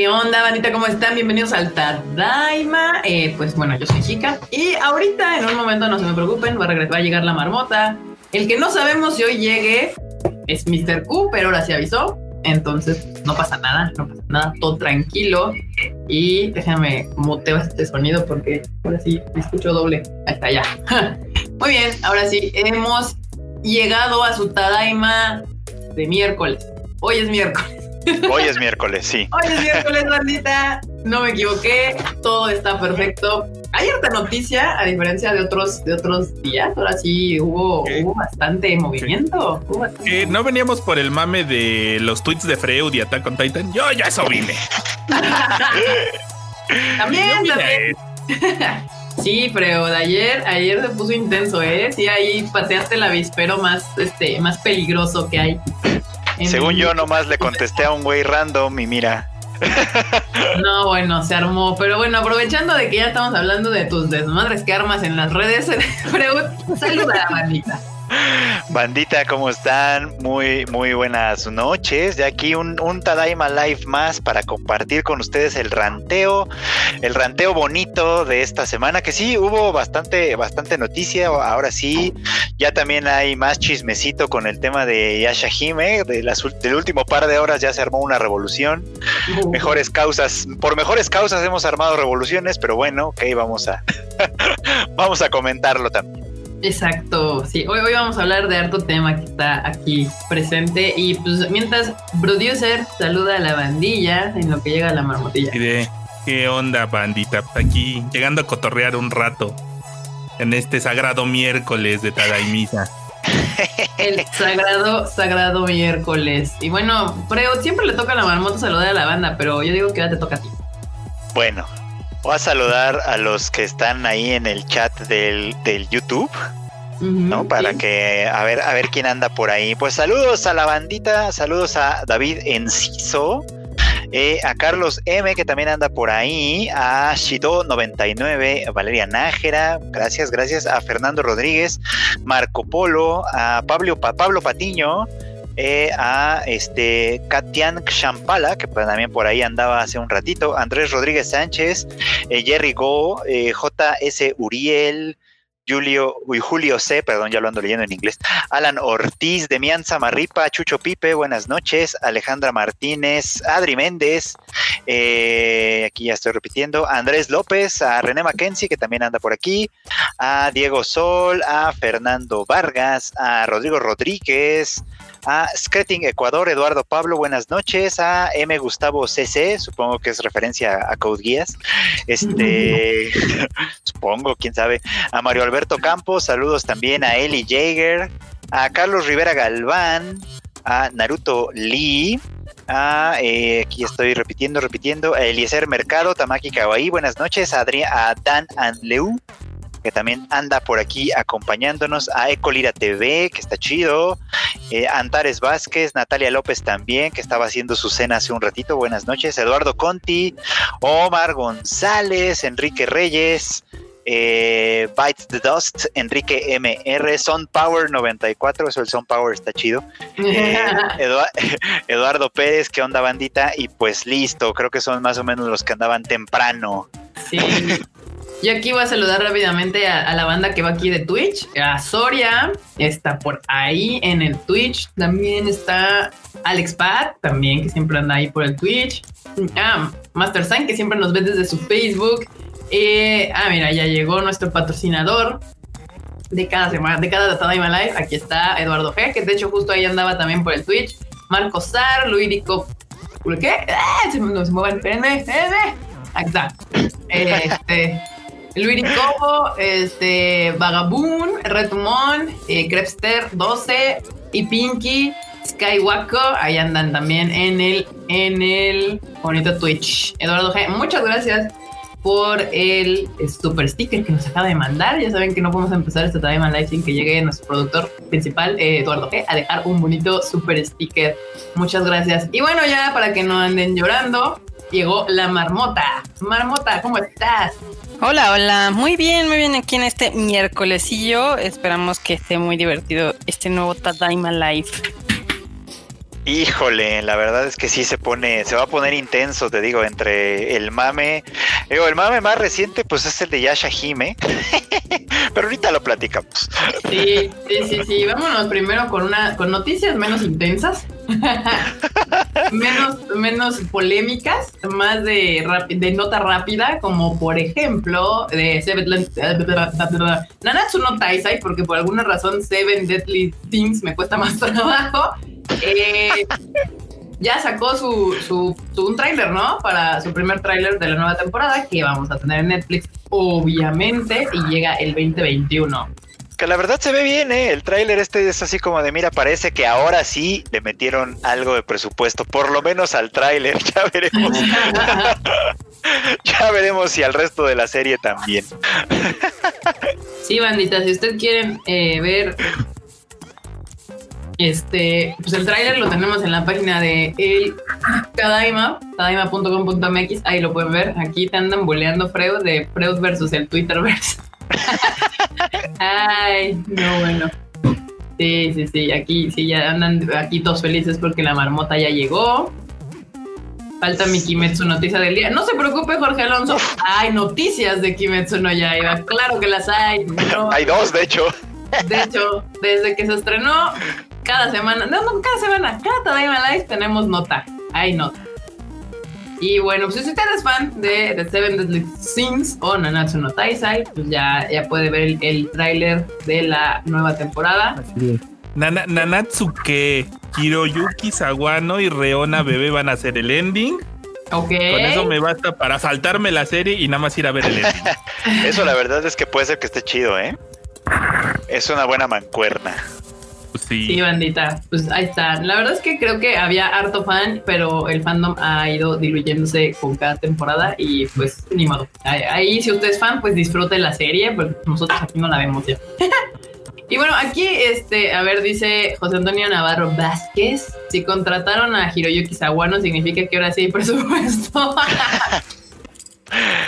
¿Qué onda, bandita? ¿Cómo están? Bienvenidos al Tadaima. Eh, pues bueno, yo soy Chica. Y ahorita, en un momento, no se me preocupen, va a, llegar la marmota. El que no sabemos si hoy llegue es Mr. Q, pero ahora se avisó. Entonces, no pasa nada, no pasa nada, todo tranquilo. Y déjame muteo este sonido porque ahora sí me escucho doble. Está, ya. Muy bien, ahora sí, hemos llegado a su Tadaima de miércoles. Hoy es miércoles. Hoy es miércoles, sí. Hoy es miércoles, bandita. No me equivoqué, todo está perfecto. Hay harta noticia, a diferencia de otros, de otros días. Ahora sí hubo, hubo bastante movimiento. no veníamos por el mame de los tweets de Freud y Attack on Titan. Yo ya eso vine. también, también. Sí, Freud, ayer, ayer se puso intenso, ¿eh? Sí, ahí pateaste el avispero más, este, más peligroso que hay. Según yo, nomás le contesté a un güey random y mira. No, bueno, se armó. Pero bueno, aprovechando de que ya estamos hablando de tus desmadres que armas en las redes, saluda a la bandita. Bandita, ¿cómo están? Muy, muy buenas noches. De aquí un, Tadaima Live más para compartir con ustedes el ranteo, el ranteo bonito de esta semana, que sí, hubo bastante, bastante noticia. Ahora sí, ya también hay más chismecito con el tema de Yashahime. De las, del último par de horas ya se armó una revolución. Mejores causas, por mejores causas hemos armado revoluciones, pero bueno, ok, vamos a, vamos a comentarlo también. Exacto, sí, hoy, hoy vamos a hablar de harto tema que está aquí presente y pues mientras producer saluda a la bandilla en lo que llega a la marmotilla. ¿Qué onda bandita? Aquí llegando a cotorrear un rato en este sagrado miércoles de Tadaimisa. El sagrado, sagrado miércoles. Y bueno, pero siempre le toca a la marmota saludar a la banda, pero yo digo que ahora te toca a ti. Bueno, Voy a saludar a los que están ahí en el chat del, del YouTube. ¿No? Para que a ver, a ver quién anda por ahí. Pues saludos a la bandita, saludos a David Enciso, eh, a Carlos M, que también anda por ahí, a Shido99, a Valeria Nájera, gracias, gracias, a Fernando Rodríguez, Marco Polo, a Pablo, Pablo Patiño, eh, a este Katian Champala, que pues también por ahí andaba hace un ratito, Andrés Rodríguez Sánchez, eh, Jerry Go, eh, JS Uriel, Julio, Julio C, perdón, ya lo ando leyendo en inglés, Alan Ortiz, Demian Zamarripa, Chucho Pipe, buenas noches, Alejandra Martínez, Adri Méndez, aquí ya estoy repitiendo, Andrés López, a René Mackenzie, que también anda por aquí, a Diego Sol, a Fernando Vargas, a Rodrigo Rodríguez, a Skretting Ecuador, Eduardo Pablo, buenas noches, a M. Gustavo CC, supongo que es referencia a Code Guías, este, supongo, quién sabe, a Mario Alberto Campos, saludos también a Eli Jaeger, a Carlos Rivera Galván, a Naruto Lee, a, eh, aquí estoy repitiendo, repitiendo, a Eliezer Mercado, Tamaki Kawaii, buenas noches, a, a Dan Anleu, que también anda por aquí acompañándonos, a Ecolira TV, que está chido, eh, Antares Vázquez, Natalia López también, que estaba haciendo su cena hace un ratito, buenas noches, Eduardo Conti, Omar González, Enrique Reyes, eh, Bites the Dust, Enrique MR, Son Power 94, eso el Son Power está chido. Eh, Eduardo Pérez, ¿qué onda bandita? Y pues listo, creo que son más o menos los que andaban temprano. Sí, Yo aquí voy a saludar rápidamente a, la banda que va aquí de Twitch. A Soria, está por ahí en el Twitch. También está Alex Pat, también que siempre anda ahí por el Twitch. Ah, Master Sign, que siempre nos ve desde su Facebook. Eh, ah, mira, ya llegó nuestro patrocinador de cada semana, de cada Tadaima Live. Aquí está Eduardo G, que de hecho justo ahí andaba también por el Twitch. Marco Sar, Luídico. ¿Qué? ¡Ah! Se, no, se espérenme, espérenme. Ahí está. Este. Luiricobo, este, Vagaboon, Retumón, eh, Crepster 12 y Pinky, Skywako, ahí andan también en el, en el bonito Twitch. Eduardo G, muchas gracias por el super sticker que nos acaba de mandar. Ya saben que no podemos empezar este Time Live sin que llegue nuestro productor principal, eh, Eduardo G, a dejar un bonito super sticker. Muchas gracias. Y bueno, ya para que no anden llorando, llegó la marmota. Marmota, ¿cómo estás? Hola, hola, muy bien, muy bien aquí en este miércolesillo. Esperamos que esté muy divertido este nuevo Tadaima Live. Híjole, la verdad es que sí se pone, se va a poner intenso, te digo, entre el mame, digo, el mame más reciente pues es el de Yasha Hime, pero ahorita lo platicamos. Sí, sí, sí, sí, vámonos primero con una, con noticias menos intensas, menos, menos polémicas, más de, de nota rápida, como por ejemplo de Seven, Nanatsu no Taisai, porque por alguna razón Seven Deadly Things me cuesta más trabajo. Eh, ya sacó su, su, un tráiler, ¿no? Para su primer tráiler de la nueva temporada que vamos a tener en Netflix, obviamente, y llega el 2021. Que la verdad se ve bien, ¿eh? El tráiler este es así como de, mira, parece que ahora sí le metieron algo de presupuesto, por lo menos al tráiler, ya veremos. ya veremos si al resto de la serie también. sí, bandita, si ustedes quieren eh, ver este, pues el tráiler lo tenemos en la página de el Kadaima, kadaima.com.mx, ahí lo pueden ver. Aquí te andan boleando Freud de Freud versus el Twitterverse. Ay, no bueno. Sí, sí, sí, aquí sí ya andan aquí todos felices porque la marmota ya llegó. Falta mi Kimetsu noticia del día. No se preocupe, Jorge Alonso. Hay noticias de Kimetsu no Yaiba. Claro que las hay. Hay dos, de hecho. De hecho, desde que se estrenó, cada semana, no, no, cada semana, cada Tadaima Live tenemos nota. Hay nota. Y bueno, pues si usted es fan de The Seven Deadly Sins o Nanatsu no Taisai, pues ya, ya puede ver el, el tráiler de la nueva temporada. Nanatsu que Hiroyuki Sawano y Reona Bebé van a hacer el ending. Ok. Con eso me basta para saltarme la serie y nada más ir a ver el ending. eso la verdad es que puede ser que esté chido, ¿eh? Es una buena mancuerna. Sí. bandita. Pues ahí está. La verdad es que creo que había harto fan, pero el fandom ha ido diluyéndose con cada temporada y pues ni modo. Ahí, si usted es fan, pues disfrute la serie, porque nosotros aquí no la vemos ya. y bueno, aquí, este, a ver, dice José Antonio Navarro Vázquez, si contrataron a Hiroyuki Sawano, significa que ahora sí hay presupuesto.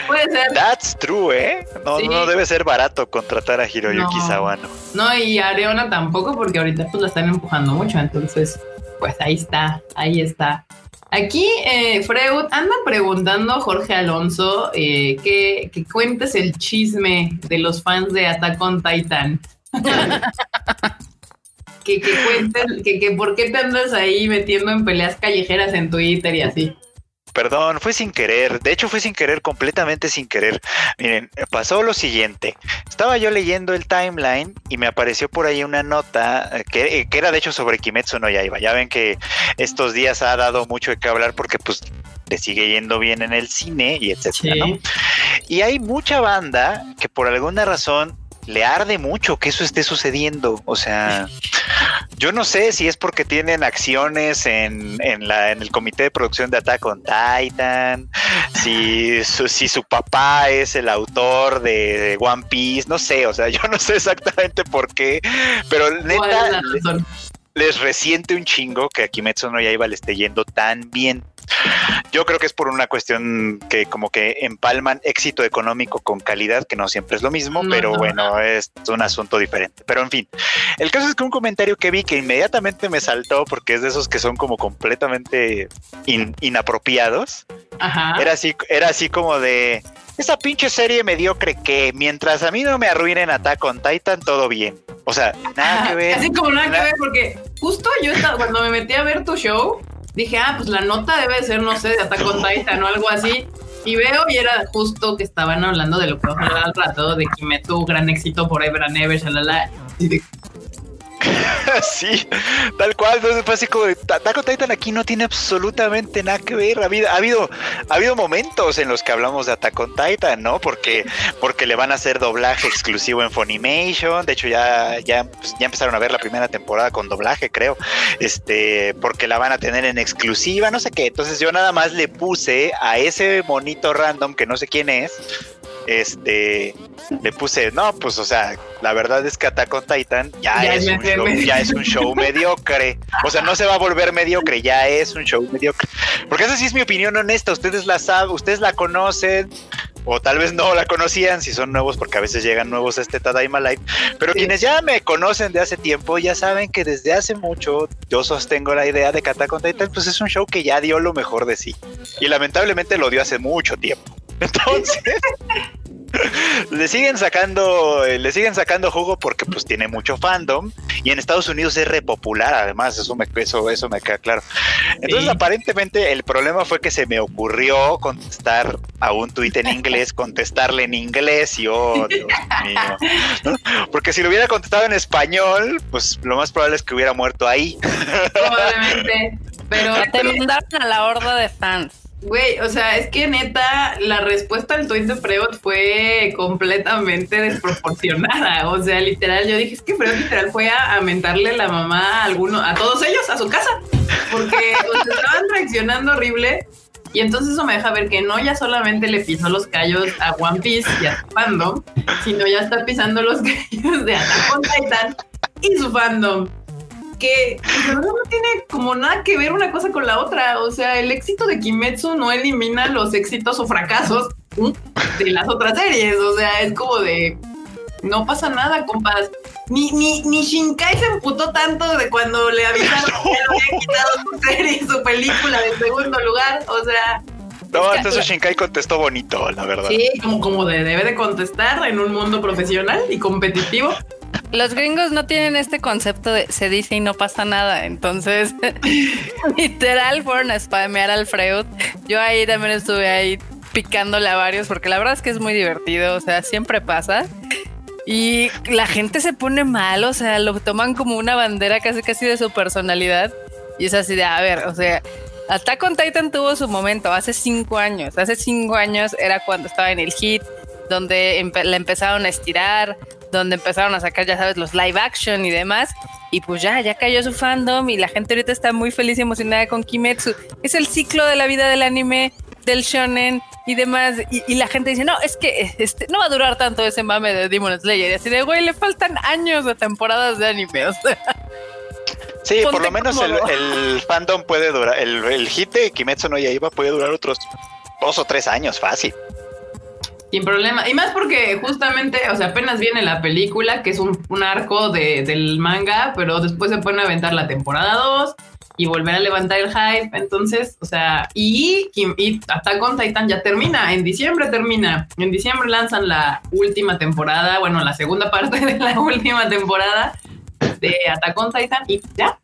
Puede ser. That's true, ¿eh? No, no debe ser barato contratar a Hiroyuki Sawano. No, y a Areona tampoco, porque ahorita pues la están empujando mucho. Entonces, pues ahí está, ahí está. Aquí, eh, Freud, anda preguntando Jorge Alonso eh, que, que, cuentes el chisme de los fans de Attack on Titan. que, que cuenten, que, que por qué te andas ahí metiendo en peleas callejeras en Twitter y así. Perdón, fue sin querer. De hecho, fue sin querer, completamente sin querer. Miren, pasó lo siguiente. Estaba yo leyendo el timeline y me apareció por ahí una nota eh, que, que era de hecho sobre Kimetsu no Yaiba. Ya ven que estos días ha dado mucho de qué hablar porque pues le sigue yendo bien en el cine y etcétera, Y hay mucha banda que por alguna razón le arde mucho que eso esté sucediendo. O sea, yo no sé si es porque tienen acciones en, en, la, en el comité de producción de Attack on Titan, si su, si su papá es el autor de, One Piece, no sé, o sea, yo no sé exactamente por qué, pero neta les resiente un chingo que a Kimetsu no Yaiba le esté yendo tan bien. Yo creo que es por una cuestión que como que empalman éxito económico con calidad, que no siempre es lo mismo, pero bueno, es un asunto diferente. Pero en fin, el caso es que un comentario que vi que inmediatamente me saltó porque es de esos que son como completamente inapropiados. Era así, era así como de esa pinche serie mediocre que mientras a mí no me arruinen Attack on Titan, todo bien. O sea, nada que ver. Así como nada, que ver, porque justo yo estaba, cuando me metí a ver tu show, dije, ah, pues la nota debe ser, no sé, de Attack on Titan o algo así. Y veo y era justo que estaban hablando de lo que vamos a hablar al rato, de Kimetsu, gran éxito forever and ever, shalala. Y de, sí, tal cual. Entonces fue así como Taco Titan aquí no tiene absolutamente nada que ver. Ha habido, ha habido, ha habido momentos en los que hablamos de Attack on Titan, ¿no? Porque, porque le van a hacer doblaje exclusivo en Funimation. De hecho, ya, ya, pues, ya empezaron a ver la primera temporada con doblaje, creo. Este, porque la van a tener en exclusiva, no sé qué. Entonces yo nada más le puse a ese monito random que no sé quién es este le puse, no, pues o sea, la verdad es que Attack on Titan ya, es, un show, ya es un show mediocre. O sea, no se va a volver mediocre, ya es un show mediocre. Porque esa sí es mi opinión honesta, ustedes la saben, ustedes la conocen. o tal vez no la conocían, si son nuevos, porque a veces llegan nuevos a este Tadaima Live, pero quienes ya me conocen de hace tiempo ya saben que desde hace mucho yo sostengo la idea de que Attack on Titan pues es un show que ya dio lo mejor de sí y lamentablemente lo dio hace mucho tiempo. Entonces, le siguen sacando, eh, le siguen sacando jugo porque pues tiene mucho fandom y en Estados Unidos es repopular, además, eso me, eso, eso me queda claro. Entonces, aparentemente el problema fue que se me ocurrió contestar a un tuit en inglés, contestarle en inglés y oh, Dios mío. Porque si lo hubiera contestado en español, pues lo más probable es que hubiera muerto ahí. Probablemente. Pero te mandaron a la horda de fans. Güey, o sea, es que neta, la respuesta al tweet de Freud fue completamente desproporcionada. O sea, literal, yo dije, es que Freud literal fue a, mentarle la mamá a alguno, a todos ellos, a su casa, porque estaban reaccionando horrible. Y entonces eso me deja ver que no ya solamente le pisó los callos a One Piece y a su fandom, sino ya está pisando los callos de Attack on Titan y su fandom que no tiene como nada que ver una cosa con la otra. O sea, el éxito de Kimetsu no elimina los éxitos o fracasos de las otras series. O sea, es como de no pasa nada, compas. Ni, ni, ni Shinkai se emputó tanto de cuando le avisaron que le habían quitado su serie, su película de segundo lugar. O sea. No, hasta eso Shinkai contestó bonito, la verdad. Sí, como, como debe de contestar en un mundo profesional y competitivo. Los gringos no tienen este concepto de se dice y no pasa nada. Entonces, literal fueron a spamear al Freud. Yo ahí también estuve ahí picándole a varios porque la verdad es que es muy divertido. O sea, siempre pasa. Y la gente se pone mal, o sea, lo toman como una bandera casi casi de su personalidad. Y es así de, a ver, o sea, Attack on Titan tuvo su momento hace cinco años. Hace cinco años era cuando estaba en el hit, donde la empezaron a estirar, donde empezaron a sacar, ya sabes, los live action y demás. Y pues ya, ya cayó su fandom y la gente ahorita está muy feliz y emocionada con Kimetsu. Es el ciclo de la vida del anime, del shonen y demás. Y, la gente dice, no, es que este, no va a durar tanto ese mame de Demon Slayer. Y así de, güey, le faltan años de temporadas de anime. sí, por lo menos el, fandom puede durar, el, el hit de Kimetsu no Yaiba puede durar otros dos o tres años, fácil. Sin problema. Y más porque justamente, o sea, apenas viene la película, que es un, arco de, del manga, pero después se pueden aventar la temporada 2 y volver a levantar el hype. Entonces, o sea, y, y Attack on Titan ya termina, en diciembre termina. En diciembre lanzan la última temporada, bueno, la segunda parte de la última temporada de Attack on Titan y ya.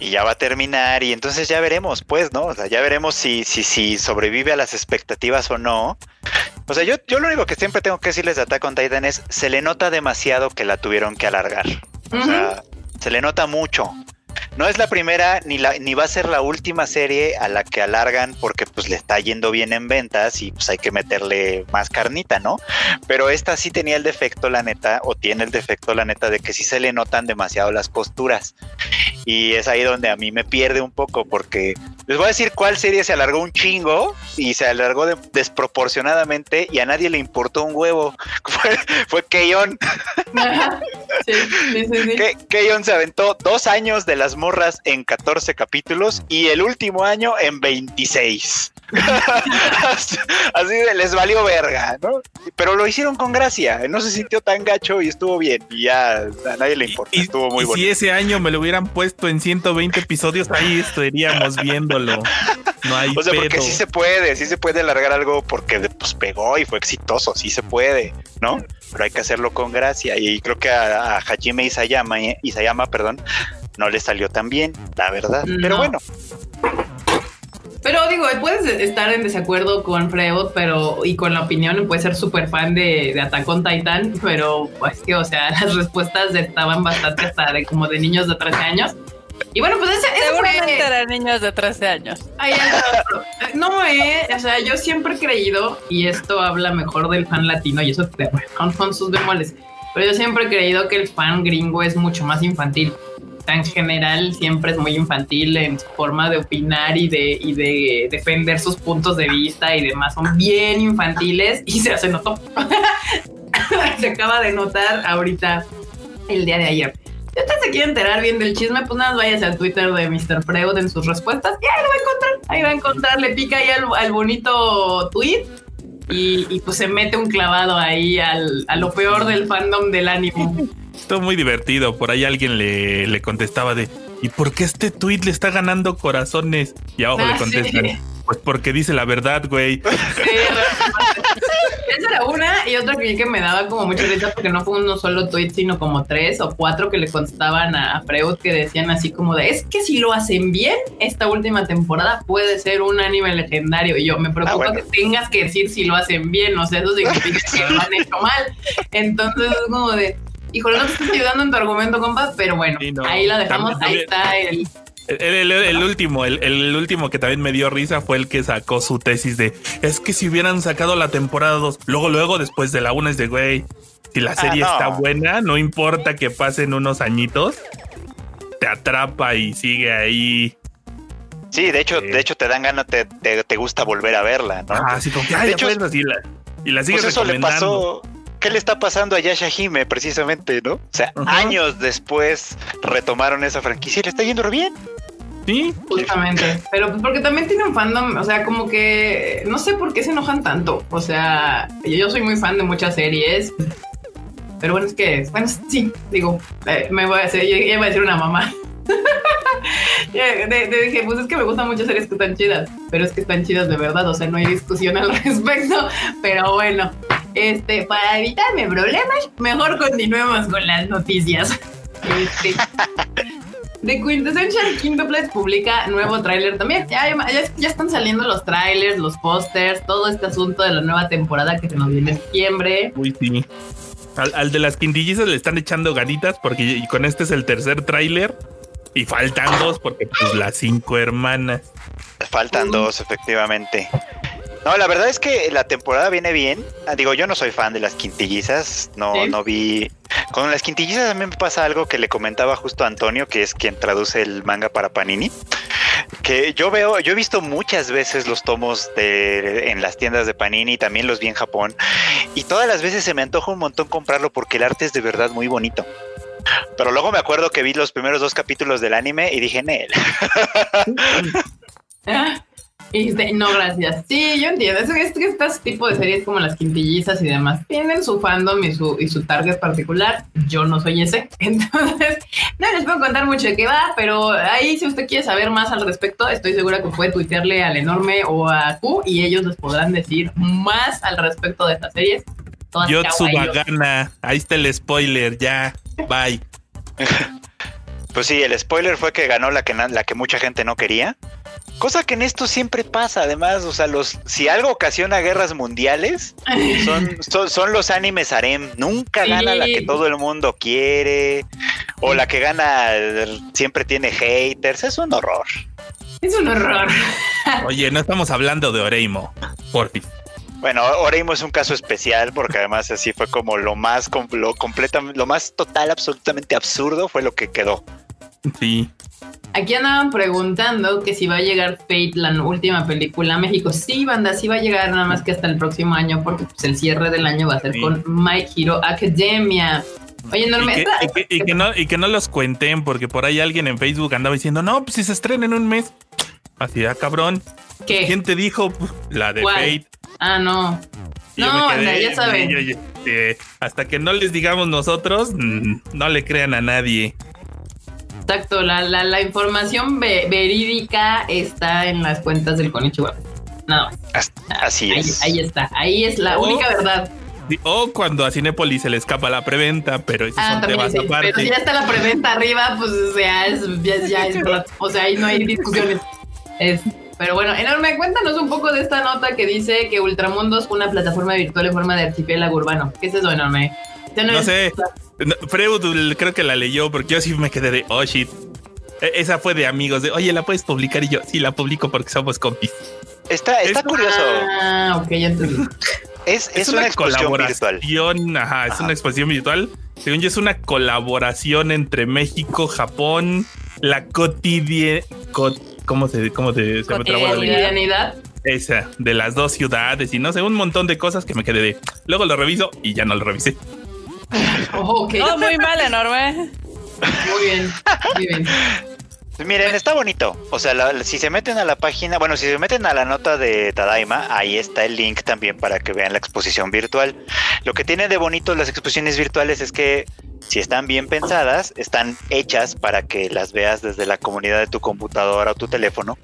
Y ya va a terminar y entonces ya veremos, pues, ¿no? O sea, ya veremos si, si, si sobrevive a las expectativas o no. O sea, yo, yo lo único que siempre tengo que decirles de Attack on Titan es, se le nota demasiado que la tuvieron que alargar. O sea, se le nota mucho. No es la primera ni, la, ni va a ser la última serie a la que alargan porque pues le está yendo bien en ventas y pues hay que meterle más carnita, ¿no? Pero esta sí tenía el defecto, la neta, o tiene el defecto, la neta, de que sí se le notan demasiado las costuras. Y es ahí donde a mí me pierde un poco porque les voy a decir cuál serie se alargó un chingo y se alargó desproporcionadamente y a nadie le importó un huevo. Fue, fue Keyon. Sí, sí, sí. Keyon se aventó dos años de las morras en 14 capítulos y el último año en 26. Así de les valió verga, ¿no? Pero lo hicieron con gracia, no se sintió tan gacho y estuvo bien. Y ya a nadie le importa, estuvo muy bueno. Si ese año me lo hubieran puesto en 120 episodios, ahí estaríamos viéndolo. No hay O sea, porque sí se puede, sí se puede alargar algo porque pues pegó y fue exitoso, sí se puede, ¿no? Pero hay que hacerlo con gracia. Y creo que a, a Hajime Isayama, Isayama, perdón, no le salió tan bien, la verdad. Pero bueno. Pero digo, puedes estar en desacuerdo con Freud, pero y con la opinión, puedes ser súper fan de, de Attack on Titan, pero pues que, o sea, las respuestas estaban bastante hasta de como de niños de 13 años. Y bueno, pues ese, Seguramente eran niños de 13 años. no, eh, o sea, yo siempre he creído, y esto habla mejor del fan latino, y eso con, con sus bemoles, pero yo siempre he creído que el fan gringo es mucho más infantil en general siempre es muy infantil en su forma de opinar y de, y de defender sus puntos de vista y demás. Son bien infantiles y se hace notó. se acaba de notar ahorita el día de ayer. Si usted se quiere enterar bien del chisme, pues nada, váyase al Twitter de Mr. Freud en sus respuestas y ahí lo va a encontrar. Ahí va a encontrar, le pica ahí al, bonito tweet y, pues se mete un clavado ahí al, a lo peor del fandom del ánimo. Estuvo muy divertido. Por ahí alguien le, le contestaba de ¿y por qué este tweet le está ganando corazones? Y abajo le ah, contestan. Pues porque dice la verdad, güey. Sí, esa era una y otra que, me daba como mucha risa porque no fue uno solo tweet, sino como tres o cuatro que le contestaban a Freud que decían así como de es que si lo hacen bien, esta última temporada puede ser un anime legendario. Y yo me preocupa ah, que tengas que decir si lo hacen bien, o sea, eso significa que lo han hecho mal. Entonces es como de híjole, no te estás ayudando en tu argumento, compa, pero bueno, ahí la dejamos, ahí está el el, último, el, último que también me dio risa fue el que sacó su tesis de es que si hubieran sacado la temporada 2, luego, luego, después de la 1 es de güey, si la serie ah, está buena, no importa que pasen unos añitos, te atrapa y sigue ahí. Sí, de hecho, de hecho te dan ganas, te, te, gusta volver a verla, ¿no? Ah, sí, como que, ay, de y la, y la sigues pues eso le pasó ¿Qué le está pasando a Yasha Hime precisamente, no? O sea, años después retomaron esa franquicia y le está yendo bien. Sí, justamente. Pero pues porque también tiene un fandom, o sea, como que no sé por qué se enojan tanto. O sea, yo soy muy fan de muchas series. Pero bueno, es que, bueno, sí, digo, eh, me voy a hacer, yo iba a decir una mamá. de, dije, pues es que me gustan muchas series que están chidas, pero es que están chidas de verdad, o sea, no hay discusión al respecto. Pero bueno, este, para evitarme problemas, mejor continuemos con las noticias. Este, The Quintessential Quintuplex publica nuevo tráiler también. Ya, ya, están saliendo los trailers, los pósters, todo este asunto de la nueva temporada que se nos viene en septiembre. Uy, sí. Al, de las quintillizas le están echando ganitas porque con este es el tercer tráiler y faltan dos porque pues las cinco hermanas. Faltan dos, efectivamente. No, la verdad es que la temporada viene bien. Ah, digo, yo no soy fan de las quintillizas, no, no vi. Con las quintillizas también me pasa algo que le comentaba justo a Antonio, que es quien traduce el manga para Panini. Que yo veo, yo he visto muchas veces los tomos de en las tiendas de Panini, también los vi en Japón, y todas las veces se me antoja un montón comprarlo porque el arte es de verdad muy bonito. Pero luego me acuerdo que vi los primeros dos capítulos del anime y dije, Nel. Y no, gracias. Sí, yo entiendo. Es que estos tipos de series como las quintillizas y demás tienen su fandom y su, y su target particular. Yo no soy ese. Entonces, no les puedo contar mucho de qué va, pero ahí si usted quiere saber más al respecto, estoy segura que puede tuitearle al enorme o a Q y ellos les podrán decir más al respecto de estas series. Yotsubagana, ahí está el spoiler, ya, bye. Pues sí, el spoiler fue que ganó la que, la que mucha gente no quería. Cosa que en esto siempre pasa, además, o sea, los si algo ocasiona guerras mundiales, son, son, los animes harem. Nunca gana la que todo el mundo quiere, o la que gana siempre tiene haters. Es un horror. Es un horror. Oye, no estamos hablando de Oreimo, por fin. Bueno, Oreimo es un caso especial porque además así fue como lo más lo lo más total, absolutamente absurdo fue lo que quedó. Sí. Aquí andaban preguntando que si va a llegar Fate, la última película a México. Sí, banda, sí va a llegar nada más que hasta el próximo año, porque pues, el cierre del año va a ser con My Hero Academia. Oye, Norma, y que, no, y que no los cuenten, porque por ahí alguien en Facebook andaba diciendo, no, pues si se estrena en un mes. Así, ah, cabrón. ¿Qué? ¿Quién te dijo? La de Fate. Ah, no. no, ya saben. Este, hasta que no les digamos nosotros, mm, no le crean a nadie. Exacto, la, la, información verídica está en las cuentas del Konichiwa. Nada más. Así es. Ahí, está, ahí es la única verdad. O cuando a Cinépolis se le escapa la preventa, pero eso ah, son aparte. Pero si ya está la preventa arriba, pues o sea, es, ya, es, o sea, ahí no hay discusiones. Es, pero bueno, enorme, cuéntanos un poco de esta nota que dice que Ultramundo es una plataforma virtual en forma de archipiélago urbano. ¿Qué es eso, enorme? No, sé. Freud creo que la leyó porque yo sí me quedé de, oh shit. E, esa fue de amigos, de, oye, ¿la puedes publicar? Y yo, sí, la publico porque somos compis. Está, está curioso. Ah, ok, ya entendí. Es, es, una, colaboración virtual. Ajá, es una exposición virtual. Según yo, es una colaboración entre México, Japón, la cotidianidad. ¿Cómo se, cómo se, se cotidianidad? Esa, de las dos ciudades y no sé, un montón de cosas que me quedé de. Luego lo reviso y ya no lo revisé. Oh, muy mal, enorme. Muy bien, muy bien. Pues miren, está bonito. O sea, si se meten a la página, bueno, si se meten a la nota de Tadaima, ahí está el link también para que vean la exposición virtual. Lo que tiene de bonito las exposiciones virtuales es que si están bien pensadas, están hechas para que las veas desde la comunidad de tu computadora o tu teléfono.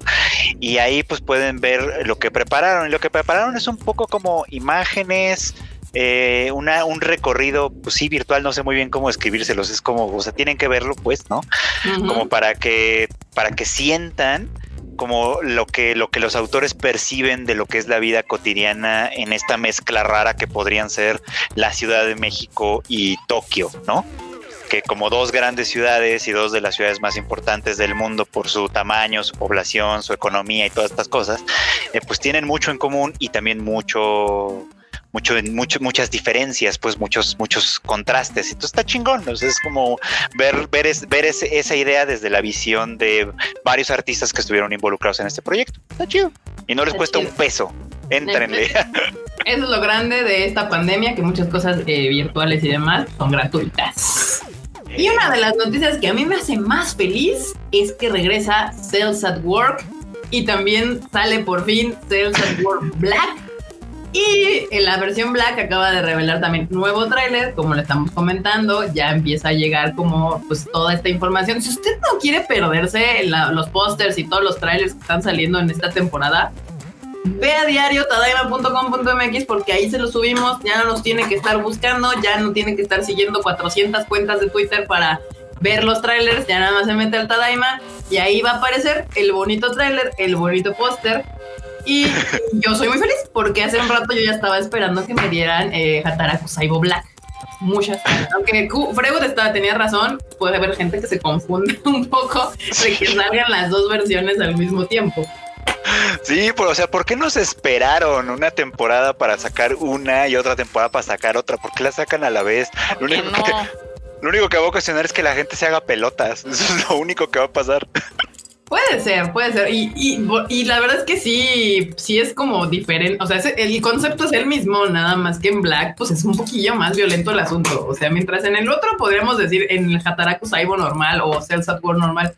Y ahí pues pueden ver lo que prepararon. Y lo que prepararon es un poco como imágenes, eh, una, un recorrido, pues sí, virtual, no sé muy bien cómo escribírselos, es como, o sea, tienen que verlo, pues, ¿no? Como para que, para que sientan como lo que, lo que los autores perciben de lo que es la vida cotidiana en esta mezcla rara que podrían ser la Ciudad de México y Tokio, ¿no? que como dos grandes ciudades y dos de las ciudades más importantes del mundo por su tamaño, su población, su economía y todas estas cosas, eh, pues tienen mucho en común y también mucho mucho, mucho, muchas diferencias, pues muchos, muchos contrastes. Entonces está chingón. es como ver, ver, ver esa idea desde la visión de varios artistas que estuvieron involucrados en este proyecto. Está chido. Y no les cuesta un peso. Entrenle. Eso es lo grande de esta pandemia, que muchas cosas eh, virtuales y demás son gratuitas. Y una de las noticias que a mí me hace más feliz es que regresa Sales at Work y también sale por fin Sales at Work Black y en la versión Black acaba de revelar también nuevo tráiler, como le estamos comentando, ya empieza a llegar como pues toda esta información. Si usted no quiere perderse los pósters y todos los trailers que están saliendo en esta temporada, ve a diario tadaima.com.mx porque ahí se los subimos, ya no nos tiene que estar buscando, ya no tiene que estar siguiendo 400 cuentas de Twitter para ver los trailers, ya nada más se mete al Tadaima y ahí va a aparecer el bonito trailer, el bonito póster y yo soy muy feliz porque hace un rato yo ya estaba esperando que me dieran eh, Hataraku Saibo Black. Muchas. Aunque Freud estaba, tenía razón, puede haber gente que se confunde un poco de que salgan las dos versiones al mismo tiempo. Sí, pues, o sea, ¿por qué nos esperaron una temporada para sacar una y otra temporada para sacar otra? ¿Por qué la sacan a la vez? Lo único, que, lo único que va a ocasionar es que la gente se haga pelotas. Eso es lo único que va a pasar. Puede ser, puede ser. Y, y, la verdad es que sí, sí es como diferente. O sea, el concepto es el mismo, nada más que en Black, pues es un poquillo más violento el asunto. O sea, mientras en el otro podríamos decir en el Hataraku Saibo normal o Cells at War normal,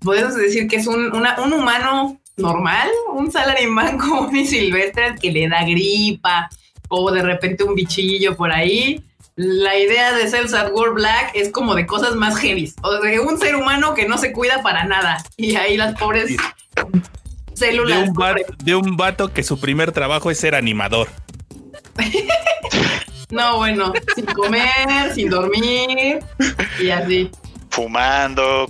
podemos decir que es un, un humano normal, un salaryman como mi silvestre que le da gripa o de repente un bichillo por ahí la idea de Cells at War Black es como de cosas más heavy. O de un ser humano que no se cuida para nada. Y ahí las pobres células. De un, vato, de un vato que su primer trabajo es ser animador. no, bueno, sin comer, sin dormir y así. Fumando,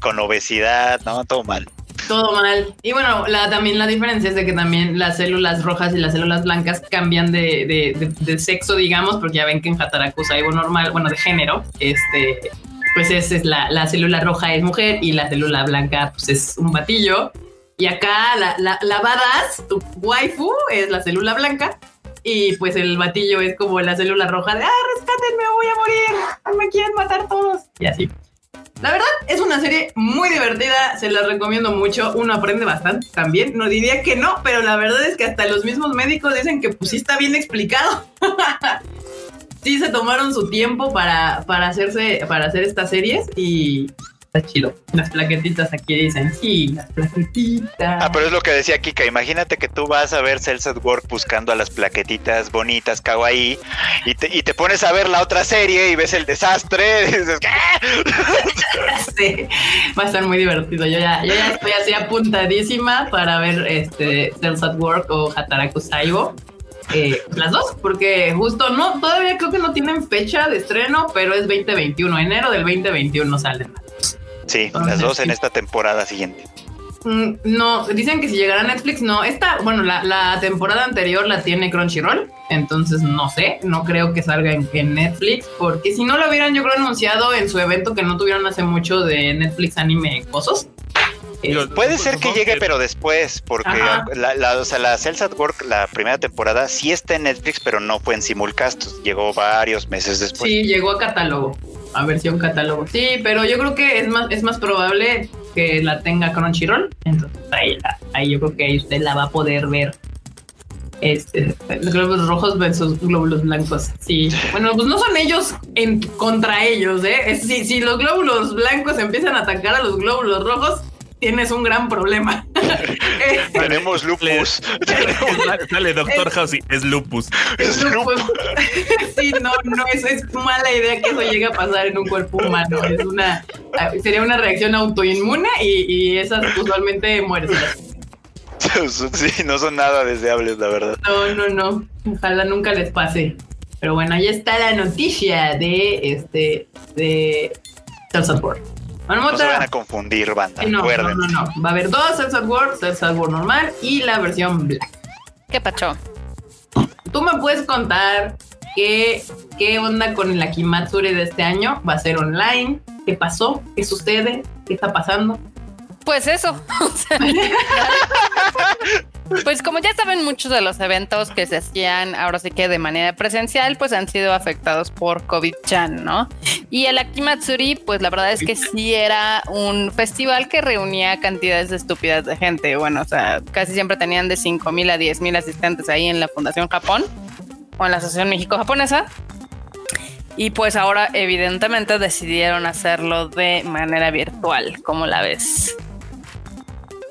con obesidad, no, todo mal. Todo mal. Y bueno, la, también la diferencia es de que también las células rojas y las células blancas cambian de, de, sexo, digamos, porque ya ven que en Hataraku algo normal, bueno, de género, este, pues es, la, la, célula roja es mujer y la célula blanca pues es un batillo. Y acá la, la, la badass, tu waifu, es la célula blanca. Y pues el batillo es como la célula roja de, ah, rescátenme, voy a morir, me quieren matar todos. Y así. La verdad es una serie muy divertida, se la recomiendo mucho, uno aprende bastante también, no diría que no, pero la verdad es que hasta los mismos médicos dicen que pues sí está bien explicado. sí se tomaron su tiempo para, para hacerse, para hacer estas series y está chido. Las plaquetitas aquí dicen, sí, las plaquetitas. Ah, pero es lo que decía Kika. Imagínate que tú vas a ver Cells at Work buscando a las plaquetitas bonitas, kawaii, y te, y te pones a ver la otra serie y ves el desastre. Y dices, sí, va a estar muy divertido. Yo ya, yo ya estoy así apuntadísima para ver este Cells at Work o Hataraku Saibo. Eh, las dos, porque justo no, todavía creo que no tienen fecha de estreno, pero es 2021, enero del 2021 salen. Sí, las dos en esta temporada siguiente. Mm, no, dicen que si llegara a Netflix, no. Esta, bueno, la, temporada anterior la tiene Crunchyroll, entonces no sé, no creo que salga en, Netflix, porque si no lo hubieran, yo creo, anunciado en su evento que no tuvieron hace mucho de Netflix Anime Cosos. Puede ser que llegue, pero después, porque la, la, o sea, la Cells at Work, la primera temporada, sí está en Netflix, pero no fue en simulcast, llegó varios meses después. Sí, llegó a catálogo a versión catálogo. Sí, pero yo creo que es más, es más probable que la tenga Crunchyroll. Entonces ahí, ahí yo creo que ahí usted la va a poder ver. Este, los glóbulos rojos versus glóbulos blancos. Sí, bueno, pues no son ellos en contra ellos, ¿eh? si, si los glóbulos blancos empiezan a atacar a los glóbulos rojos, tienes un gran problema. Tenemos lupus. Dale, doctor House, es lupus. Es lupus. sí, no, no, es, es mala idea que eso llegue a pasar en un cuerpo humano. Es una, sería una reacción autoinmune y, y esas usualmente mueres. Sí, no son nada deseables, la verdad. No, no, no. Ojalá nunca les pase. Pero bueno, ahí está la noticia de este de Cells No se van a confundir, banda. no, no, no, no, Va a haber dos Cells at War, Cells War normal y la versión Black. ¿Qué pacho? ¿Tú me puedes contar qué, qué onda con el Akimatsuri de este año? ¿Va a ser online? ¿Qué pasó? ¿Qué sucede? ¿Qué está pasando? Pues eso. pues como ya saben, muchos de los eventos que se hacían ahora sí que de manera presencial, pues han sido afectados por COVID-chan, ¿no? Y el Akimatsuri, pues la verdad es que sí era un festival que reunía cantidades estúpidas de gente. Bueno, o sea, casi siempre tenían de 5 mil a 10 mil asistentes ahí en la Fundación Japón o en la Asociación México-Japonesa. Y pues ahora evidentemente decidieron hacerlo de manera virtual, como la ves.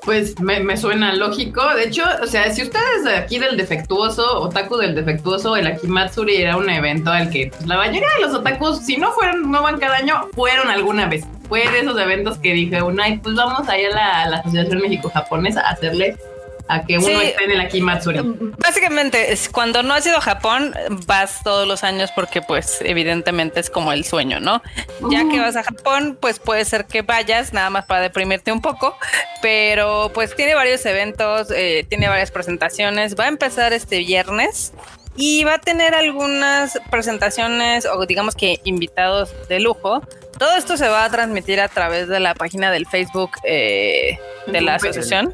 Pues me, suena lógico. De hecho, o sea, si ustedes de aquí del defectuoso, otaku del defectuoso, el Akimatsuri era un evento al que pues, la mayoría de los otakus, si no fueron, no van cada año, fueron alguna vez. Fue de esos eventos que dije, una, pues vamos a ir a la, la Asociación México-Japonesa a hacerle a que uno esté en el. Básicamente, es cuando no has ido a Japón, vas todos los años porque pues evidentemente es como el sueño, ¿no? Ya que vas a Japón, pues puede ser que vayas nada más para deprimirte un poco, pero pues tiene varios eventos, eh, tiene varias presentaciones, va a empezar este viernes. Y va a tener algunas presentaciones o digamos que invitados de lujo. Todo esto se va a transmitir a través de la página del Facebook eh, de la asociación.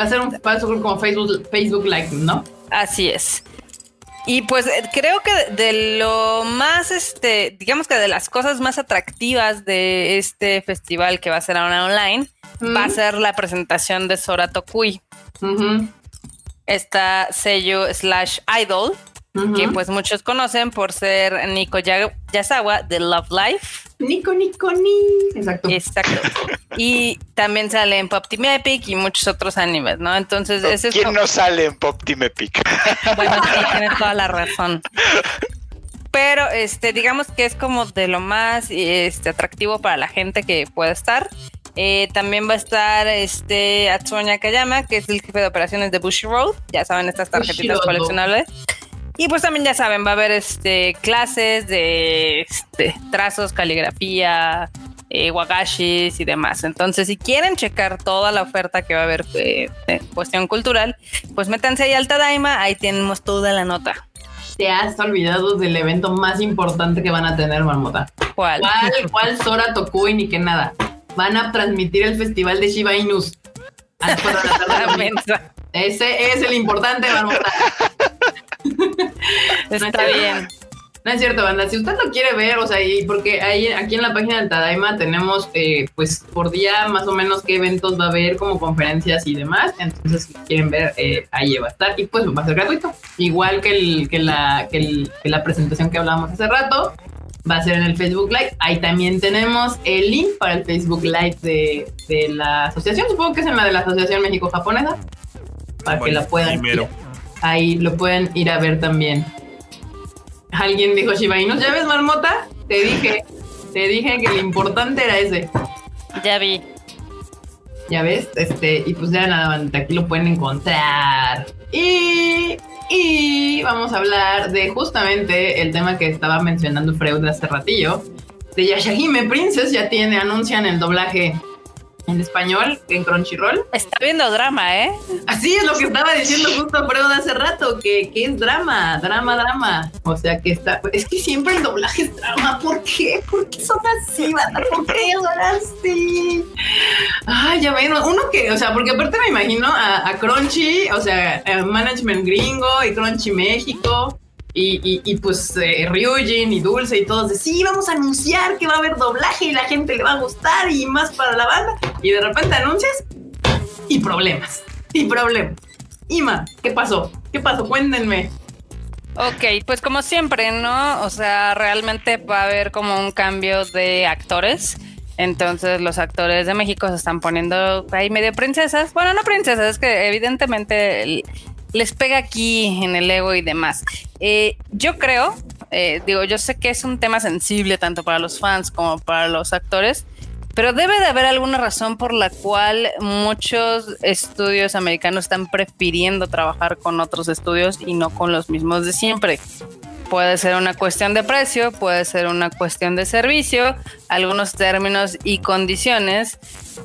Va a ser un como Facebook, Facebook Live, ¿no? Así es. Y pues eh, creo que de lo más, este, digamos que de las cosas más atractivas de este festival que va a ser ahora online, va a ser la presentación de Sora Tokui. Esta sello slash idol, que pues muchos conocen por ser Nico Yasawa de Love Life. Nico, Nico, Ni. Exacto. Exacto. Y también sale en Pop Team Epic y muchos otros animes, ¿no? Entonces, ese es. ¿Quién no sale en Pop Team Epic? Bueno, sí, tienes toda la razón. Pero este, digamos que es como de lo más este, atractivo para la gente que pueda estar. Eh, también va a estar este Atsunya Kayama, que es el jefe de operaciones de Bushi Road. Ya saben, estas tarjetitas coleccionables. Y pues también ya saben, va a haber este clases de este, trazos, caligrafía, eh, wagashis y demás. Entonces, si quieren checar toda la oferta que va a haber eh, de cuestión cultural, pues métanse ahí al Tadaima, ahí tenemos toda la nota. Te has olvidado del evento más importante que van a tener, Marmota. ¿Cuál? ¿Cuál, cuál Sora Tokui ni que nada? Van a transmitir el festival de Shiba Inus. Ese es el importante, Marmota. Está bien. No es cierto, banda. Si usted lo quiere ver, o sea, y porque ahí aquí en la página del Tadaima tenemos, eh, pues, por día más o menos qué eventos va a haber, como conferencias y demás. Entonces, si quieren ver, eh, ahí va a estar. Y pues va a ser gratuito. Igual que, el, que, la, que, el, que la presentación que hablábamos hace rato, va a ser en el Facebook Live. Ahí también tenemos el link para el Facebook Live de, de la asociación. Supongo que es en la de la Asociación México-Japonesa. Para que la puedan. Ahí lo pueden ir a ver también. Alguien dijo Shiba Inu, ¿ya ves, Marmota? Te dije, te dije que lo importante era ese. Ya vi. Ya ves, este, y pues ya nada, aquí lo pueden encontrar. Y, y vamos a hablar de justamente el tema que estaba mencionando Freud hace ratillo. De Yashahime Princess ya tiene, anuncian el doblaje en español en Crunchyroll. Está viendo drama, ¿eh? Así es lo que estaba diciendo justo Freud hace rato, que, que, es drama, drama, drama. O sea que está, es que siempre el doblaje es drama. ¿Por qué? ¿Por qué son así, banda? ¿Por qué son así? Ay, ya ven, uno que, o sea, porque aparte me imagino a, Crunchy, o sea, Management Gringo y Crunchy México. Y, y, pues eh, Ryujin y Dulce y todos de sí, vamos a anunciar que va a haber doblaje y la gente le va a gustar y más para la banda. Y de repente anuncias y problemas. Y problemas. Ima, ¿qué pasó? ¿Qué pasó? Cuéntenme. Ok, pues como siempre, ¿no? O sea, realmente va a haber como un cambio de actores. Entonces los actores de México se están poniendo ahí medio princesas. Bueno, no princesas, es que evidentemente les pega aquí en el ego y demás. Eh, yo creo, eh, digo, yo sé que es un tema sensible tanto para los fans como para los actores, pero debe de haber alguna razón por la cual muchos estudios americanos están prefiriendo trabajar con otros estudios y no con los mismos de siempre. Puede ser una cuestión de precio, puede ser una cuestión de servicio, algunos términos y condiciones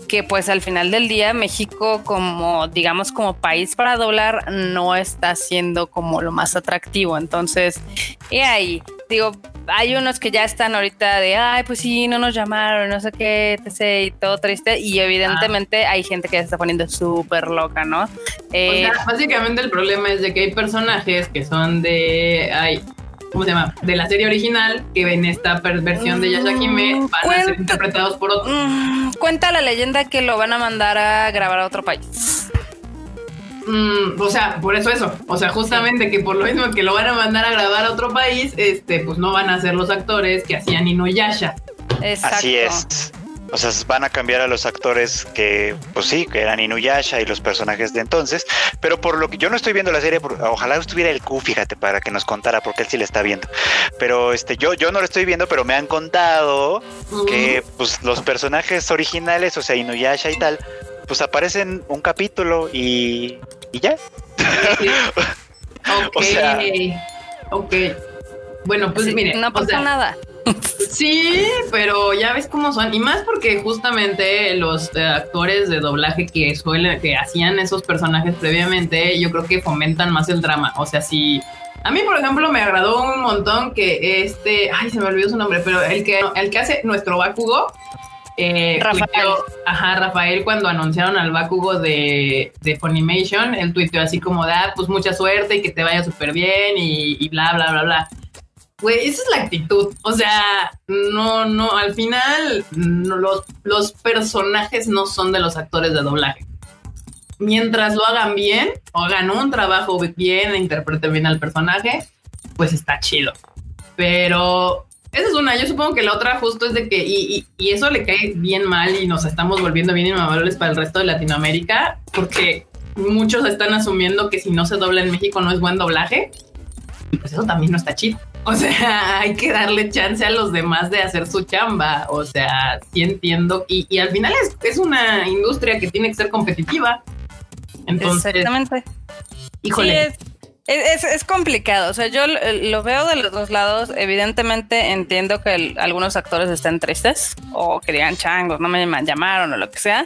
que pues al final del día México como digamos como país para doblar no está siendo como lo más atractivo. Entonces, y ahí digo, hay unos que ya están ahorita de, ay, pues sí, no nos llamaron, no sé qué, etc. y todo triste. Y evidentemente hay gente que se está poniendo súper loca, ¿no? Eh, básicamente el problema es de que hay personajes que son de, ay, ¿cómo se llama? De la serie original, que ven esta versión de Yashakime, mm, van a ser interpretados por otros. Mm, cuenta la leyenda que lo van a mandar a grabar a otro país. Mm, o sea, por eso eso. O sea, justamente que por lo mismo que lo van a mandar a grabar a otro país, este, pues no van a ser los actores que hacían Inuyasha. Exacto. Así es. O sea, van a cambiar a los actores que, pues sí, que eran Inuyasha y los personajes de entonces. Pero por lo que yo no estoy viendo la serie, ojalá estuviera el Q, fíjate, para que nos contara, porque él sí le está viendo. Pero este, yo, yo no lo estoy viendo, pero me han contado que pues los personajes originales, o sea, Inuyasha y tal, pues aparecen un capítulo y, y ya. ok. ok. Bueno, pues mire. No pasa nada. Sí, pero ya ves cómo son. Y más porque justamente los eh, actores de doblaje que suelen, que hacían esos personajes previamente, yo creo que fomentan más el drama. O sea, si. A mí, por ejemplo, me agradó un montón que este. Ay, se me olvidó su nombre, pero el que, el que hace nuestro Bakugo. Eh, Rafael. ajá, Rafael, cuando anunciaron al Bakugo de, de Funimation, él tuiteó así como de, ah, pues mucha suerte y que te vaya súper bien y, y bla, bla, bla, bla. Güey, esa es la actitud. O sea, no, no, al final los, los personajes no son de los actores de doblaje. Mientras lo hagan bien o hagan un trabajo bien e interpreten bien al personaje, pues está chido. Pero esa es una. Yo supongo que la otra justo es de que, y, y, eso le cae bien mal y nos estamos volviendo bien inmamables para el resto de Latinoamérica, porque muchos están asumiendo que si no se dobla en México no es buen doblaje. Y pues eso también no está chido. O sea, hay que darle chance a los demás de hacer su chamba. O sea, sí entiendo. Y, al final es, es, una industria que tiene que ser competitiva. Entonces, Exactamente. Híjole. es, complicado. O sea, yo lo veo de los dos lados. Evidentemente entiendo que algunos actores estén tristes o que digan changos, no me llamaron o lo que sea.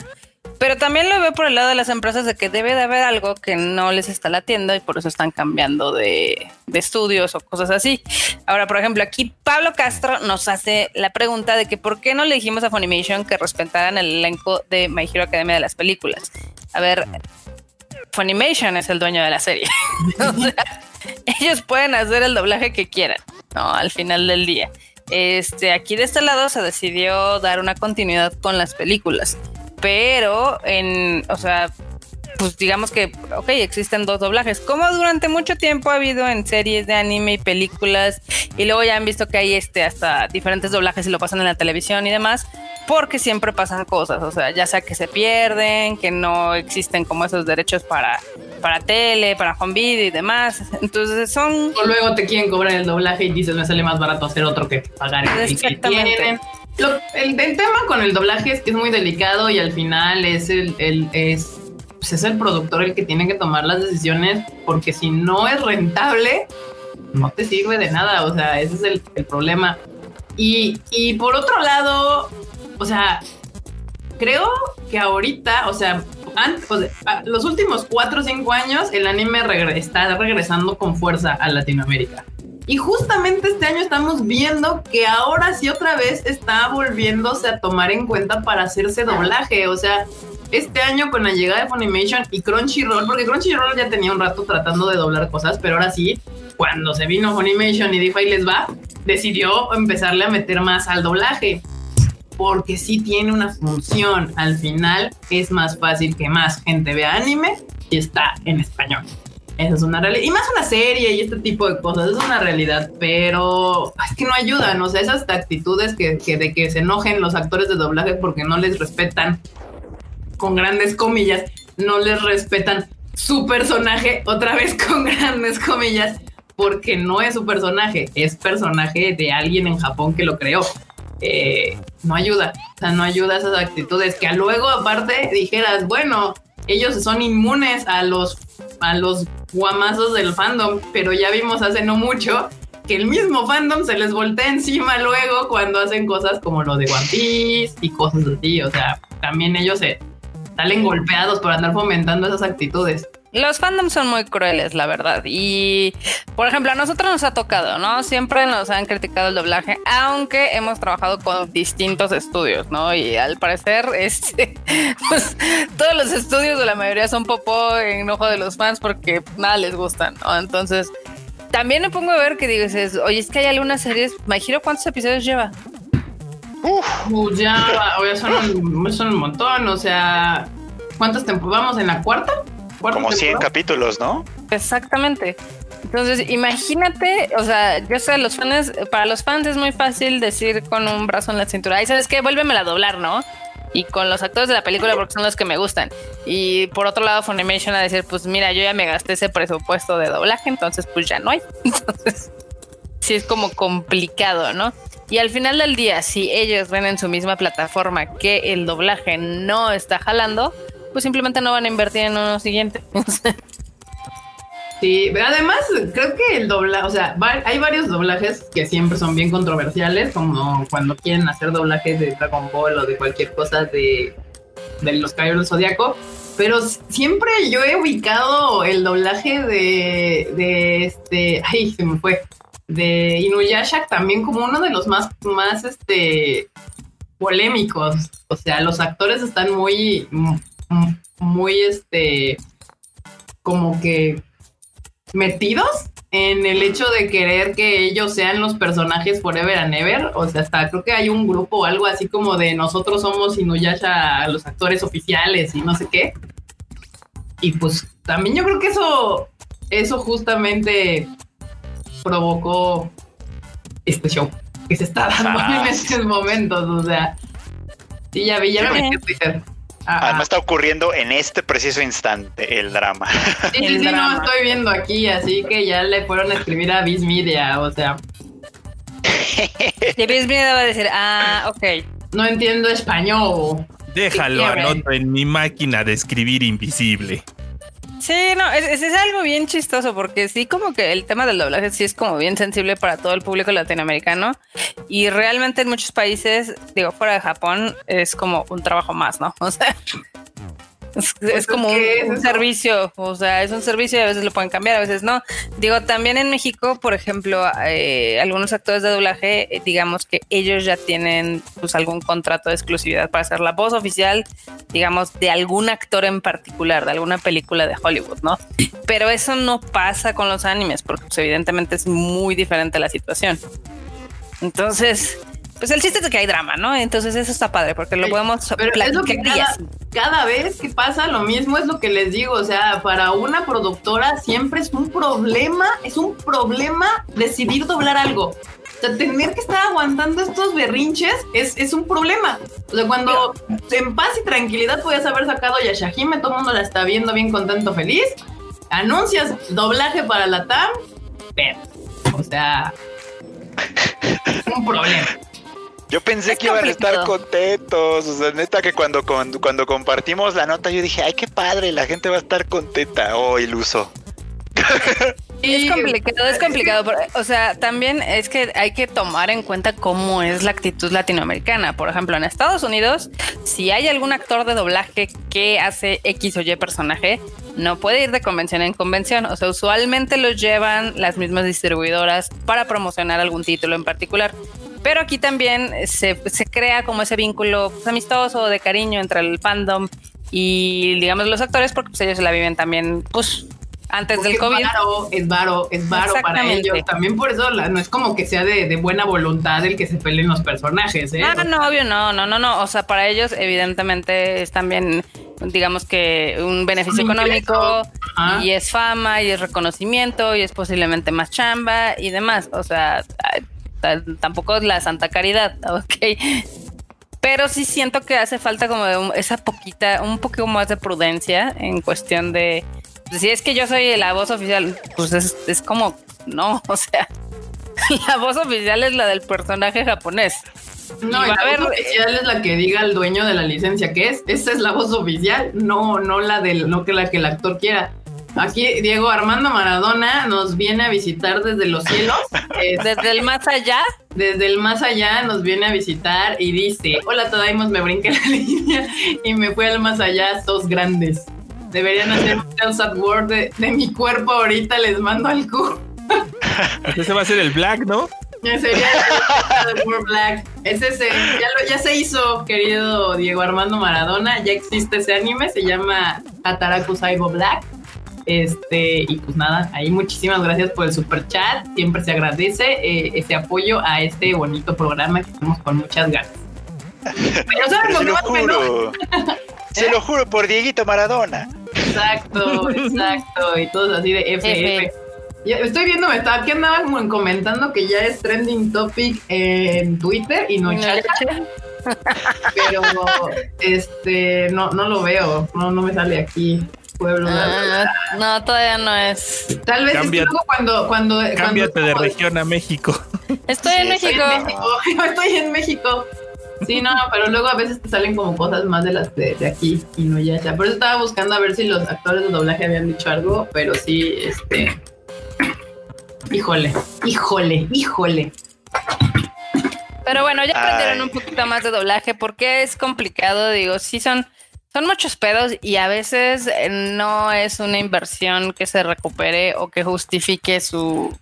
Pero también lo veo por el lado de las empresas de que debe de haber algo que no les está latiendo y por eso están cambiando de, estudios o cosas así. Ahora, por ejemplo, aquí Pablo Castro nos hace la pregunta de que por qué no le dijimos a Funimation que respetaran el elenco de My Hero Academia de las películas. A ver, Funimation es el dueño de la serie. ellos pueden hacer el doblaje que quieran, ¿no? Al final del día. Este, aquí de este lado se decidió dar una continuidad con las películas pero en, o sea, pues digamos que, ok, existen dos doblajes, como durante mucho tiempo ha habido en series de anime y películas, y luego ya han visto que hay este hasta diferentes doblajes y lo pasan en la televisión y demás, porque siempre pasan cosas, o sea, ya sea que se pierden, que no existen como esos derechos para, para tele, para home video y demás, entonces son... O luego te quieren cobrar el doblaje y dices, me sale más barato hacer otro que pagar el que tienen el, tema con el doblaje es que es muy delicado y al final es el, es, pues es el productor el que tiene que tomar las decisiones porque si no es rentable, no te sirve de nada. O sea, ese es el, el problema. Y, y, por otro lado, o sea, creo que ahorita, o sea, los últimos cuatro o cinco años, el anime está regresando con fuerza a Latinoamérica. Y justamente este año estamos viendo que ahora sí otra vez está volviéndose a tomar en cuenta para hacerse doblaje. O sea, este año con la llegada de Funimation y Crunchyroll, porque Crunchyroll ya tenía un rato tratando de doblar cosas, pero ahora sí, cuando se vino Funimation y dijo les va, decidió empezarle a meter más al doblaje. Porque sí tiene una función. Al final es más fácil que más gente vea anime y está en español. Esa es una realidad. Y más una serie y este tipo de cosas, es una realidad, pero es que no ayudan, o sea, esas actitudes que, que de que se enojen los actores de doblaje porque no les respetan, con grandes comillas, no les respetan su personaje, otra vez con grandes comillas, porque no es su personaje, es personaje de alguien en Japón que lo creó. Eh, no ayuda, o sea, no ayuda esas actitudes que luego aparte dijeras, bueno, ellos son inmunes a los a los guamazos del fandom, pero ya vimos hace no mucho que el mismo fandom se les voltea encima luego cuando hacen cosas como lo de One y cosas así, o sea, también ellos se salen golpeados por andar fomentando esas actitudes. Los fandoms son muy crueles, la verdad. Y, por ejemplo, a nosotros nos ha tocado, ¿no? Siempre nos han criticado el doblaje, aunque hemos trabajado con distintos estudios, ¿no? Y al parecer, este, pues, todos los estudios o la mayoría son popó en ojo de los fans porque nada les gustan, ¿no? Entonces, también me pongo a ver que dices, oye, es que hay algunas series, me giro cuántos episodios lleva. Uf, ya, ya son, un, son un montón, o sea, ¿cuántas temporadas vamos en la cuarta? Como 100 capítulos, ¿no? Exactamente. Entonces, imagínate, o sea, yo sé, los fans, para los fans es muy fácil decir con un brazo en la cintura, y sabes qué, vuélvemela a doblar, ¿no? Y con los actores de la película porque son los que me gustan. Y por otro lado, Funimation a decir, pues mira, yo ya me gasté ese presupuesto de doblaje, entonces pues ya no hay. Entonces, sí es como complicado, ¿no? Y al final del día, si ellos ven en su misma plataforma que el doblaje no está jalando, pues simplemente no van a invertir en uno siguiente. Sí, además creo que el doblaje, o sea, hay varios doblajes que siempre son bien controversiales, como cuando quieren hacer doblajes de Dragon Ball o de cualquier cosa de, de los Caballeros del Zodíaco, pero siempre yo he ubicado el doblaje de, de este, ay, se me fue, de Inuyasha también como uno de los más, más, este, polémicos, o sea, los actores están muy, muy, este, como que metidos en el hecho de querer que ellos sean los personajes forever and ever. O sea, hasta creo que hay un grupo o algo así como de nosotros somos Inuyasha los actores oficiales y no sé qué. Y pues también yo creo que eso, eso justamente provocó este show que se está dando en ah. estos momentos. O sea, sí, ya vi, ya me Twitter. Además está ocurriendo en este preciso instante el drama. Sí, sí, sí, no estoy viendo aquí, así que ya le fueron a escribir a Viz Media, o sea. Y Viz Media va a decir, ah, ok. No entiendo español. Déjalo, anoto en mi máquina de escribir invisible. Sí, no, es, es, algo bien chistoso porque sí, como que el tema del doblaje sí es como bien sensible para todo el público latinoamericano y realmente en muchos países, digo, fuera de Japón, es como un trabajo más, ¿no? O sea, es, pues como un, servicio, o sea, es un servicio y a veces lo pueden cambiar, a veces no. Digo, también en México, por ejemplo, eh, algunos actores de doblaje, eh, digamos que ellos ya tienen pues algún contrato de exclusividad para ser la voz oficial, digamos, de algún actor en particular, de alguna película de Hollywood, ¿no? Pero eso no pasa con los animes, porque pues, evidentemente es muy diferente la situación. Entonces, pues el chiste es que hay drama, ¿no? Entonces eso está padre porque lo podemos Pero es lo que cada, vez que pasa lo mismo es lo que les digo, o sea, para una productora siempre es un problema, es un problema decidir doblar algo. O sea, tener que estar aguantando estos berrinches es, es un problema. O sea, cuando en paz y tranquilidad podías haber sacado Yashahime, todo el mundo la está viendo bien contento, feliz. Anuncias doblaje para la TAM, pero, o sea, un problema. Yo pensé que iban a estar contentos. O sea, neta que cuando, cuando, cuando, compartimos la nota, yo dije, ay, qué padre, la gente va a estar contenta. Oh, iluso. Es complicado, es complicado. O sea, también es que hay que tomar en cuenta cómo es la actitud latinoamericana. Por ejemplo, en Estados Unidos, si hay algún actor de doblaje que hace X o Y personaje, no puede ir de convención en convención. O sea, usualmente los llevan las mismas distribuidoras para promocionar algún título en particular. Pero aquí también se, crea como ese vínculo pues, amistoso, de cariño entre el fandom y, digamos, los actores, porque pues, ellos se la viven también, pues, antes del COVID. Es varo, es varo, para ellos. También por eso no es como que sea de, buena voluntad el que se peleen los personajes. ¿eh? Ah, no, obvio, no, no, no, no. O sea, para ellos, evidentemente, es también, digamos que un beneficio económico Y es fama y es reconocimiento y es posiblemente más chamba y demás. O sea, tampoco es la santa caridad, ok. Pero sí siento que hace falta como esa poquita, un poquito más de prudencia en cuestión de, si es que yo soy la voz oficial, pues es, es como, no, o sea, la voz oficial es la del personaje japonés. No, la voz oficial es la que diga el dueño de la licencia que es. Esa es la voz oficial, no, no la del, no que la que el actor quiera. Aquí Diego Armando Maradona nos viene a visitar desde los cielos. desde el más allá. Desde el más allá nos viene a visitar y dice, hola Todaimos, me brinqué la línea y me fui al más allá, sos grandes. Deberían hacer un sad word de, mi cuerpo ahorita, les mando al cu. Ese va a ser el black, ¿no? Sería el Black. Ese ya, ya se hizo, querido Diego Armando Maradona. Ya existe ese anime, se llama Ataraku Saibo Black. Este, y pues nada, ahí muchísimas gracias por el super chat. Siempre se agradece eh, ese apoyo a este bonito programa que hacemos con muchas ganas. se lo juro. se lo juro por Dieguito Maradona. Exacto, exacto. Y todos así de FF. estoy viendo, me estaba aquí andaban comentando que ya es trending topic en Twitter y no en chat. Pero este no, no lo veo, no, no me sale aquí pueblo. Ah, no, todavía no es. Tal vez cuando, cuando. Cámbiate de región a México. Estoy en México. Estoy en México. Sí, no, pero luego a veces te salen como cosas más de las de, aquí y no ya, ya. Por eso estaba buscando a ver si los actores de doblaje habían dicho algo, pero sí, este. Híjole, híjole, híjole. Pero bueno, ya aprendieron un poquito más de doblaje porque es complicado, digo, sí son son muchos pedos y a veces eh, no es una inversión que se recupere o que justifique su,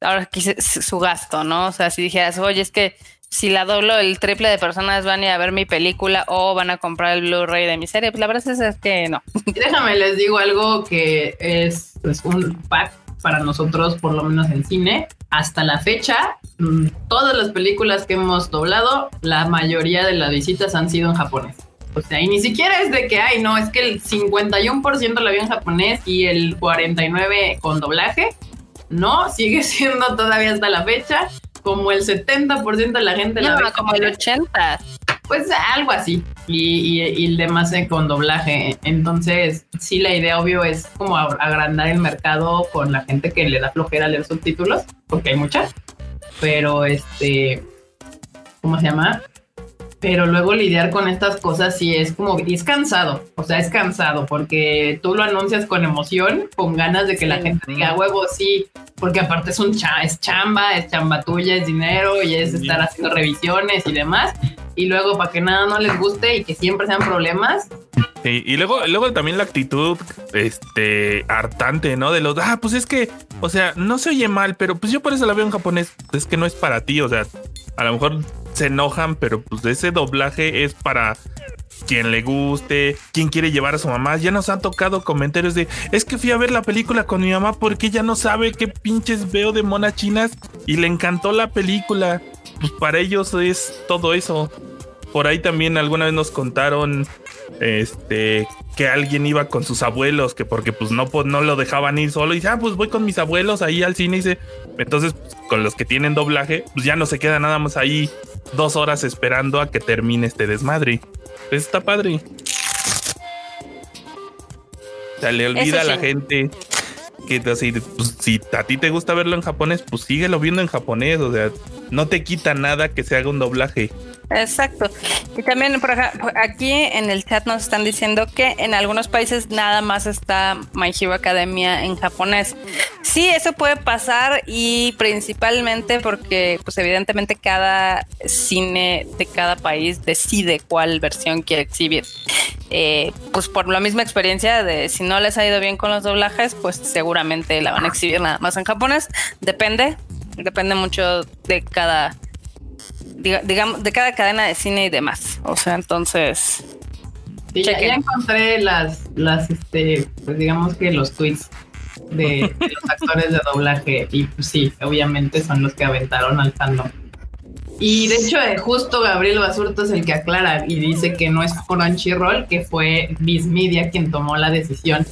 ahora su gasto, ¿no? O sea, si dijeras, oye, es que si la doblo, el triple de personas van a ir a ver mi película o van a comprar el Blu-ray de mi serie, pues la verdad es, que no. Déjame, les digo algo que es pues, un pack para nosotros, por lo menos en cine. Hasta la fecha, mm, todas las películas que hemos doblado, la mayoría de las visitas han sido en japonés. O sea, y ni siquiera es de que, ay, no, es que el 51% lo vio en japonés y el 49% con doblaje. No, sigue siendo todavía hasta la fecha como el 70% de la gente la ve. como el 80%. Pues algo así. Y, y, el demás con doblaje. Entonces, sí, la idea, obvio, es como agrandar el mercado con la gente que le da flojera leer subtítulos, porque hay muchas. Pero este, ¿cómo se llama? Pero luego lidiar con estas cosas sí es como, y es cansado, o sea, es cansado porque tú lo anuncias con emoción, con ganas de que la gente diga, huevo, sí, porque aparte es un es chamba, es chamba tuya, es dinero y es estar haciendo revisiones y demás, y luego para que nada no les guste y que siempre sean problemas. Y luego, luego también la actitud, este, hartante, ¿no? De los, ah, pues es que, o sea, no se oye mal, pero pues yo por eso la veo en japonés, es que no es para ti, o sea, a lo mejor se enojan, pero pues ese doblaje es para quien le guste, quien quiere llevar a su mamá. Ya nos han tocado comentarios de, es que fui a ver la película con mi mamá porque ella no sabe qué pinches veo de monas chinas y le encantó la película. Pues para ellos es todo eso. Por ahí también alguna vez nos contaron este que alguien iba con sus abuelos, que porque pues no, pues, no lo dejaban ir solo y dice, ah, pues voy con mis abuelos ahí al cine y dice, entonces pues, con los que tienen doblaje, pues ya no se queda nada más ahí dos horas esperando a que termine este desmadre. Pues está padre. Se le olvida a la gente que así, pues, si a ti te gusta verlo en japonés, pues síguelo viendo en japonés. O sea, no te quita nada que se haga un doblaje. Exacto. Y también por aquí en el chat nos están diciendo que en algunos países nada más está My Hero Academia en japonés. Sí, eso puede pasar y principalmente porque pues evidentemente cada cine de cada país decide cuál versión quiere exhibir. Eh, pues por la misma experiencia de si no les ha ido bien con los doblajes, pues seguramente la van a exhibir nada más en japonés. Depende, depende mucho de cada digamos, de cada cadena de cine y demás. O sea, entonces. ya, encontré las, las, este, pues digamos que los tweets de, los actores de doblaje. Y pues sí, obviamente son los que aventaron al fandom. Y de hecho, eh, justo Gabriel Basurto es el que aclara y dice que no es Crunchyroll, que fue Viz Media quien tomó la decisión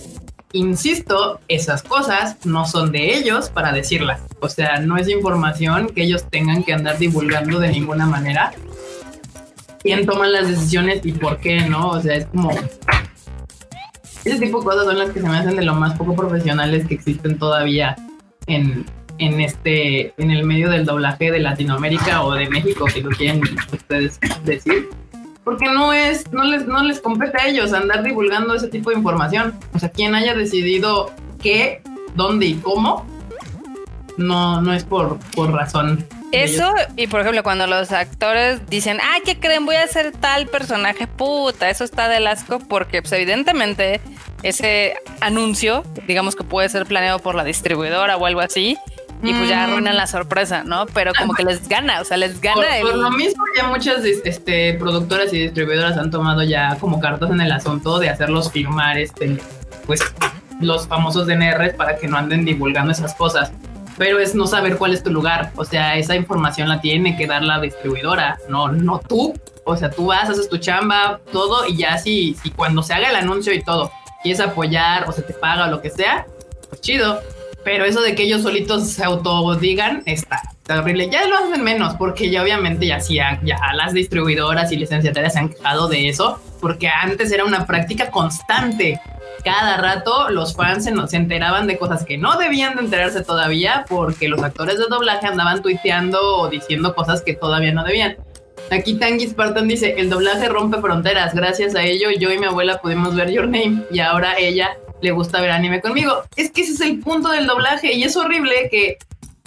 insisto, esas cosas no son de ellos para decirlas. O sea, no es información que ellos tengan que andar divulgando de ninguna manera. ¿Quién toma las decisiones y por qué no? O sea, es como... Ese tipo de cosas son las que se me hacen de lo más poco profesionales que existen todavía en, en este en el medio del doblaje de Latinoamérica o de México, si lo quieren ustedes decir porque no es, no les, no les compete a ellos andar divulgando ese tipo de información. O sea, quien haya decidido qué, dónde y cómo, no, no es por, por razón. Eso, y por ejemplo, cuando los actores dicen, ay, ¿qué creen? Voy a hacer tal personaje, puta, eso está del asco, porque pues, evidentemente ese anuncio, digamos que puede ser planeado por la distribuidora o algo así, y pues ya arruinan la sorpresa, ¿no? Pero como que les gana, o sea, les gana por, el... por lo mismo ya muchas este, productoras y distribuidoras han tomado ya como cartas en el asunto de hacerlos firmar este, pues los famosos DNRs para que no anden divulgando esas cosas. Pero es no saber cuál es tu lugar. O sea, esa información la tiene que dar la distribuidora, no, no tú. O sea, tú vas, haces tu chamba, todo, y ya si, si cuando se haga el anuncio y todo, quieres apoyar o se te paga o lo que sea, pues chido pero eso de que ellos solitos se autodigan está, horrible. Ya lo hacen menos, porque ya obviamente ya, ya, ya las distribuidoras y licenciatarias se han quejado de eso, porque antes era una práctica constante. Cada rato los fans se, se enteraban de cosas que no debían de enterarse todavía, porque los actores de doblaje andaban tuiteando o diciendo cosas que todavía no debían. Aquí Tanguy Spartan dice, el doblaje rompe fronteras, gracias a ello yo y mi abuela pudimos ver Your Name y ahora ella le gusta ver anime conmigo. Es que ese es el punto del doblaje y es horrible que,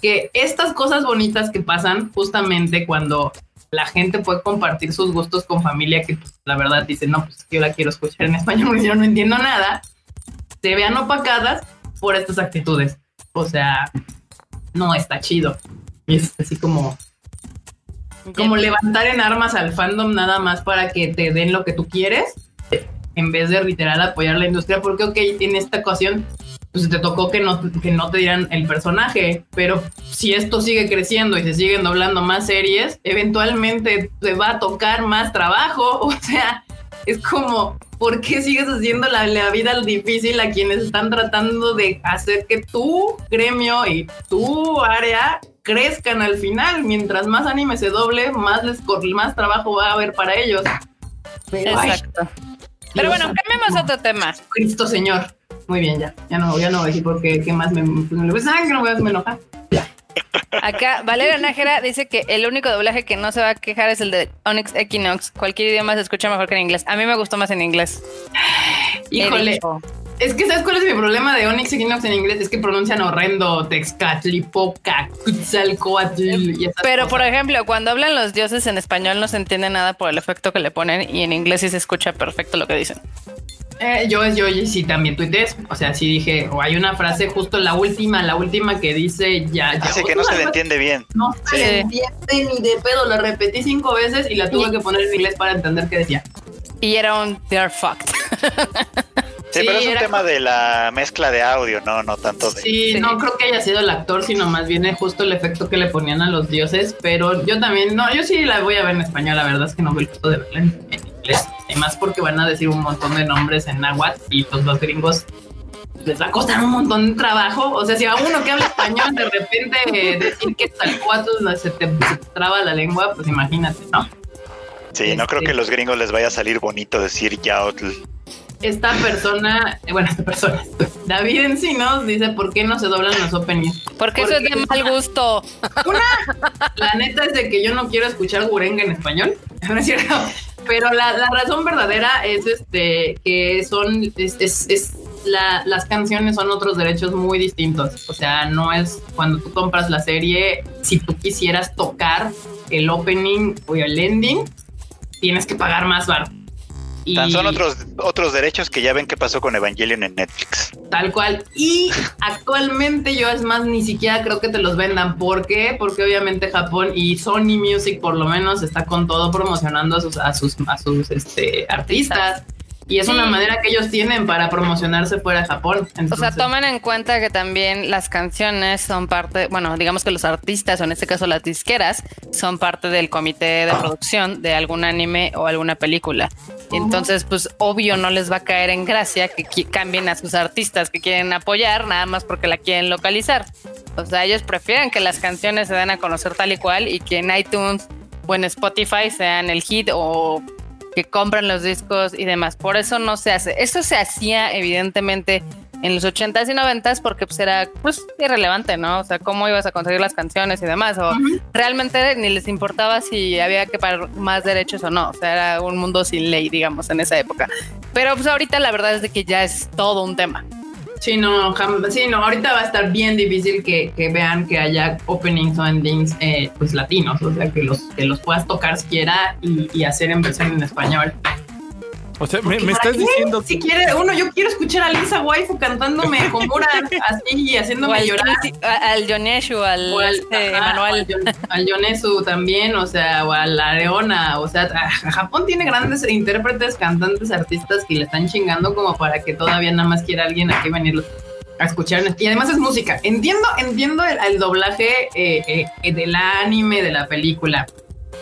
que estas cosas bonitas que pasan justamente cuando la gente puede compartir sus gustos con familia que pues, la verdad dice, no, pues yo la quiero escuchar en español yo no entiendo nada, se vean opacadas por estas actitudes. O sea, no está chido. Y es así como, como levantar en armas al fandom nada más para que te den lo que tú quieres en vez de literal apoyar la industria, porque ok, en esta ocasión pues te tocó que no, que no te dieran el personaje, pero si esto sigue creciendo y se siguen doblando más series, eventualmente te va a tocar más trabajo, o sea, es como, ¿por qué sigues haciendo la, la vida difícil a quienes están tratando de hacer que tu gremio y tu área crezcan al final? Mientras más anime se doble, más, les, más trabajo va a haber para ellos. Exacto. Pero bueno, cambiemos a otro tema. Cristo Señor. Muy bien, ya. Ya no, ya no voy a decir porque qué más me, me, pues, que no voy a enojar. Acá Valeria Nájera dice que el único doblaje que no se va a quejar es el de Onyx Equinox. Cualquier idioma se escucha mejor que en inglés. A mí me gustó más en inglés. Híjole. Es que ¿sabes cuál es mi problema de Onyx Equinox en inglés? Es que pronuncian horrendo Texcatlipoca, Quetzalcoatl y esas Pero por ejemplo, cuando hablan los dioses en español no se entiende nada por el efecto que le ponen y en inglés sí se escucha perfecto lo que dicen. Eh, yo, yo sí también tuiteé O sea, sí dije, o hay una frase justo la última, la última que dice ya. ya Dice que no se le entiende bien. No se le entiende ni de pedo. La repetí cinco veces y la tuve que poner en inglés para entender qué decía. Y era un they're fucked. Sí, pero es un tema de la mezcla de audio, no, no tanto de. Sí, no creo que haya sido el actor, sino más bien justo el efecto que le ponían a los dioses. Pero yo también, no, yo sí la voy a ver en español. La verdad es que no me gusto de verla en, inglés. Además, porque van a decir un montón de nombres en náhuatl y pues los gringos les va a costar un montón de trabajo. O sea, si a uno que habla español de repente decir que tal cuatro se te, se te traba la lengua, pues imagínate, ¿no? Sí, no creo que a los gringos les vaya a salir bonito decir yautl. Esta persona, bueno, esta persona, David Encinos dice, ¿por qué no se doblan los openings? Porque, eso es de mal gusto. Una, la neta es de que yo no quiero escuchar gurenga en español, ¿no es cierto? Pero la, razón verdadera es este que son, es, la, las canciones son otros derechos muy distintos. O sea, no es cuando tú compras la serie, si tú quisieras tocar el opening o el ending, tienes que pagar más bar. Y son otros, otros derechos que ya ven qué pasó con Evangelion en Netflix. Tal cual. Y actualmente yo es más, ni siquiera creo que te los vendan. ¿Por qué? Porque obviamente Japón y Sony Music por lo menos está con todo promocionando a sus, a sus, a sus este, artistas. Y es una manera que ellos tienen para promocionarse fuera de Japón. O sea, tomen en cuenta que también las canciones son parte, bueno, digamos que los artistas, o en este caso las disqueras, son parte del comité de producción de algún anime o alguna película. Entonces, pues obvio no les va a caer en gracia que cambien a sus artistas que quieren apoyar nada más porque la quieren localizar. O sea, ellos prefieren que las canciones se den a conocer tal y cual y que en iTunes o en Spotify sean el hit o que compran los discos y demás. Por eso no se hace. Eso se hacía evidentemente en los 80s y 90s porque pues era pues irrelevante, ¿no? O sea, cómo ibas a conseguir las canciones y demás o realmente ni les importaba si había que pagar más derechos o no, o sea, era un mundo sin ley, digamos, en esa época. Pero pues ahorita la verdad es de que ya es todo un tema. Sí, no, sí, no, ahorita va a estar bien difícil que, vean que haya openings o endings eh, pues latinos, o sea, que los, que los puedas tocar siquiera y, y hacer en versión en español. O sea, me, estás diciendo. Si quiere, uno, yo quiero escuchar a Lisa Waifu cantándome Komura así y haciéndome llorar. Al Yoneshu, al, al este, Manuel. Al, Yonesu también, o sea, o a la Leona. O sea, Japón tiene grandes intérpretes, cantantes, artistas que le están chingando como para que todavía nada más quiera alguien aquí venir a escuchar. Y además es música. Entiendo, entiendo el, doblaje eh, eh, del anime, de la película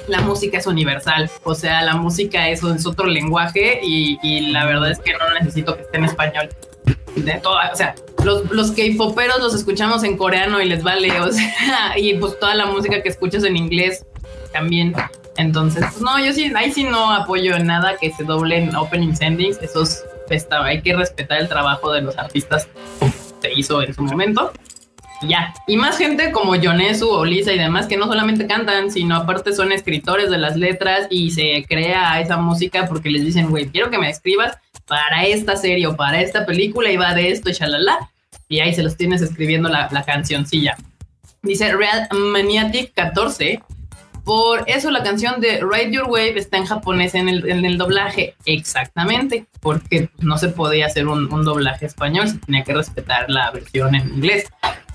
la música es universal, o sea, la música es, otro lenguaje y, la verdad es que no necesito que esté en español. De toda, o sea, los, los K-poperos los escuchamos en coreano y les vale, o sea, y pues toda la música que escuchas en inglés también. Entonces, pues, no, yo sí, ahí sí no apoyo nada que se doblen openings endings, eso es, hay que respetar el trabajo de los artistas que se hizo en su momento ya. Y más gente como Yonesu o Lisa y demás que no solamente cantan, sino aparte son escritores de las letras y se crea esa música porque les dicen, güey, quiero que me escribas para esta serie o para esta película y va de esto y shalala. Y ahí se los tienes escribiendo la, la cancioncilla. Dice Real Maniatic 14. Por eso la canción de Ride Your Wave está en japonés en el, doblaje. Exactamente. Porque no se podía hacer un doblaje español, se tenía que respetar la versión en inglés.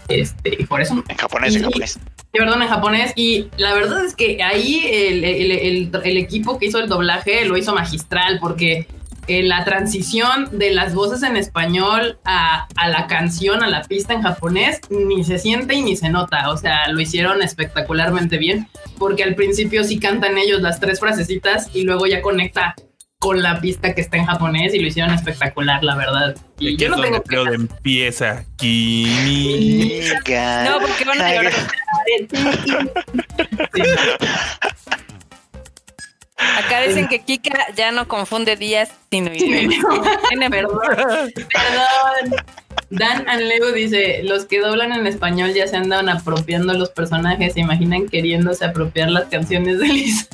Este, y por eso. En japonés, en japonés. perdón, en japonés. Y la verdad es que ahí el, equipo que hizo el doblaje lo hizo magistral porque eh, la transición de las voces en español a, a, la canción, a la pista en japonés, ni se siente y ni se nota. O sea, lo hicieron espectacularmente bien porque al principio sí cantan ellos las tres frasecitas y luego ya conecta con la pista que está en japonés y lo hicieron espectacular, la verdad. Y yo no tengo creo que empieza Kimika. No, porque van a llorar. Acá dicen que Kika ya no confunde días sino Perdón. Perdón. Dan and Leo dice, los que doblan en español ya se andan apropiando los personajes, se imaginan queriéndose apropiar las canciones de Lisa.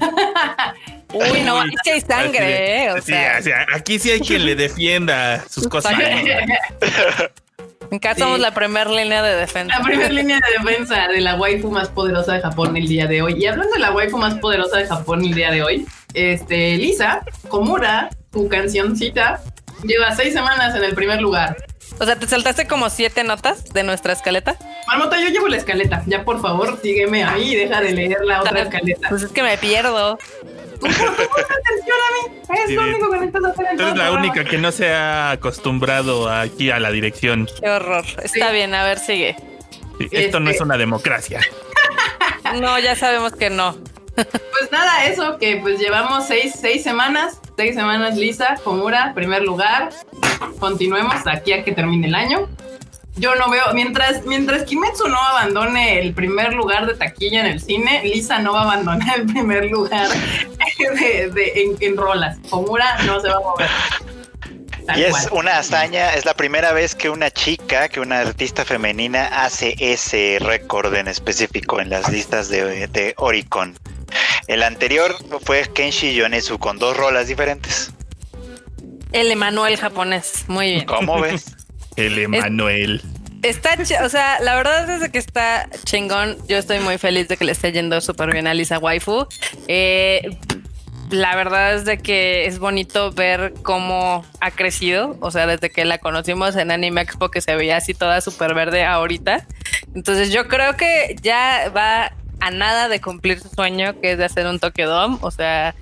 Uy, no, aquí sí hay sangre, ¿eh? O sea. aquí sí hay quien le defienda sus cosas. En casa somos la primera línea de defensa. La primera línea de defensa de la waifu más poderosa de Japón el día de hoy. Y hablando de la waifu más poderosa de Japón el día de hoy, este, Lisa, Komura, tu cancioncita, lleva seis semanas en el primer lugar. O sea, ¿te saltaste como siete notas de nuestra escaleta? Marmota, yo llevo la escaleta. Ya, por favor, sígueme ahí y deja de leer la otra escaleta. Pues es que me pierdo. Tú, atención a mí. Es lo único que necesitas hacer Tú eres la única que no se ha acostumbrado aquí a la dirección. Qué horror. Está bien, a ver, sigue. esto no es este una democracia. no, ya sabemos que no. Pues nada, eso que pues llevamos seis, seis semanas, seis semanas lisa, Komura, primer lugar. Continuemos aquí a que termine el año yo no veo, mientras, mientras Kimetsu no abandone el primer lugar de taquilla en el cine, Lisa no va a abandonar el primer lugar de, en, rolas. Komura no se va a mover. y es una hazaña, es la primera vez que una chica, que una artista femenina hace ese récord en específico en las listas de, de Oricon. El anterior fue Kenshi Yonezu con dos rolas diferentes. El Emanuel japonés, muy bien. ¿Cómo ves? El Emanuel. Está, o sea, la verdad es que está chingón. Yo estoy muy feliz de que le esté yendo súper bien a Lisa Waifu. Eh, la verdad es de que es bonito ver cómo ha crecido. O sea, desde que la conocimos en Anime Expo, que se veía así toda súper verde ahorita. Entonces, yo creo que ya va a nada de cumplir su sueño, que es de hacer un Tokyo Dome. O sea,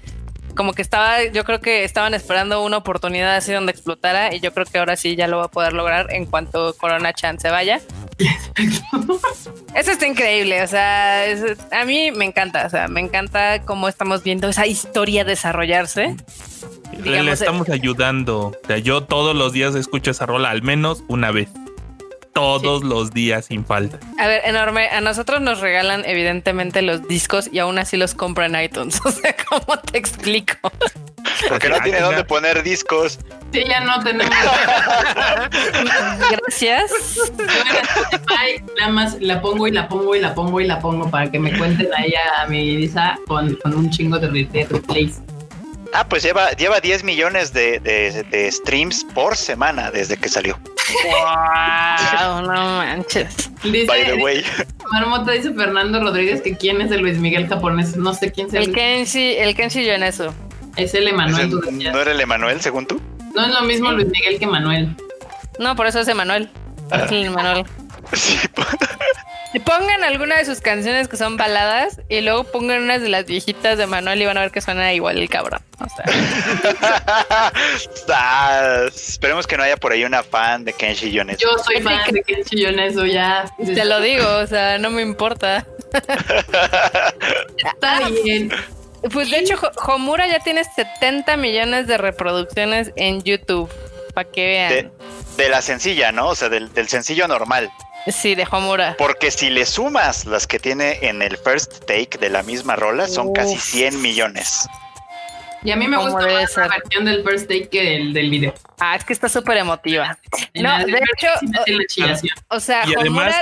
como que estaba, yo creo que estaban esperando una oportunidad así donde explotara y yo creo que ahora sí ya lo va a poder lograr en cuanto Corona Chan se vaya. Eso está increíble, o sea, a mí me encanta, o sea, me encanta cómo estamos viendo esa historia desarrollarse. Le estamos ayudando. O sea, yo todos los días escucho esa rola al menos una vez todos los días sin falta. A ver, enorme. A nosotros nos regalan evidentemente los discos y aún así los compran iTunes. O sea, ¿cómo te explico? Porque no tiene dónde poner discos. Sí, ya no tenemos. Gracias. nada más la pongo y la pongo y la pongo y la pongo para que me cuenten ahí a mi Lisa con, con un chingo de, de replays. Ah, pues lleva, lleva 10 millones de, de, streams por semana desde que salió. Wow, no manches. By the way. Marmota dice Fernando Rodríguez que quién es el Luis Miguel japonés. No sé quién es el Kenshi, el Kenshi eso. Es el Emanuel. ¿No era el Emanuel según tú? No es lo mismo Luis Miguel que Manuel. No, por eso es Emanuel. Es ah. el Emanuel. Sí, Pongan alguna de sus canciones que son baladas y luego pongan unas de las viejitas de Manuel y van a ver que suena igual el cabrón. O sea. esperemos que no haya por ahí una fan de Kenshi Yonesu. Yo soy fan de Kenshi Yonesu, ya. Te lo digo, o sea, no me importa. Está bien. Pues de hecho, Homura ya tiene 70 millones de reproducciones en YouTube. Para que vean. De, la sencilla, ¿no? O sea, del, del sencillo normal. Sí, de Homura. Porque si le sumas las que tiene en el first take de la misma rola, son casi 100 millones. Y a mí me gusta más la versión del first take que el del video. Ah, es que está súper emotiva. No, de hecho, o, sea, y además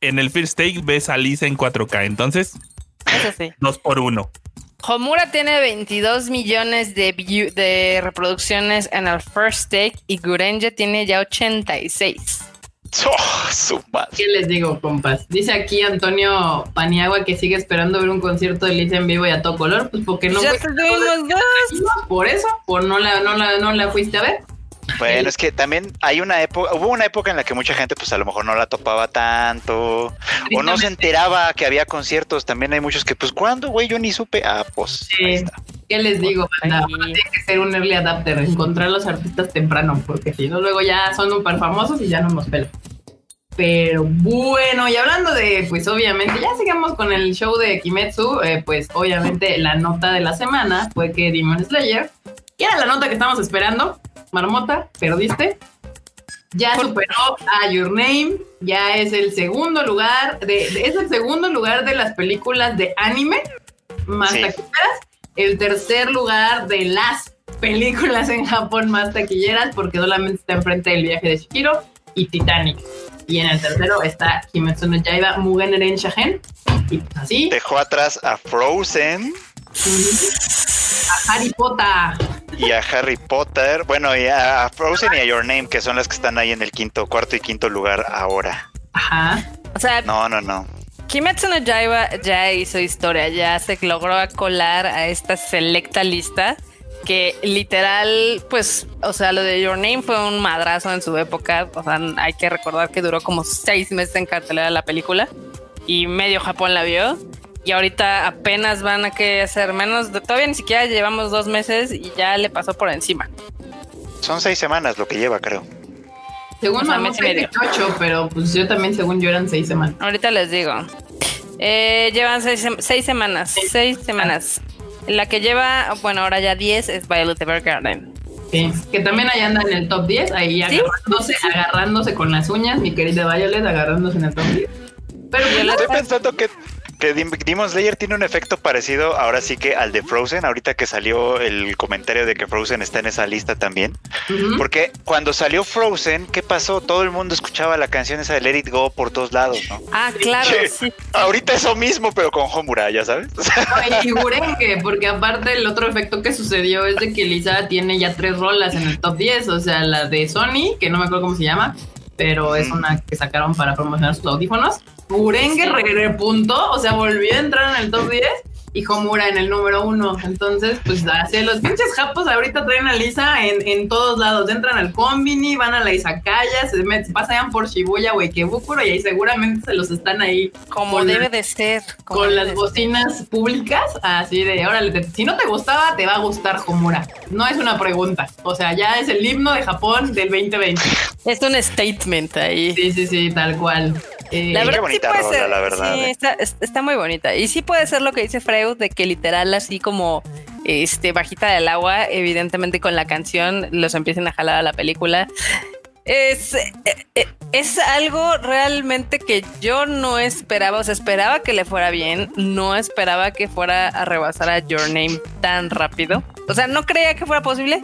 en el first take ves a Lisa en 4K, entonces eso sí. Dos por uno. Homura tiene 22 millones de, de reproducciones en el first take y Gurenje tiene ya 86. Oh, ¿Qué les digo, compas? Dice aquí Antonio Paniagua que sigue esperando ver un concierto de Lisa en vivo y a todo color. Pues porque no. Ya Por eso, por no la, no la, no la fuiste a ver. Bueno, es que también hay una época, hubo una época en la que mucha gente pues a lo mejor no la topaba tanto o no se enteraba que había conciertos. También hay muchos que pues ¿cuándo, güey? Yo ni supe. Ah, pues sí. ¿Qué les digo? Tiene que ser un early adapter, encontrar los artistas temprano, porque si no luego ya son súper famosos y ya no nos pelan. Pero bueno, y hablando de, pues obviamente, ya sigamos con el show de Kimetsu, eh, pues obviamente la nota de la semana fue que Demon Slayer, que era la nota que estábamos esperando, Marmota, perdiste. Ya superó a Your Name, ya es el segundo lugar de, es el segundo lugar de las películas de anime más taquilleras, el tercer lugar de las películas en Japón más taquilleras, porque solamente está enfrente del viaje de Shihiro y Titanic. Y en el tercero está Kimetsu no Yaiba Mugen Eren Shahen. Y pues así. Dejó atrás a Frozen. A Harry Potter y a Harry Potter, bueno, y a Frozen y a Your Name, que son las que están ahí en el quinto, cuarto y quinto lugar ahora. Ajá. O sea, no, no, no. Kimetsu no Yaiba ya hizo historia, ya se logró colar a esta selecta lista que literal, pues, o sea, lo de Your Name fue un madrazo en su época. O sea, hay que recordar que duró como seis meses en cartelera la película y medio Japón la vio y ahorita apenas van a que hacer menos, de, todavía ni siquiera llevamos dos meses y ya le pasó por encima. Son seis semanas lo que lleva, creo. Según me ocho, pero pues yo también según yo eran seis semanas. Ahorita les digo. Eh, llevan seis, semanas, seis semanas. La que lleva, bueno, ahora ya diez es Violet Evergarden. Sí, que también ahí anda en el top 10, ahí agarrándose, agarrándose con las uñas, mi querida Violet agarrándose en el top 10. Pero estoy pensando que que Demon Slayer tiene un efecto parecido ahora sí que al de Frozen, ahorita que salió el comentario de que Frozen está en esa lista también. Porque cuando salió Frozen, ¿qué pasó? Todo el mundo escuchaba la canción esa de Let It Go por todos lados, ¿no? Ah, claro. Sí. Ahorita eso mismo, pero con Homura, ya sabes. y Gurenge, porque aparte el otro efecto que sucedió es de que Lisa tiene ya tres rolas en el top 10, o sea, la de Sony, que no me acuerdo cómo se llama, pero es una que sacaron para promocionar sus audífonos. Urenge repunto, o sea, volvió a entrar en el top 10 y Homura en el número uno. Entonces, pues así los pinches japos ahorita traen a Lisa en, en todos lados. Entran al Combini, van a la Izakaya, se, pasan por Shibuya o Ikebukuro y ahí seguramente se los están ahí. Como debe de ser. Con las bocinas públicas, así de, órale, si no te gustaba, te va a gustar Homura. No es una pregunta. O sea, ya es el himno de Japón del 2020. Es un statement ahí. Sí, sí, sí, tal cual. Eh, la verdad, sí puede ser, la verdad. Sí, está, está, muy bonita. Y sí puede ser lo que dice Freud, de que literal así como este bajita del agua, evidentemente con la canción los empiecen a jalar a la película. Es, eh, eh, es algo realmente que yo no esperaba, o sea, esperaba que le fuera bien, no esperaba que fuera a rebasar a Your Name tan rápido. O sea, no creía que fuera posible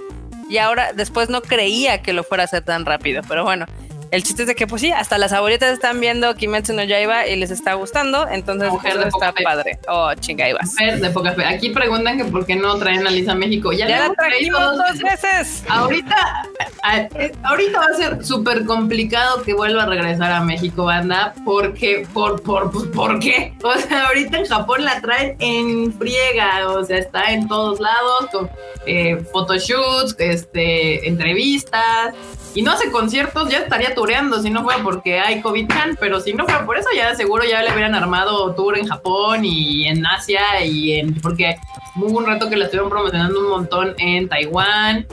y ahora después no creía que lo fuera a hacer tan rápido, pero bueno, el chiste es de que, pues sí, hasta las abuelitas están viendo Kimetsu no Yaiba y les está gustando, entonces Mujer de está padre. Oh, chinga, ibas. Mujer de poca fe. Aquí preguntan que por qué no traen a Lisa México. Ya, la trajimos dos veces. Ahorita, ahorita va a ser súper complicado que vuelva a regresar a México, banda, porque, por, por, pues, ¿por qué? O sea, ahorita en Japón la traen en friega, o sea, está en todos lados, con eh, photoshoots, este, entrevistas, y no hace conciertos, ya estaría tureando si no fuera porque hay COVID -can, pero si no fuera por eso, ya seguro ya le hubieran armado tour en Japón y en Asia y en. porque hubo un rato que la estuvieron promocionando un montón en Taiwán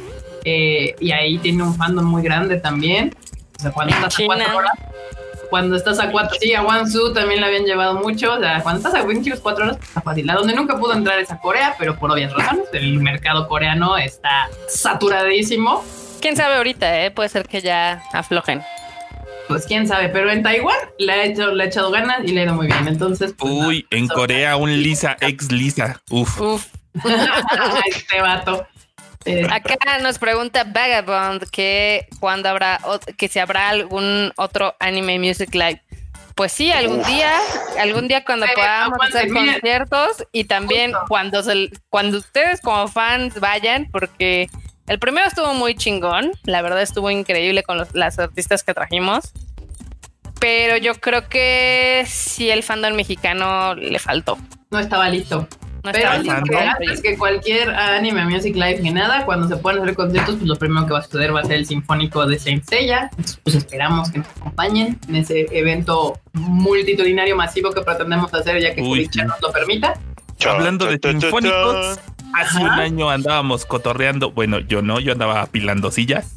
eh, y ahí tiene un fandom muy grande también. O sea, cuando estás a cuatro horas. Cuando estás a cuatro, sí, a Wansu también la habían llevado mucho. O sea, cuando estás a 24 cuatro horas, está fácil. La donde nunca pudo entrar es a Corea, pero por obvias razones, el mercado coreano está saturadísimo quién sabe ahorita, ¿eh? Puede ser que ya aflojen. Pues quién sabe, pero en Taiwán le ha, hecho, le ha echado ganas y le ha ido muy bien. Entonces, pues, uy, en Corea un Lisa ex Lisa. Uf. Uf. este vato. Eh, Acá nos pregunta Vagabond que cuando habrá que si habrá algún otro anime music live. Pues sí, algún día, algún día cuando podamos hacer conciertos y también cuando se, cuando ustedes como fans vayan, porque el primero estuvo muy chingón, la verdad estuvo increíble con las artistas que trajimos. Pero yo creo que sí el fandom mexicano le faltó. No estaba listo. No pero antes que cualquier anime music live ni nada, cuando se puedan hacer conciertos, pues lo primero que va a suceder va a ser el sinfónico de Saint Seiya. Pues COVID nos acompañen en ese evento multitudinario masivo que pretendemos hacer ya que COVID nos lo permita. Hablando de sinfónicos, hace un año andábamos cotorreando. Bueno, yo no, yo andaba apilando sillas.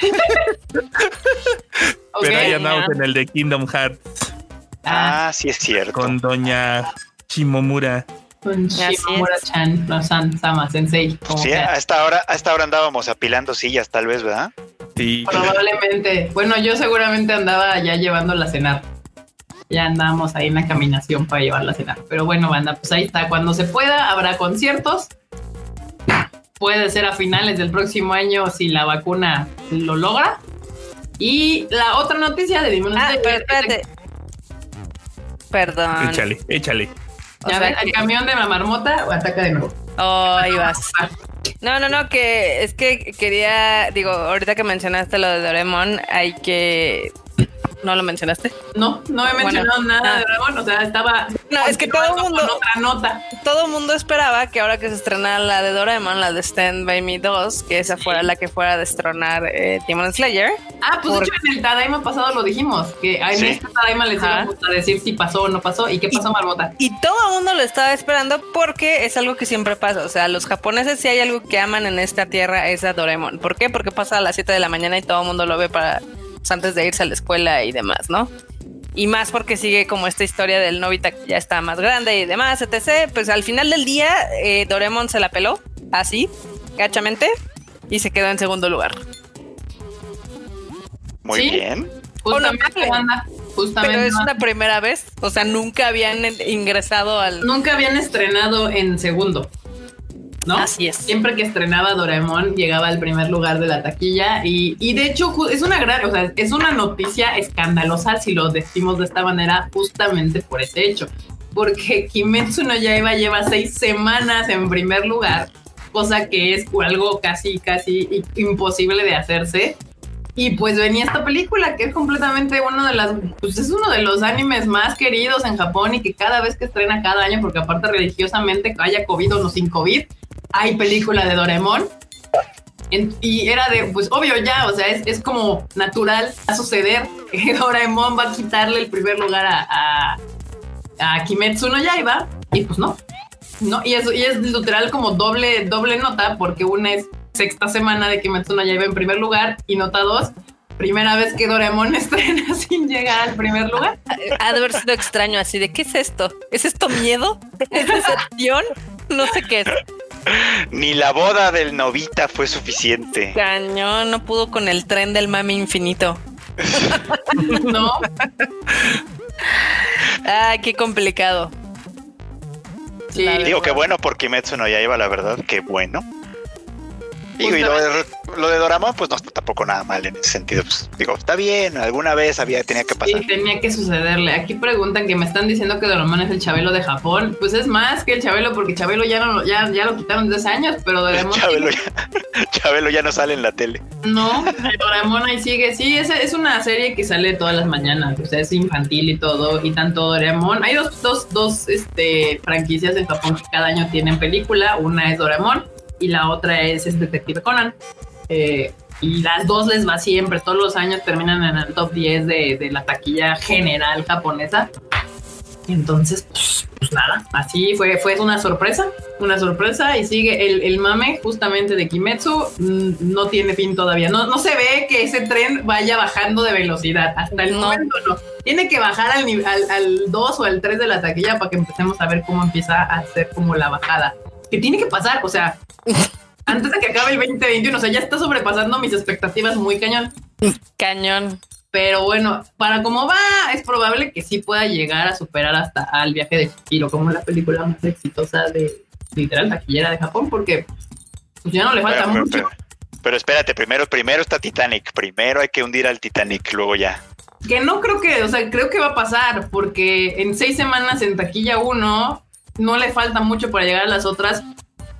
Pero ahí andamos en el de Kingdom Hearts. Ah, sí es cierto. Con doña Shimomura. Con Shimomura-chan, no, San, Sama, Sensei. Sí, hasta ahora, hasta ahora andábamos apilando sillas, tal vez, ¿verdad? Sí. Probablemente. Bueno, yo seguramente andaba ya llevando la cenar ya andamos ahí en la caminación para llevarla a cenar. Pero bueno, banda, pues ahí está. Cuando se pueda, habrá conciertos. Puede ser a finales del próximo año si la vacuna lo logra. Y la otra noticia de ah, espérate. Perdón. Échale, échale. Ya ven, el camión de la marmota o ataca de nuevo. Oh, ahí vas. No, no, no, que es que quería, digo, ahorita que mencionaste lo de Doremon, hay que ¿No lo mencionaste? No, no he mencionado nada de Dragon, o sea, estaba... No, es que todo el mundo... otra nota. Todo el mundo esperaba que ahora que se estrenara la de Doraemon, la de Stand By Me 2, que esa fuera la que fuera a destronar eh, Demon Slayer. Ah, pues de hecho en el Tadaima pasado lo dijimos, que en este Tadaima les íbamos a decir si pasó o no pasó y qué pasó, Marmota. Y todo el mundo lo estaba esperando porque es algo que siempre pasa, o sea, los japoneses si hay algo que aman en esta tierra es a Doraemon. ¿Por qué? Porque pasa a las 7 de la mañana y todo el mundo lo ve para pues, antes de irse a la escuela y demás, ¿no? Y más porque sigue como esta historia del Novita que ya está más grande y demás, etc. Pues al final del día, eh, Doremon se la peló, así, gachamente, y se quedó en segundo lugar. Muy bien. Justamente, Pero es una primera vez, o sea, nunca habían ingresado al... Nunca habían estrenado en segundo. ¿No? Así es. Siempre que estrenaba Doraemon llegaba al primer lugar de la taquilla y, y, de hecho es una gran, o sea, es una noticia escandalosa si lo decimos de esta manera justamente por ese hecho, porque Kimetsu no Yaiba lleva seis semanas en primer lugar, cosa que es algo casi, casi imposible de hacerse. Y pues venía esta película que es completamente uno de las, pues es uno de los animes más queridos en Japón y que cada vez que estrena cada año, porque aparte religiosamente haya COVID o no sin COVID, hay película de Doraemon. y era de, pues obvio ya, o sea, es, es como natural a suceder que Doraemon va a quitarle el primer lugar a, a, a Kimetsu no Yaiba y pues no, no, y eso y es literal como doble, doble nota porque una es sexta semana de Kimetsu no Yaiba en primer lugar y nota dos, primera vez que Doraemon estrena sin llegar al primer lugar. Ha de haber sido extraño así de ¿qué es esto? ¿Es esto miedo? ¿Es decepción? No sé qué es. Ni la boda del novita fue suficiente. Cañón, no pudo con el tren del mami infinito. no. Ay, qué complicado. Sí, digo que bueno por Kimetsu no Yaiba, la verdad, qué bueno. Digo, y lo de, lo de Doraemon, pues no está tampoco nada mal en ese sentido. Pues, digo, está bien, alguna vez había, tenía que pasar. Sí, tenía que sucederle. Aquí preguntan que me están diciendo que Doraemon es el Chabelo de Japón. Pues es más que el Chabelo, porque Chabelo ya no ya, ya lo quitaron desde hace años, pero Doraemon. Chabelo, ya, Chabelo ya no sale en la tele. No, Doraemon ahí sigue. Sí, es, es una serie que sale todas las mañanas. O sea, es infantil y todo. Y tanto Doraemon. Hay dos, dos, dos este, franquicias en Japón que cada año tienen película. Una es Doraemon y la otra es, es Detective Conan. Eh, y las dos les va siempre, todos los años terminan en el top 10 de, de la taquilla general japonesa. Entonces, pues, pues, nada, así fue, fue una sorpresa, una sorpresa. Y sigue el, el mame justamente de Kimetsu, mm, no tiene fin todavía, no, no se ve que ese tren vaya bajando de velocidad, hasta el momento no, tiene que bajar al, al, al 2 o al 3 de la taquilla para que empecemos a ver cómo empieza a hacer como la bajada, que tiene que pasar, o sea, antes de que acabe el 2021. O sea, ya está sobrepasando mis expectativas muy cañón. Cañón. Pero bueno, para cómo va, es probable que sí pueda llegar a superar hasta al viaje de Chihiro como la película más exitosa de literal taquillera de Japón, porque pues ya no le falta pero, mucho. Pero, pero, espérate, primero, primero está Titanic, primero hay que hundir al Titanic, luego ya. Que no creo que, o sea, creo que va a pasar, porque en seis semanas en taquilla uno no le falta mucho para llegar a las otras,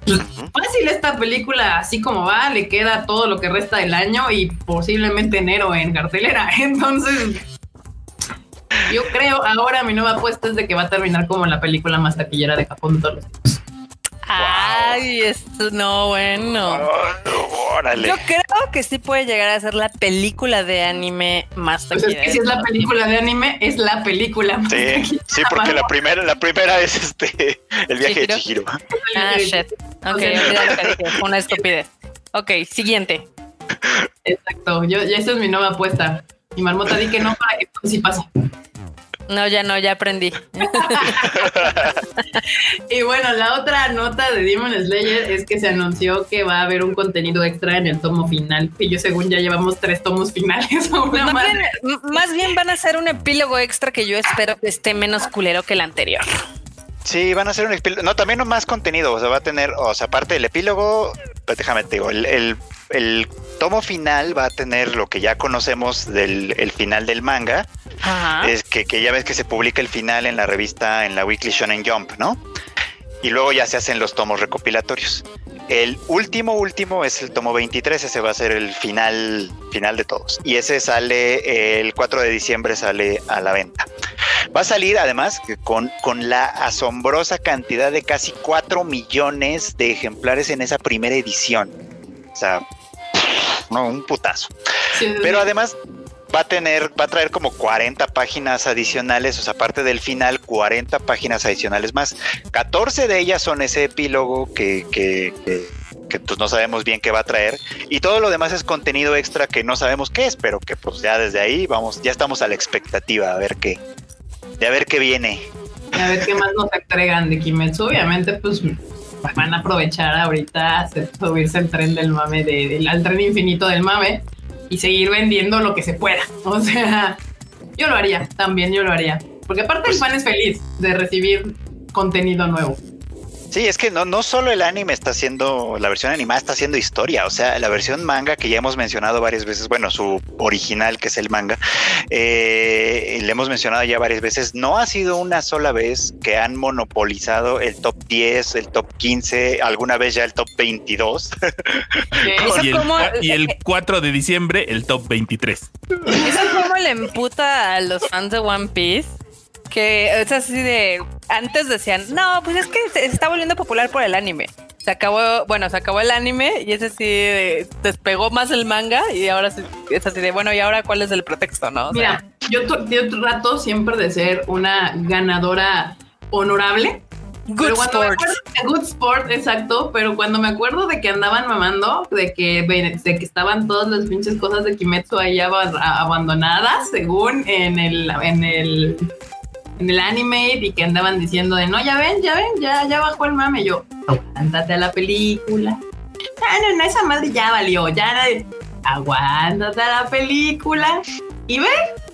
Fácil esta película, así como va, le queda todo lo que resta del año y posiblemente enero en cartelera. Entonces, yo creo ahora mi nueva apuesta es de que va a terminar como la película más taquillera de Japón de todos los. Ay, esto no, bueno. Yo creo que sí puede llegar a ser la película de anime más pues es que si es la película de anime, es la película más Sí, sí, porque la primera, la primera es este el viaje de Chihiro. Ah, shit. Ok, una estupidez. Ok, siguiente. Exacto. Yo, ya esa es mi nueva apuesta. Y Marmota di que no para que sí pase. No, ya no, ya aprendí. y bueno, la otra nota de Demon Slayer es que se anunció que va a haber un contenido extra en el tomo final. Y yo, según ya llevamos tres tomos finales. Una más, bien, más bien van a ser un epílogo extra que yo espero que esté menos culero que el anterior. Sí, van a ser un epílogo. No, también más contenido. O sea, va a tener, o sea, aparte del epílogo, pues déjame te digo, el, el, el, tomo final va a tener lo que ya conocemos del el final del manga. Ajá. Es que, que, ya ves que se publica el final en la revista, en la Weekly Shonen Jump, ¿no? Y luego ya se hacen los tomos recopilatorios. El último, último es el tomo 23, ese va a ser el final, final de todos. Y ese sale el 4 de diciembre, sale a la venta. Va a salir además con, con la asombrosa cantidad de casi 4 millones de ejemplares en esa primera edición. O sea, no, un putazo. Sí, Pero además va a tener, va a traer como 40 páginas adicionales, o sea, aparte del final, 40 páginas adicionales más. 14 de ellas son ese epílogo que, que, que, que pues no sabemos bien qué va a traer. Y todo lo demás es contenido extra que no sabemos qué es, pero que pues ya desde ahí vamos, ya estamos a la expectativa a ver qué, de a ver qué viene. A ver qué más nos entregan de Kimetsu. Obviamente, pues van a aprovechar ahorita hacer subirse el tren del mame, de, del al tren infinito del mame y seguir vendiendo lo que se pueda. O sea, yo lo haría, también yo lo haría. Porque aparte pues, el fan es feliz de recibir contenido nuevo. Sí, es que no, no solo el anime está haciendo, la versión animada está haciendo historia, o sea, la versión manga que ya hemos mencionado varias veces, bueno, su original que es el manga, eh, le hemos mencionado ya varias veces, no ha sido una sola vez que han monopolizado el top 10, el top 15, alguna vez ya el top 22. y, el, y, el, 4 de diciembre el top 23. ¿Eso cómo le emputa a los fans de One Piece? que es así de antes decían, no, pues es que se está volviendo popular por el anime. Se acabó, bueno, se acabó el anime y es así despegó más el manga y ahora es así de, bueno, y ahora cuál es el pretexto, ¿no? Mira, yo, yo trato siempre de ser una ganadora honorable. Good sport. good sport, exacto. Pero cuando me acuerdo de que andaban mamando, de que, de que estaban todas las pinches cosas de Kimetsu ahí abandonadas, según en el, en el en el anime y que andaban diciendo de no, ya ven, ya ven, ya, ya bajó el mame. yo, aguántate a la película. Ah, no, esa madre ya valió, ya. Aguántate a la película. Y ve,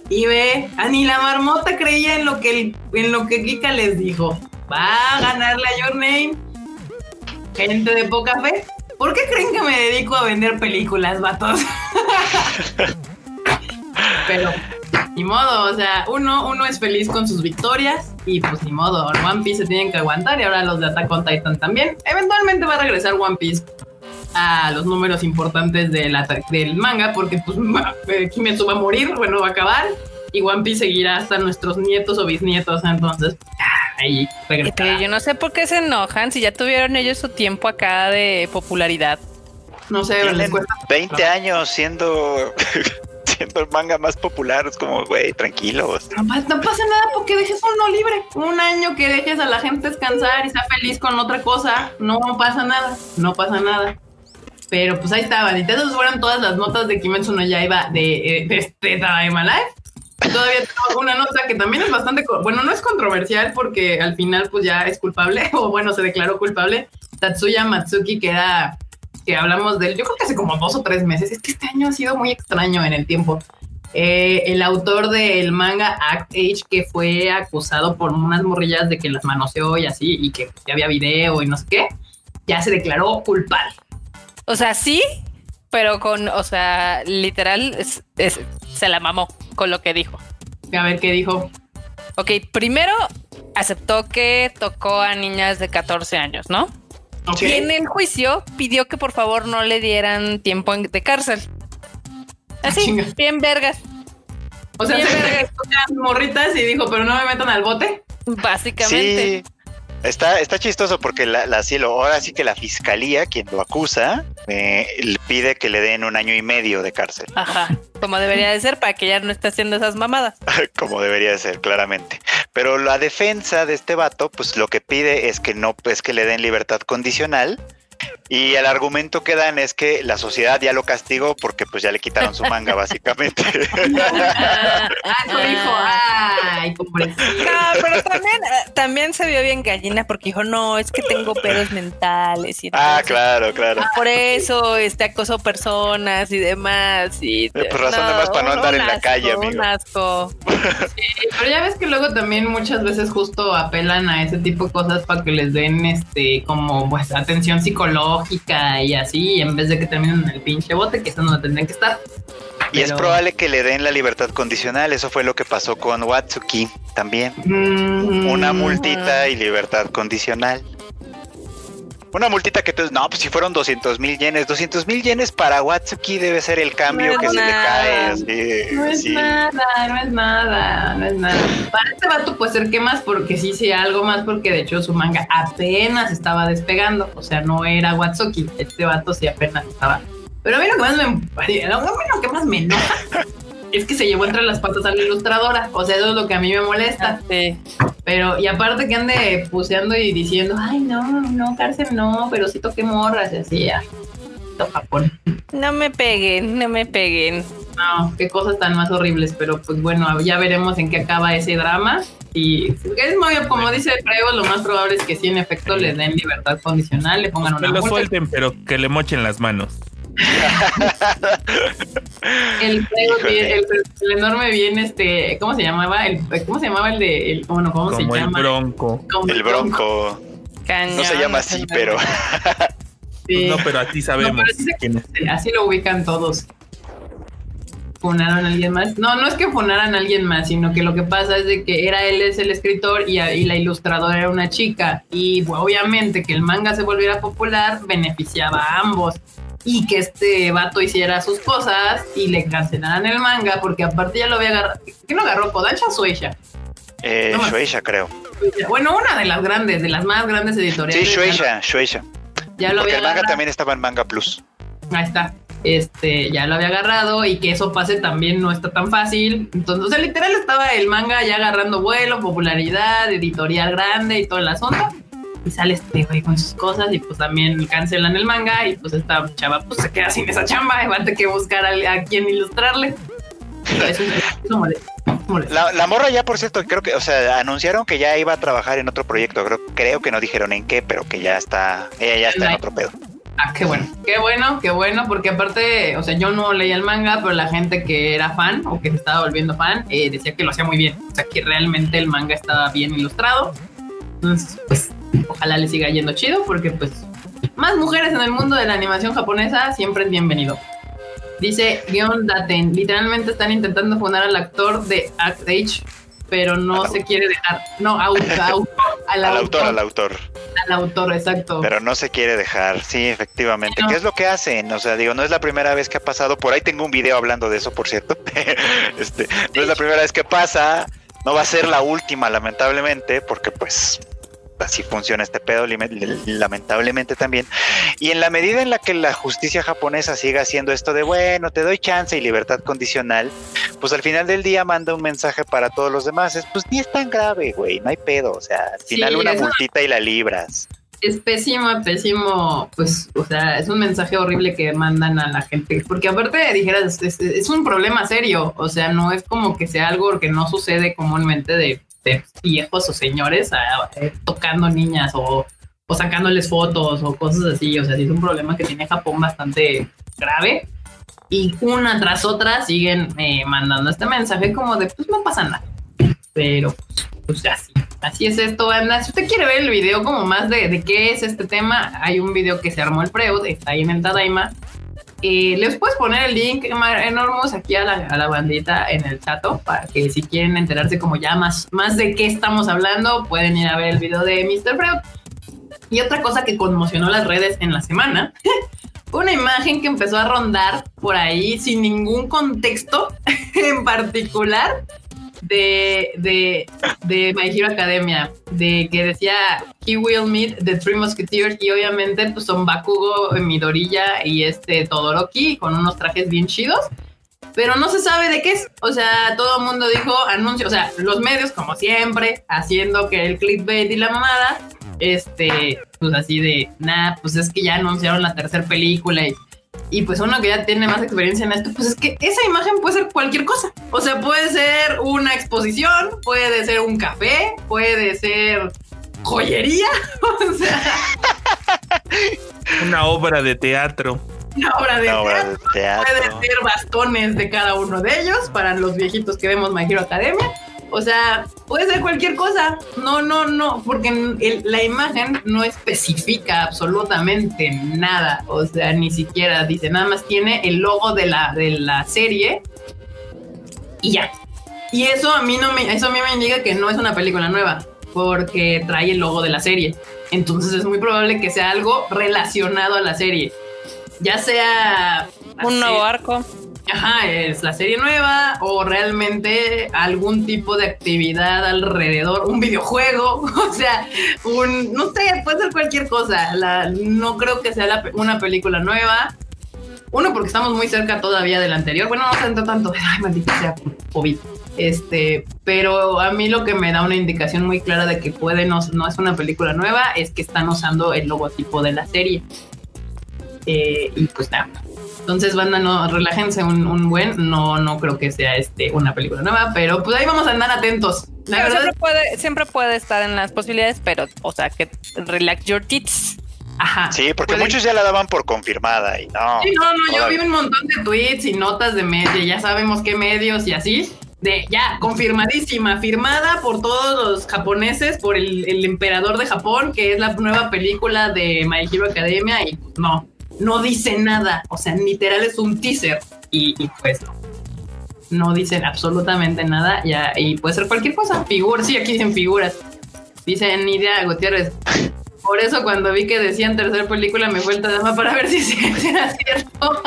y ve, a ni la marmota creía en lo que en lo que Kika les dijo. Va a ganarle a Your Name. Gente de poca fe. ¿Por qué creen que me dedico a vender películas, vatos? Pero ni modo, o sea, uno, uno es feliz con sus victorias y pues ni modo, One Piece se tienen que aguantar y ahora los de Attack on Titan también. Eventualmente va a regresar One Piece a los números importantes del manga porque pues eh, Kimetsu va a morir, bueno, va a acabar y One Piece seguirá hasta nuestros nietos o bisnietos, entonces ahí regresará. Yo no sé por qué se enojan si ya tuvieron ellos su tiempo acá de popularidad. No sé, les cuesta 20 años siendo el manga más popular. Es como, güey, tranquilos. No, no, pasa nada porque dejes uno libre. Un año que dejes a la gente descansar y sea feliz con otra cosa. No pasa nada. No pasa nada. Pero pues ahí estaban. Y esas fueron todas las notas de Kimetsu no Yaiba de, eh, de este Time Life. Todavía tengo una nota que también es bastante, bueno, no es controversial porque al final pues ya es culpable, o bueno, se declaró culpable. Tatsuya Matsuki, que era que hablamos de él, yo creo que hace como dos o tres meses, es que este año ha sido muy extraño en el tiempo. Eh, el autor del manga Act Age, que fue acusado por unas morrillas de que las manoseó y así, y que, había video y no sé qué, ya se declaró culpable. O sea, sí, pero con, o sea, literal, se la mamó con lo que dijo. A ver qué dijo. Ok, primero aceptó que tocó a niñas de 14 años, ¿no? Y en el juicio pidió que por favor no le dieran tiempo de cárcel. Ah, Así, bien vergas. O sea, se morritas y dijo, pero no me metan al bote. Básicamente. Sí. Está, está chistoso porque la, la ahora sí que la fiscalía, quien lo acusa, eh, pide que le den un año y medio de cárcel. Ajá, como debería de ser para que ya no esté haciendo esas mamadas. como debería de ser, claramente. Pero la defensa de este vato, pues lo que pide es que no, es que le den libertad condicional y el argumento que dan es que la sociedad ya lo castigó porque pues ya le quitaron su manga, básicamente. ah, dijo, ay, No, pero también, eh, también se vio bien gallina porque dijo, no, es que tengo pedos mentales. Y ah, claro, claro. Por eso este acoso personas y demás. Y, por razón de más para no andar en la calle, amigo. Un asco. pero ya ves que luego también muchas veces justo apelan a ese tipo de cosas para que les den este como pues atención psicológica y así, en vez de que terminen en el pinche bote, que eso no tendrían que estar. Y es probable que le den la libertad condicional. Eso fue lo que pasó con Watsuki también. Mm. Una multita y libertad condicional. Una multita que tú, no, pues si fueron 200 mil yenes, 200 mil yenes para Watsuki debe ser el cambio que se le cae. no es nada, no es nada, no es nada. Para este vato puede ser que más, porque sí, sí, algo más, porque de hecho su manga apenas estaba despegando, o sea, no era Watsuki, este vato sí apenas estaba. Pero a mí lo que más me, lo que más me enoja es que se llevó entre las patas a la ilustradora. O sea, eso es lo que a mí me molesta. Sí. Pero, y aparte que ande puseando y diciendo, ay, no, no, cárcel no, pero sí toqué morras y así, ya. Japón. No me peguen, no me peguen. No, qué cosas tan más horribles, pero pues bueno, ya veremos en qué acaba ese drama. Y es muy, como dice Creo, lo más probable es que sí, en efecto, le den libertad condicional, le pongan una. Que lo suelten, pero que le mochen las manos. el, el, enorme bien, este, ¿cómo se llamaba? El, ¿Cómo se llamaba el de, el, ¿cómo, cómo se llama? El bronco. el bronco. no se llama así, pero. No, pero así sabemos. así, lo ubican todos. Funaron a alguien más. No, no es que funaran a alguien más, sino que lo que pasa es de que era él es el escritor y, y la ilustradora era una chica. Y obviamente que el manga se volviera popular beneficiaba a ambos y que este vato hiciera sus cosas y le cancelaran el manga porque aparte ya lo había agarrado. ¿Quién lo agarró? ¿Kodansha o Shueisha? Eh, Shueisha, creo. Bueno, una de las grandes, de las más grandes editoriales. Sí, Shueisha, Shueisha. Ya lo Porque el manga también estaba en Manga Plus. Ahí está. Este, ya lo había agarrado y que eso pase también no está tan fácil. Entonces, o sea, literal estaba el manga ya agarrando vuelo, popularidad, editorial grande y todo el asunto y sale este güey con sus cosas y pues también cancelan el manga y pues esta chava pues se queda sin esa chamba y va a tener que buscar a, quien ilustrarle. Eso, La, la, morra ya, por cierto, creo que, o sea, anunciaron que ya iba a trabajar en otro proyecto. Creo, creo que no dijeron en qué, pero que ya está, ella ya está en otro pedo. Ah, qué bueno, qué bueno, qué bueno, porque aparte, o sea, yo no leía el manga, pero la gente que era fan o que se estaba volviendo fan eh, decía que lo hacía muy bien, o sea, que realmente el manga estaba bien ilustrado. Entonces, pues ojalá le siga yendo chido porque pues más mujeres en el mundo de la animación japonesa siempre es bienvenido. Dice guion Daten, literalmente están intentando fundar al actor de Act Age, pero no se quiere dejar. No, auto, al, autor, al autor. Al autor, exacto. Pero no se quiere dejar, sí, efectivamente. ¿Qué es lo que hacen? O sea, digo, no es la primera vez que ha pasado. Por ahí tengo un video hablando de eso, por cierto. este, no es la primera vez que pasa. No va a ser la última, lamentablemente, porque pues así funciona este pedo, lamentablemente también. Y en la medida en la que la justicia japonesa siga haciendo esto de, bueno, te doy chance y libertad condicional, pues al final del día manda un mensaje para todos los demás, es, pues ni es tan grave, güey, no hay pedo, o sea, al final una multita y la libras es pésimo, pésimo, pues, o sea, es un mensaje horrible que mandan a la gente, porque aparte dijeras, es, es, un problema serio, o sea, no es como que sea algo que no sucede comúnmente de de viejos o señores eh, tocando niñas o, sacándoles fotos o cosas así. O sea, sí es un problema que tiene Japón bastante grave. Y una tras otra siguen eh, mandando este mensaje como de, pues no pasa nada. Pero, pues así, así es esto, anda. Si usted quiere ver el video como más de, de qué es este tema, hay un video que se armó el Freud, está ahí en el Tadaima, les puedes poner el link enormos aquí a la, bandita en el chat para que si quieren enterarse como ya más, más de qué estamos hablando, pueden ir a ver el video de Mr. Freud. Y otra cosa que conmocionó las redes en la semana, una imagen que empezó a rondar por ahí sin ningún contexto en particular de, de, de My Hero Academia, de que decía He will meet the Three Musketeers y obviamente pues son Bakugo, Midorilla y este Todoroki con unos trajes bien chidos. Pero no se sabe de qué es. O sea, todo el mundo dijo anuncio. O sea, los medios, como siempre, haciendo que el clickbait y la mamada. Este, pues así de, nada, pues es que ya anunciaron la tercera película y y pues uno que ya tiene más experiencia en esto, pues es que esa imagen puede ser cualquier cosa. O sea, puede ser una exposición, puede ser un café, puede ser joyería, o sea... Una obra de teatro. Una obra de, teatro. Puede ser bastones de cada uno de ellos para los viejitos que vemos My Hero Academia. O sea, puede ser cualquier cosa. No, no, no, porque la imagen no especifica absolutamente nada. O sea, ni siquiera dice, nada más tiene el logo de la, de la serie y ya. Y eso a mí no me, eso a mí me indica que no es una película nueva, porque trae el logo de la serie. Entonces es muy probable que sea algo relacionado a la serie. Ya sea un nuevo arco ajá, es la serie nueva o realmente algún tipo de actividad alrededor, un videojuego, o sea, un, no sé, puede ser cualquier cosa. no creo que sea una película nueva. Uno, porque estamos muy cerca todavía del anterior. Bueno, no tanto tanto. Ay, maldita sea COVID. Este, pero a mí lo que me da una indicación muy clara de que puede no, no es una película nueva es que están usando el logotipo de la serie. Eh, y pues nada, entonces, banda, no, relájense un, buen. No, no creo que sea este una película nueva, pero pues ahí vamos a andar atentos. siempre puede, siempre puede estar en las posibilidades, pero, o sea, que relax your tits. Ajá. Sí, porque muchos ya la daban por confirmada y no. Sí, no, no, yo vi un montón de tweets y notas de media, ya sabemos qué medios y así. de ya, confirmadísima, firmada por todos los japoneses, por el, el, emperador de Japón, que es la nueva película de My Hero Academia, y no, no dice nada, o sea, literal es un teaser, y, pues no, dicen absolutamente nada, ya, y puede ser cualquier cosa, figuras, sí, aquí dicen figuras, dicen Nidia Gutiérrez, por eso cuando vi que decían tercera película me fue el dama para ver si era cierto.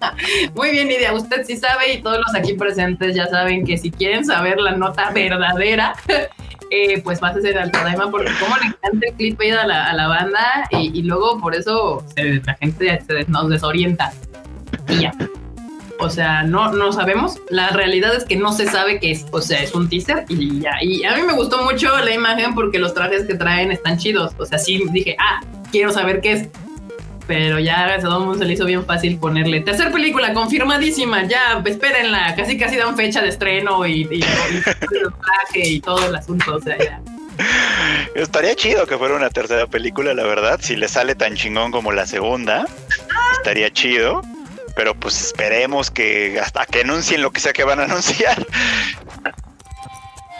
Muy bien, Nidia, usted sí sabe y todos los aquí presentes ya saben que si quieren saber la nota verdadera, eh, pues ser al Tadaima porque como le encanta el clip a la, a la banda y, luego por eso la gente se, nos desorienta. Y ya. O sea, no, no sabemos. La realidad es que no se sabe que es, o sea, es un teaser y ya. Y a mí me gustó mucho la imagen porque los trajes que traen están chidos. O sea, sí dije, ah, quiero saber qué es. Pero ya a todo mundo se le hizo bien fácil ponerle tercer película confirmadísima. Ya, espérenla. Casi casi dan fecha de estreno y, y, traje y todo el asunto. O sea, ya. Estaría chido que fuera una tercera película, la verdad. Si le sale tan chingón como la segunda, estaría chido pero pues esperemos que hasta que anuncien lo que sea que van a anunciar.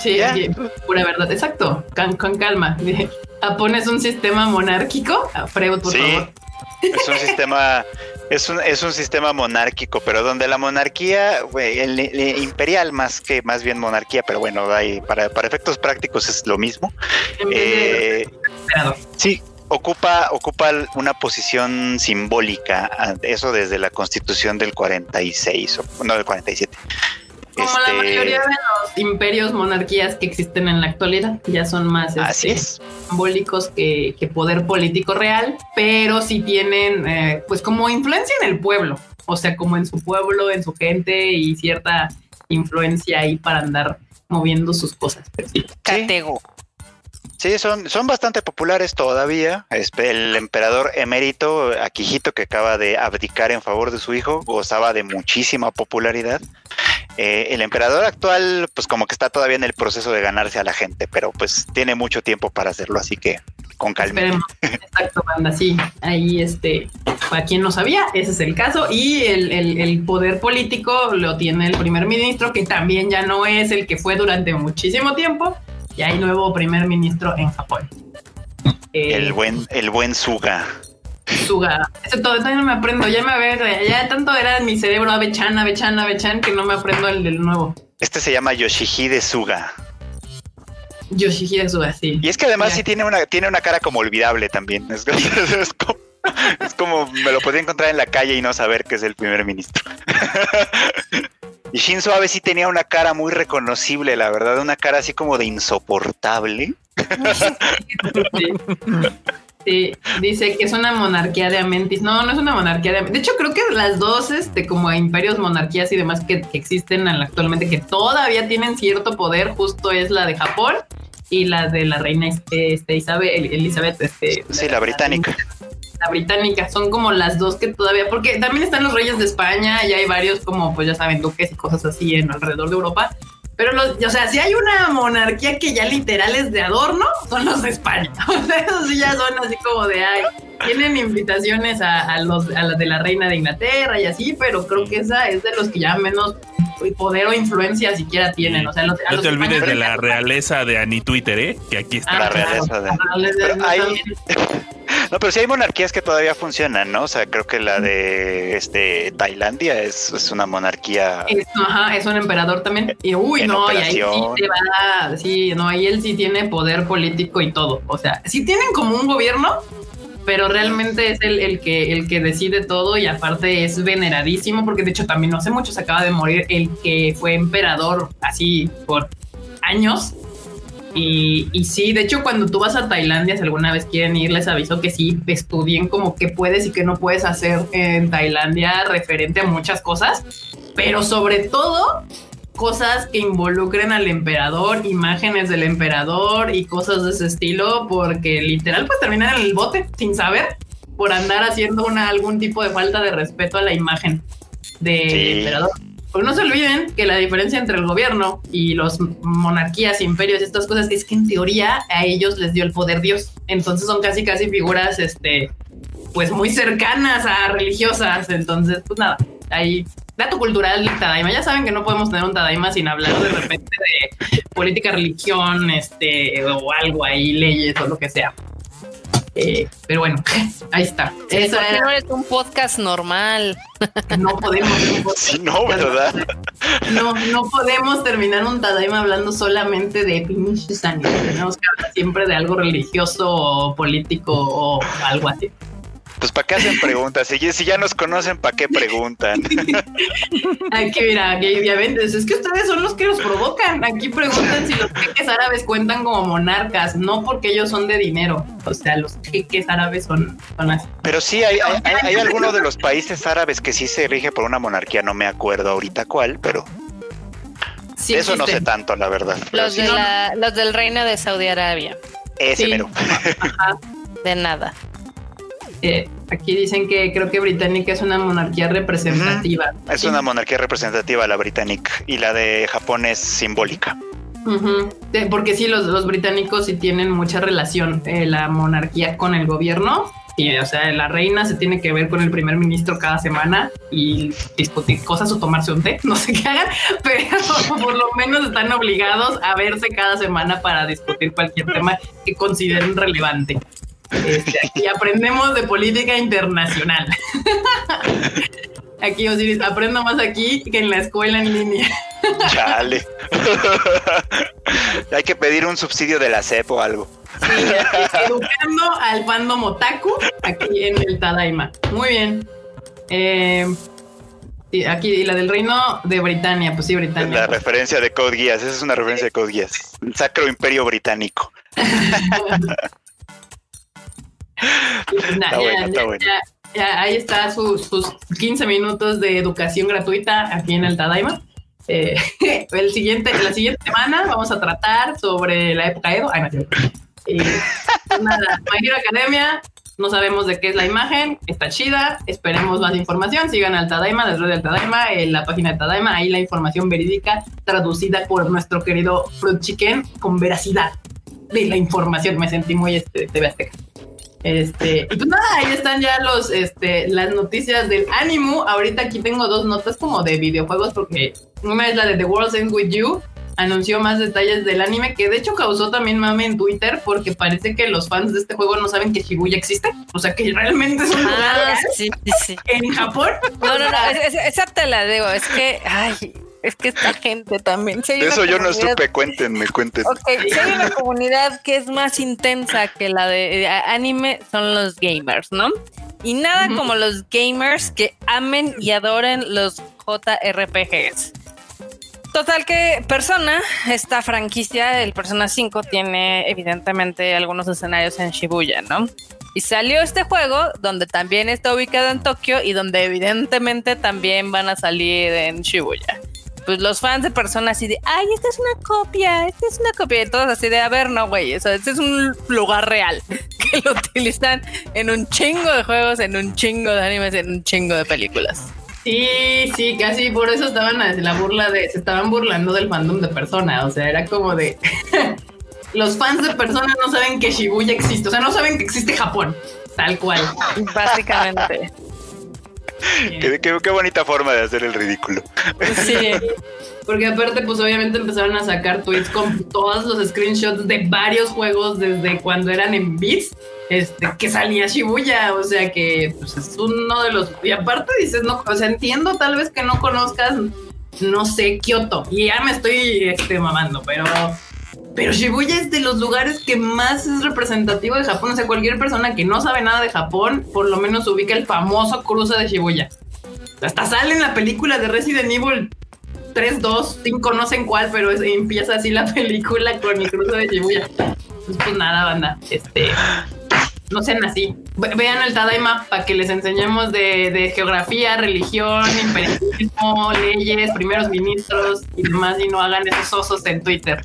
Sí, pura verdad, exacto, con, calma. Japón es un sistema monárquico, Freud, por favor. Es un sistema, es un, es un sistema monárquico, pero donde la monarquía, el, imperial más que más bien monarquía, pero bueno, para, para efectos prácticos es lo mismo. Eh, sí, ocupa, ocupa una posición simbólica, eso desde la constitución del 46, o no del 47. Como la este, mayoría de los imperios, monarquías que existen en la actualidad, ya son más este, simbólicos que, poder político real, pero sí tienen, eh, pues como influencia en el pueblo, o sea, como en su pueblo, en su gente y cierta influencia ahí para andar moviendo sus cosas. Catego. Sí, son, son bastante populares todavía. El emperador emérito, Akihito, que acaba de abdicar en favor de su hijo, gozaba de muchísima popularidad. Eh, el emperador actual, pues como que está todavía en el proceso de ganarse a la gente, pero pues tiene mucho tiempo para hacerlo, así que con calma. Exacto, banda, sí. Ahí, este, para quien no sabía, ese es el caso. Y el, el, poder político lo tiene el primer ministro, que también ya no es el que fue durante muchísimo tiempo y hay nuevo primer ministro en Japón. el eh, buen, el buen Suga. Suga. Eso todavía no me aprendo. Ya me ver, ya tanto era en mi cerebro Avechan, Avechan, Avechan que no me aprendo el del nuevo. Este se llama Yoshihide Suga. Yoshihide Suga, sí. Y es que además sí tiene una, tiene una cara como olvidable también. Es, como, es como me lo podía encontrar en la calle y no saber que es el primer ministro. Y Shinzo Abe sí tenía una cara muy reconocible, la verdad, una cara así como de insoportable. Sí. Dice que es una monarquía de Amentis. No, no es una monarquía de Amentis. De hecho, creo que las dos, este, como imperios, monarquías y demás que, existen actualmente, que todavía tienen cierto poder, justo es la de Japón y la de la reina este, Isabel, Elizabeth. Este, sí, la británica la británica, son como las dos que todavía, porque también están los reyes de España y hay varios como, pues ya saben, duques y cosas así en alrededor de Europa. Pero los, o sea, si hay una monarquía que ya literal es de adorno, son los de España. O sea, esos sí ya son así como de, ay, tienen invitaciones a, los, a las de la reina de Inglaterra y así, pero creo que esa es de los que ya menos poder o influencia siquiera tienen. O sea, no te olvides de la realeza de Ani Twitter, ¿eh? que aquí está. Ah, la realeza de. No, pero sí hay monarquías que todavía funcionan, ¿no? O sea, creo que la de este Tailandia es, es una monarquía. Es, ajá, es un emperador también. Y uy, no, y ahí sí te va, sí, no, ahí él sí tiene poder político y todo. O sea, sí tienen como un gobierno, pero realmente es el, el, que, el que decide todo y aparte es veneradísimo porque de hecho también no hace mucho se acaba de morir el que fue emperador así por años. Y, y, sí, de hecho, cuando tú vas a Tailandia, si alguna vez quieren ir, les aviso que sí, estudien como qué puedes y qué no puedes hacer en Tailandia referente a muchas cosas, pero sobre todo cosas que involucren al emperador, imágenes del emperador y cosas de ese estilo, porque literal pues terminan en el bote sin saber por andar haciendo una, algún tipo de falta de respeto a la imagen del emperador. Porque no se olviden que la diferencia entre el gobierno y los monarquías, imperios y estas cosas es que en teoría a ellos les dio el poder Dios. Entonces son casi casi figuras este pues muy cercanas a religiosas. Entonces, pues nada, ahí dato cultural del Tadaima. Ya saben que no podemos tener un Tadaima sin hablar de repente de política, religión, este, o algo ahí, leyes o lo que sea. Eh, pero bueno, ahí está. Eso no es un podcast normal. No podemos. no, ¿verdad? No, no podemos terminar un Tadaima hablando solamente de pinches Tenemos que hablar siempre de algo religioso o político o algo así. Pues para qué hacen preguntas, si, si ya nos conocen, ¿para qué preguntan? Aquí mira, aquí ya ven, es que ustedes son los que los provocan. Aquí preguntan si los jeques árabes cuentan como monarcas, no porque ellos son de dinero. O sea, los jeques árabes son, así. Pero sí, hay, hay, algunos de los países árabes que sí se rige por una monarquía, no me acuerdo ahorita cuál, pero Sí Eso no sé tanto, la verdad. Los, los del reino de Saudi Arabia. Ese sí. De nada. Eh, aquí dicen que creo que británica es una monarquía representativa. Es una monarquía representativa la británica y la de Japón es simbólica. porque sí, los, británicos sí tienen mucha relación eh, la monarquía con el gobierno. Y, o sea, la reina se tiene que ver con el primer ministro cada semana y discutir cosas o tomarse un té, no sé qué hagan, pero por lo menos están obligados a verse cada semana para discutir cualquier tema que consideren relevante. Este, aquí aprendemos de política internacional. Aquí Osiris, aprendo más aquí que en la escuela en línea. Chale. Hay que pedir un subsidio de la CEP o algo. Sí, educando al fandom otaku aquí en el Tadaima. Muy bien. Eh, aquí la del reino de Britania, pues sí, Britania. La referencia de Code Guías, esa es una referencia de Code Guías. El Sacro Imperio Británico. ahí está sus, 15 minutos de educación gratuita aquí en el Tadaima. Eh, el siguiente, la siguiente semana vamos a tratar sobre la época Edo. Ay, no, pues nada, Academia, no sabemos de qué es la imagen, está chida, esperemos más información, sigan al Tadaima, desde del Tadaima, en la página de Tadaima, ahí la información verídica traducida por nuestro querido Fruit Chicken con veracidad de la información, me sentí muy este, TV Azteca. Este, y pues nada, ahí están ya los, este, las noticias del ánimo. Ahorita aquí tengo dos notas como de videojuegos, porque una es la de The World's End With You, anunció más detalles del anime, que de hecho causó también mame en Twitter, porque parece que los fans de este juego no saben que Shibuya existe. O sea, que realmente es un lugar ah, en Japón. No, no, no, esa te la digo, es que, ay, es que esta gente también. Eso yo no supe, cuéntenme, cuéntenme. Ok, si hay una comunidad que es más intensa que la de, anime, son los gamers, ¿no? Y nada como los gamers que amen y adoren los JRPGs. Total que Persona, esta franquicia, el Persona 5, tiene evidentemente algunos escenarios en Shibuya, ¿no? Y salió este juego donde también está ubicado en Tokio y donde evidentemente también van a salir en Shibuya pues los fans de personas así de, ay, esta es una copia, esta es una copia, y todos así de, a ver, no, güey, eso, este es un lugar real que lo utilizan en un chingo de juegos, en un chingo de animes, en un chingo de películas. Sí, sí, casi por eso estaban la burla de, se estaban burlando del fandom de persona, o sea, era como de, los fans de persona no saben que Shibuya existe, o sea, no saben que existe Japón, tal cual. Básicamente. Qué, bonita forma de hacer el ridículo. Sí, porque aparte, pues obviamente empezaron a sacar tweets con todos los screenshots de varios juegos desde cuando eran en bits, este, que salía Shibuya, o sea que pues, es uno de los... Y aparte dices, no, o sea, entiendo tal vez que no conozcas, no sé, Kioto, y ya me estoy este, mamando, pero pero Shibuya es de los lugares que más es representativo de Japón. O sea, cualquier persona que no sabe nada de Japón, por lo menos ubica el famoso cruce de Shibuya. Hasta sale en la película de Resident Evil 3, 2, 5, no sé en cuál, pero empieza así la película con el cruce de Shibuya. Pues, pues nada, banda. Este, no sean así. Vean el Tadaima para que les enseñemos de, de, geografía, religión, imperialismo, leyes, primeros ministros y demás, y no hagan esos osos en Twitter.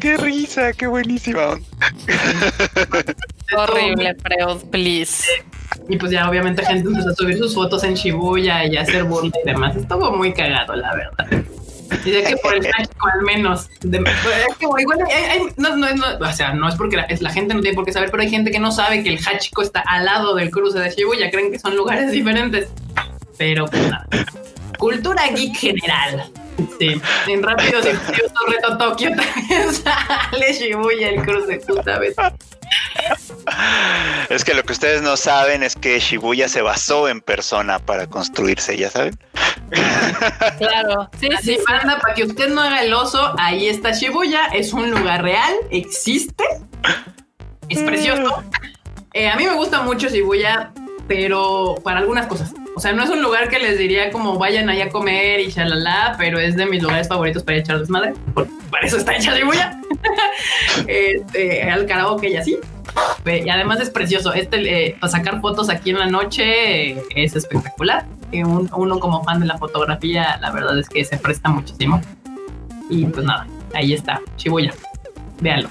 ¡Qué risa! ¡Qué buenísima! Horrible, Freud, please. Y pues ya obviamente gente empezó a subir sus fotos en Shibuya y a hacer burla y demás. Estuvo muy cagado, la verdad. Y de que por el Hachiko al menos. De, es que igual hay, no, no, no, o sea, no es porque la, es, la, gente no tiene por qué saber, pero hay gente que no sabe que el Hachiko está al lado del cruce de Shibuya. Creen que son lugares diferentes. Pero pues nada. cultura geek general. Sí, en Rápidos y Furiosos Reto Tokio también sale Shibuya el cruce, justamente. Es que lo que ustedes no saben es que Shibuya se basó en persona para construirse, ¿ya saben? Claro, sí, Así, sí. banda, para que usted no haga el oso, ahí está Shibuya, es un lugar real, existe, es precioso. Eh, a mí me gusta mucho Shibuya, pero para algunas cosas. O sea, no es un lugar que les diría como vayan allá a comer y shalala, pero es de mis lugares favoritos para echar desmadre. Por- Para eso está hecha Shibuya. este, al karaoke y así. Y además es precioso. Este, eh, para sacar fotos aquí en la noche eh, es espectacular. Y un- uno como fan de la fotografía, la verdad es que se presta muchísimo. Y pues nada, ahí está, Shibuya. Véanlo,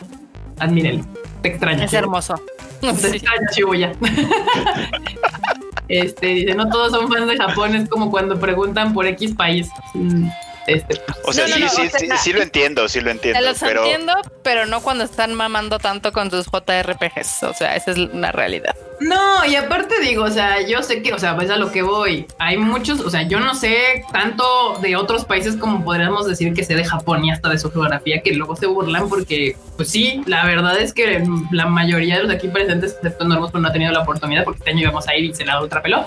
admírenlo. Te extraño. Es hermoso. Te extraño, Shibuya. este dice: No todos son fans de Japón, es como cuando preguntan por X país. Mm, Este, pues, O sea, No, sí, no, sí, o sea, sí, sí lo entiendo, sí lo entiendo, los pero entiendo, pero no cuando están mamando tanto con sus JRPGs. O sea, esa es una realidad. No, y aparte digo, o sea, yo sé que, o sea, pues a lo que voy. Hay muchos, o sea, yo no sé tanto de otros países como podríamos decir que sé de Japón y hasta de su geografía, que luego se burlan porque, pues sí, la verdad es que la mayoría de los aquí presentes, excepto Normos, pues no ha tenido la oportunidad porque este año íbamos a ir y se la ultrapeló.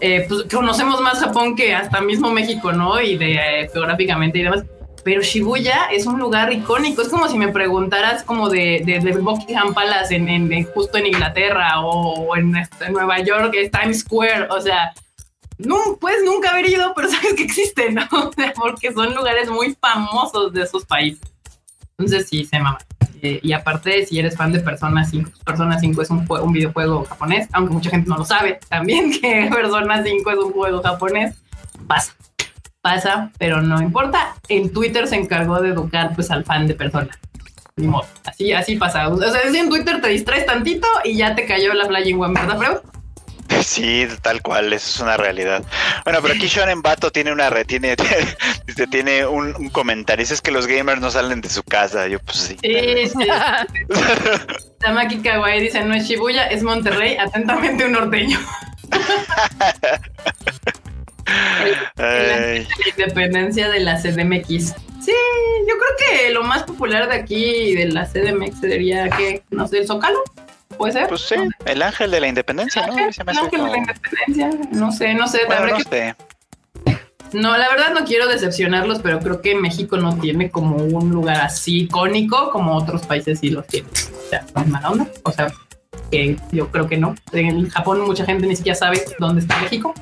Eh, pues conocemos más Japón que hasta mismo México, ¿no? Y de eh, geográficamente y demás. Pero Shibuya es un lugar icónico. Es como si me preguntaras como de, de, Buckingham Palace en, en- en- justo en Inglaterra o en, este, Nueva York, es Times Square. O sea, no puedes nunca haber ido, pero sabes que existen, ¿no? Porque son lugares muy famosos de esos países. Entonces sí, se mama. Eh, y aparte, si eres fan de Persona 5, Persona 5 es un, un videojuego japonés, aunque mucha gente no lo sabe también que Persona 5 es un juego japonés, pasa pasa, pero no importa. En Twitter se encargó de educar pues al fan de persona. Ni modo. Así, así pasa. O sea, si en Twitter te distraes tantito y ya te cayó la Flying One, ¿verdad, Freud? sí, tal cual, eso es una realidad. Bueno, pero aquí Shonen Bato tiene una re, tiene, dice, tiene un, un comentario, dice es que los gamers no salen de su casa. Yo pues sí. Sí, sí. Tamaki Kawaii dice, no es Shibuya, es Monterrey. Atentamente un norteño. Ay, La independencia de la CDMX. Sí, yo creo que lo más popular de aquí, de la CDMX, sería que, no sé, el Zócalo. ¿Puede ser? pues sí, el ángel de la independencia, ¿no? No, hace que la independencia. No sé, no sé. Bueno, no que sé. No, la verdad no quiero decepcionarlos, pero creo que México no tiene como un lugar así icónico como otros países sí los tienen. O sea, no es mala onda. O sea, que yo creo que no. En Japón mucha gente ni siquiera sabe dónde está México.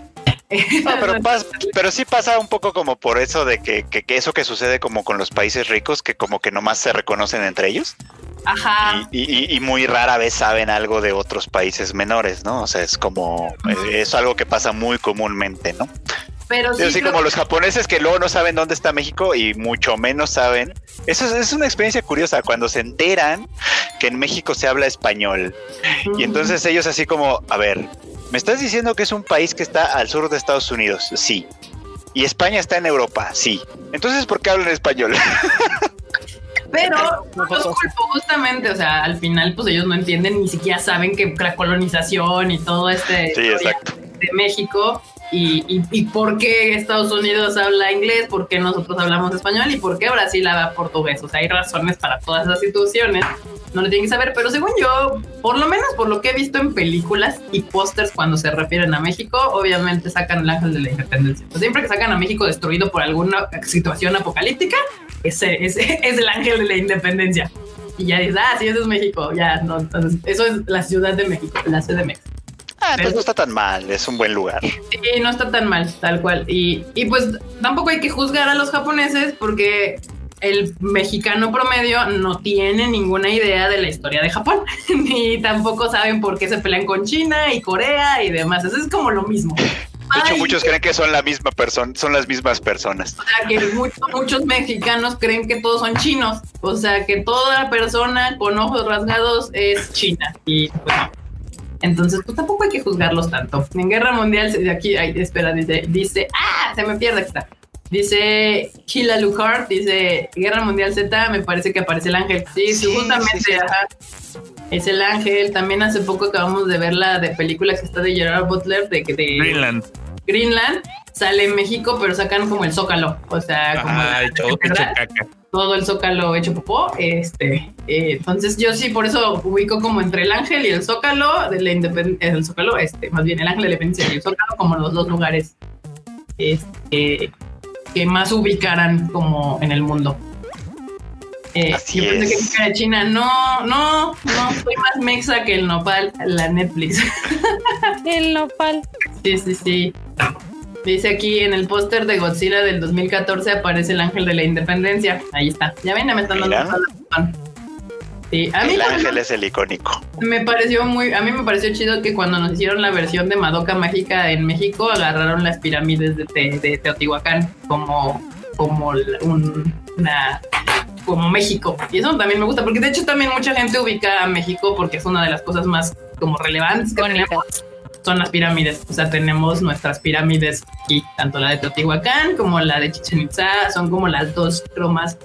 No, pero, pas- pero sí pasa un poco como por eso de que, que- que eso que sucede como con los países ricos, que como que nomás se reconocen entre ellos Ajá. y, y- y muy rara vez saben algo de otros países menores, ¿no? O sea, es como, eh, es algo que pasa muy comúnmente, ¿no? Pero sí, como los japoneses que luego no saben dónde está México y mucho menos saben. Eso es, es una experiencia curiosa cuando se enteran que en México se habla español. Y entonces ellos así como, a ver, ¿me estás diciendo que es un país que está al sur de Estados Unidos? Sí. ¿Y España está en Europa? Sí. Entonces, ¿por qué hablan español? Pero no los culpo justamente, o sea, al final pues ellos no entienden, ni siquiera saben que la colonización y todo este Sí, historia exacto. de México y, y, y por qué Estados Unidos habla inglés, por qué nosotros hablamos español y por qué Brasil habla portugués. O sea, hay razones para todas esas situaciones. No lo tienen que saber, pero según yo, por lo menos por lo que he visto en películas y pósters cuando se refieren a México, obviamente sacan el ángel de la independencia. Pues siempre que sacan a México destruido por alguna situación apocalíptica, ese es, es el ángel de la independencia. Y ya dices, ah, sí, eso es México. Ya, no, entonces, eso es la Ciudad de México, la CDMX. Ah, entonces no está tan mal, es un buen lugar. Sí, no está tan mal, tal cual. Y, y pues tampoco hay que juzgar a los japoneses porque el mexicano promedio no tiene ninguna idea de la historia de Japón, ni tampoco saben por qué se pelean con China y Corea y demás. Eso es como lo mismo. De hecho, Ay, muchos creen que son la misma persona, son las mismas personas. O sea, que muchos, muchos mexicanos creen que todos son chinos. O sea, que toda persona con ojos rasgados es china. Y pues. Entonces, pues tampoco hay que juzgarlos tanto. En Guerra Mundial, de aquí, ay, espera, dice, dice, ah, se me pierde, aquí está. Dice Kila Lucard, dice Guerra Mundial Z, me parece que aparece el ángel. Sí, Sí, justamente, sí, sí. ajá. Es el ángel. También hace poco acabamos de ver la de película que está de Gerard Butler, de que de Greenland. Greenland sale en México, pero sacan como el zócalo, o sea, como todo el zócalo hecho popó. Este, eh, entonces yo sí, por eso ubico como entre el ángel y el zócalo de la independencia, el zócalo, este, más bien el ángel de la independencia y el zócalo como los dos lugares este, que más ubicaran como en el mundo. Eh, yo pensé que de China. No, no, no, soy más mexa que el nopal, la Netflix. el nopal. Sí, sí, sí. Dice aquí en el póster de Godzilla del 2014 aparece el ángel de la independencia. Ahí está. Ya ven, me están dando Sí, a mí el ángel es el icónico. Me pareció muy, a mí me pareció chido que cuando nos hicieron la versión de Madoka Mágica en México agarraron las pirámides de, Teotihuacán como, como una como México. Y eso también me gusta, porque de hecho también mucha gente ubica a México porque es una de las cosas más como relevantes que tenemos son las pirámides. O sea, tenemos nuestras pirámides aquí, tanto la de Teotihuacán como la de Chichen Itza, son como las dos más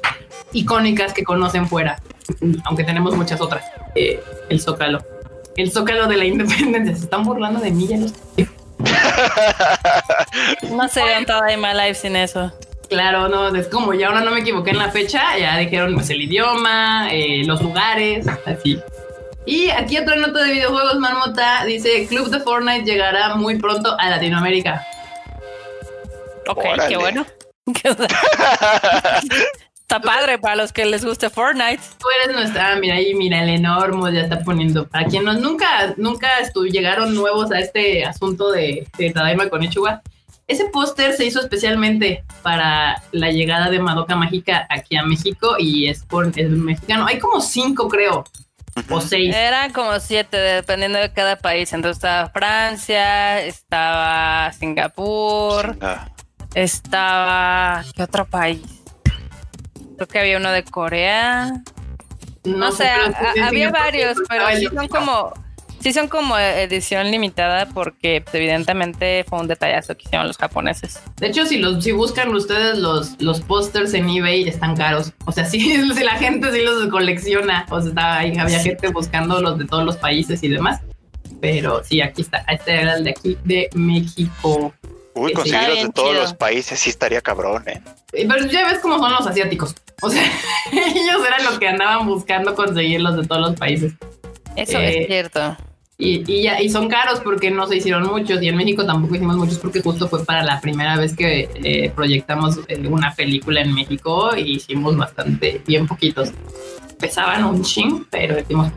icónicas que conocen fuera, aunque tenemos muchas otras. Eh, el Zócalo. El Zócalo de la Independencia. Se están burlando de mí ya los... no se vean toda My Life sin eso. Claro, no, es como ya ahora no me equivoqué en la fecha, ya dijeron pues el idioma, eh, los lugares, así. Y aquí otra nota de videojuegos, Marmota, dice, Club de Fortnite llegará muy pronto a Latinoamérica. Ok, qué bueno. está padre para los que les guste Fortnite. Tú eres nuestra, ah, mira ahí, mira, el enorme ya está poniendo. Para quienes nunca, nunca llegaron nuevos a este asunto de, de Tadaima con Ichiwa, ese póster se hizo especialmente para la llegada de Madoka Mágica aquí a México y es por el mexicano. Hay como cinco, creo o seis. Eran como siete, dependiendo de cada país. Entonces estaba Francia, estaba Singapur, estaba. ¿Qué otro país? Creo que había uno de Corea. No, sé, había varios, pero sí son como Sí son como edición limitada porque pues, evidentemente fue un detallazo que hicieron los japoneses. De hecho, si los si buscan ustedes los, los pósters en eBay están caros. O sea, sí, si la gente sí los colecciona. O sea, ahí había gente buscando los de todos los países y demás. Pero sí, aquí está. Este era el de aquí de México. Uy, conseguirlos de todos los países sí estaría cabrón, ¿eh? Pero ya ves cómo son los asiáticos. O sea, ellos eran los que andaban buscando conseguirlos de todos los países. Eso es eh, cierto. Y, ya, y son caros porque no se hicieron muchos y en México tampoco hicimos muchos porque justo fue para la primera vez que eh, proyectamos eh, una película en México y hicimos bastante, bien poquitos. Pesaban un ching, pero hicimos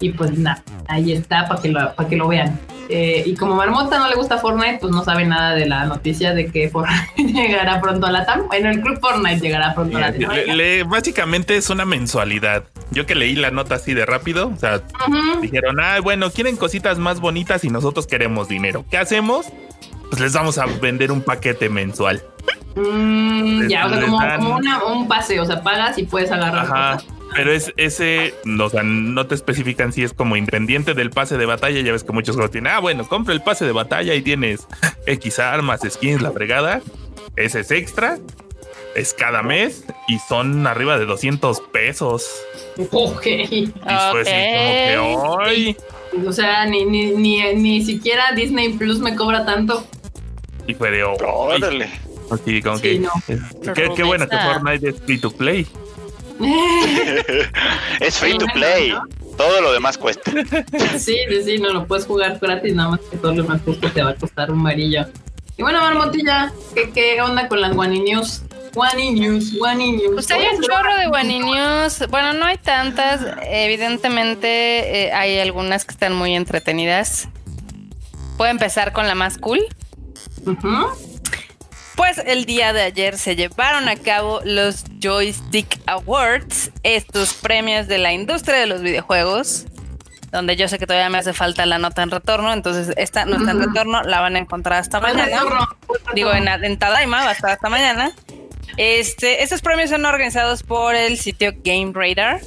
y pues nada, ahí está para que lo, para que lo vean. Eh, y como Marmota no le gusta Fortnite, pues no sabe nada de la noticia de que Fortnite llegará pronto a la TAM. Bueno, el club Fortnite llegará pronto a la TAM. básicamente es una mensualidad. Yo que leí la nota así de rápido, o sea, dijeron, ah, bueno, quieren cositas más bonitas y nosotros queremos dinero. ¿Qué hacemos? Pues les vamos a vender un paquete mensual. Mm, ya, o sea, como, un pase, o sea, pagas y puedes agarrar. Ajá. Pero es ese, o sea, no te especifican si es como independiente del pase de batalla. Ya ves que muchos juegos tienen, ah, bueno, compra el pase de batalla y tienes X armas, skins, la fregada. Ese es extra, es cada mes y son arriba de 200 pesos. Ok. Y fue así como que hoy. O sea, ni, ni, ni, ni siquiera Disney Plus me cobra tanto. Y fue de hoy. Órale. Así como que. Qué, qué bueno que Fortnite es free to play. es free to play. Todo lo demás cuesta. Sí, sí, sí, no lo puedes jugar gratis, nada más que todo lo demás te va a costar un varillo. Y bueno, Marmotilla, ¿qué, qué onda con las Wani News? Wani News, Wani News. Pues hay un chorro de Wani News. Bueno, no hay tantas. Evidentemente, eh, hay algunas que están muy entretenidas. Puedo empezar con la más cool. Pues el día de ayer se llevaron a cabo los Joystick Awards, estos premios de la industria de los videojuegos, donde yo sé que todavía me hace falta la nota en retorno, entonces esta nota en retorno la van a encontrar hasta mañana. Digo, en, en Tadaima va a estar hasta mañana. Este, estos premios son organizados por el sitio Game Radar,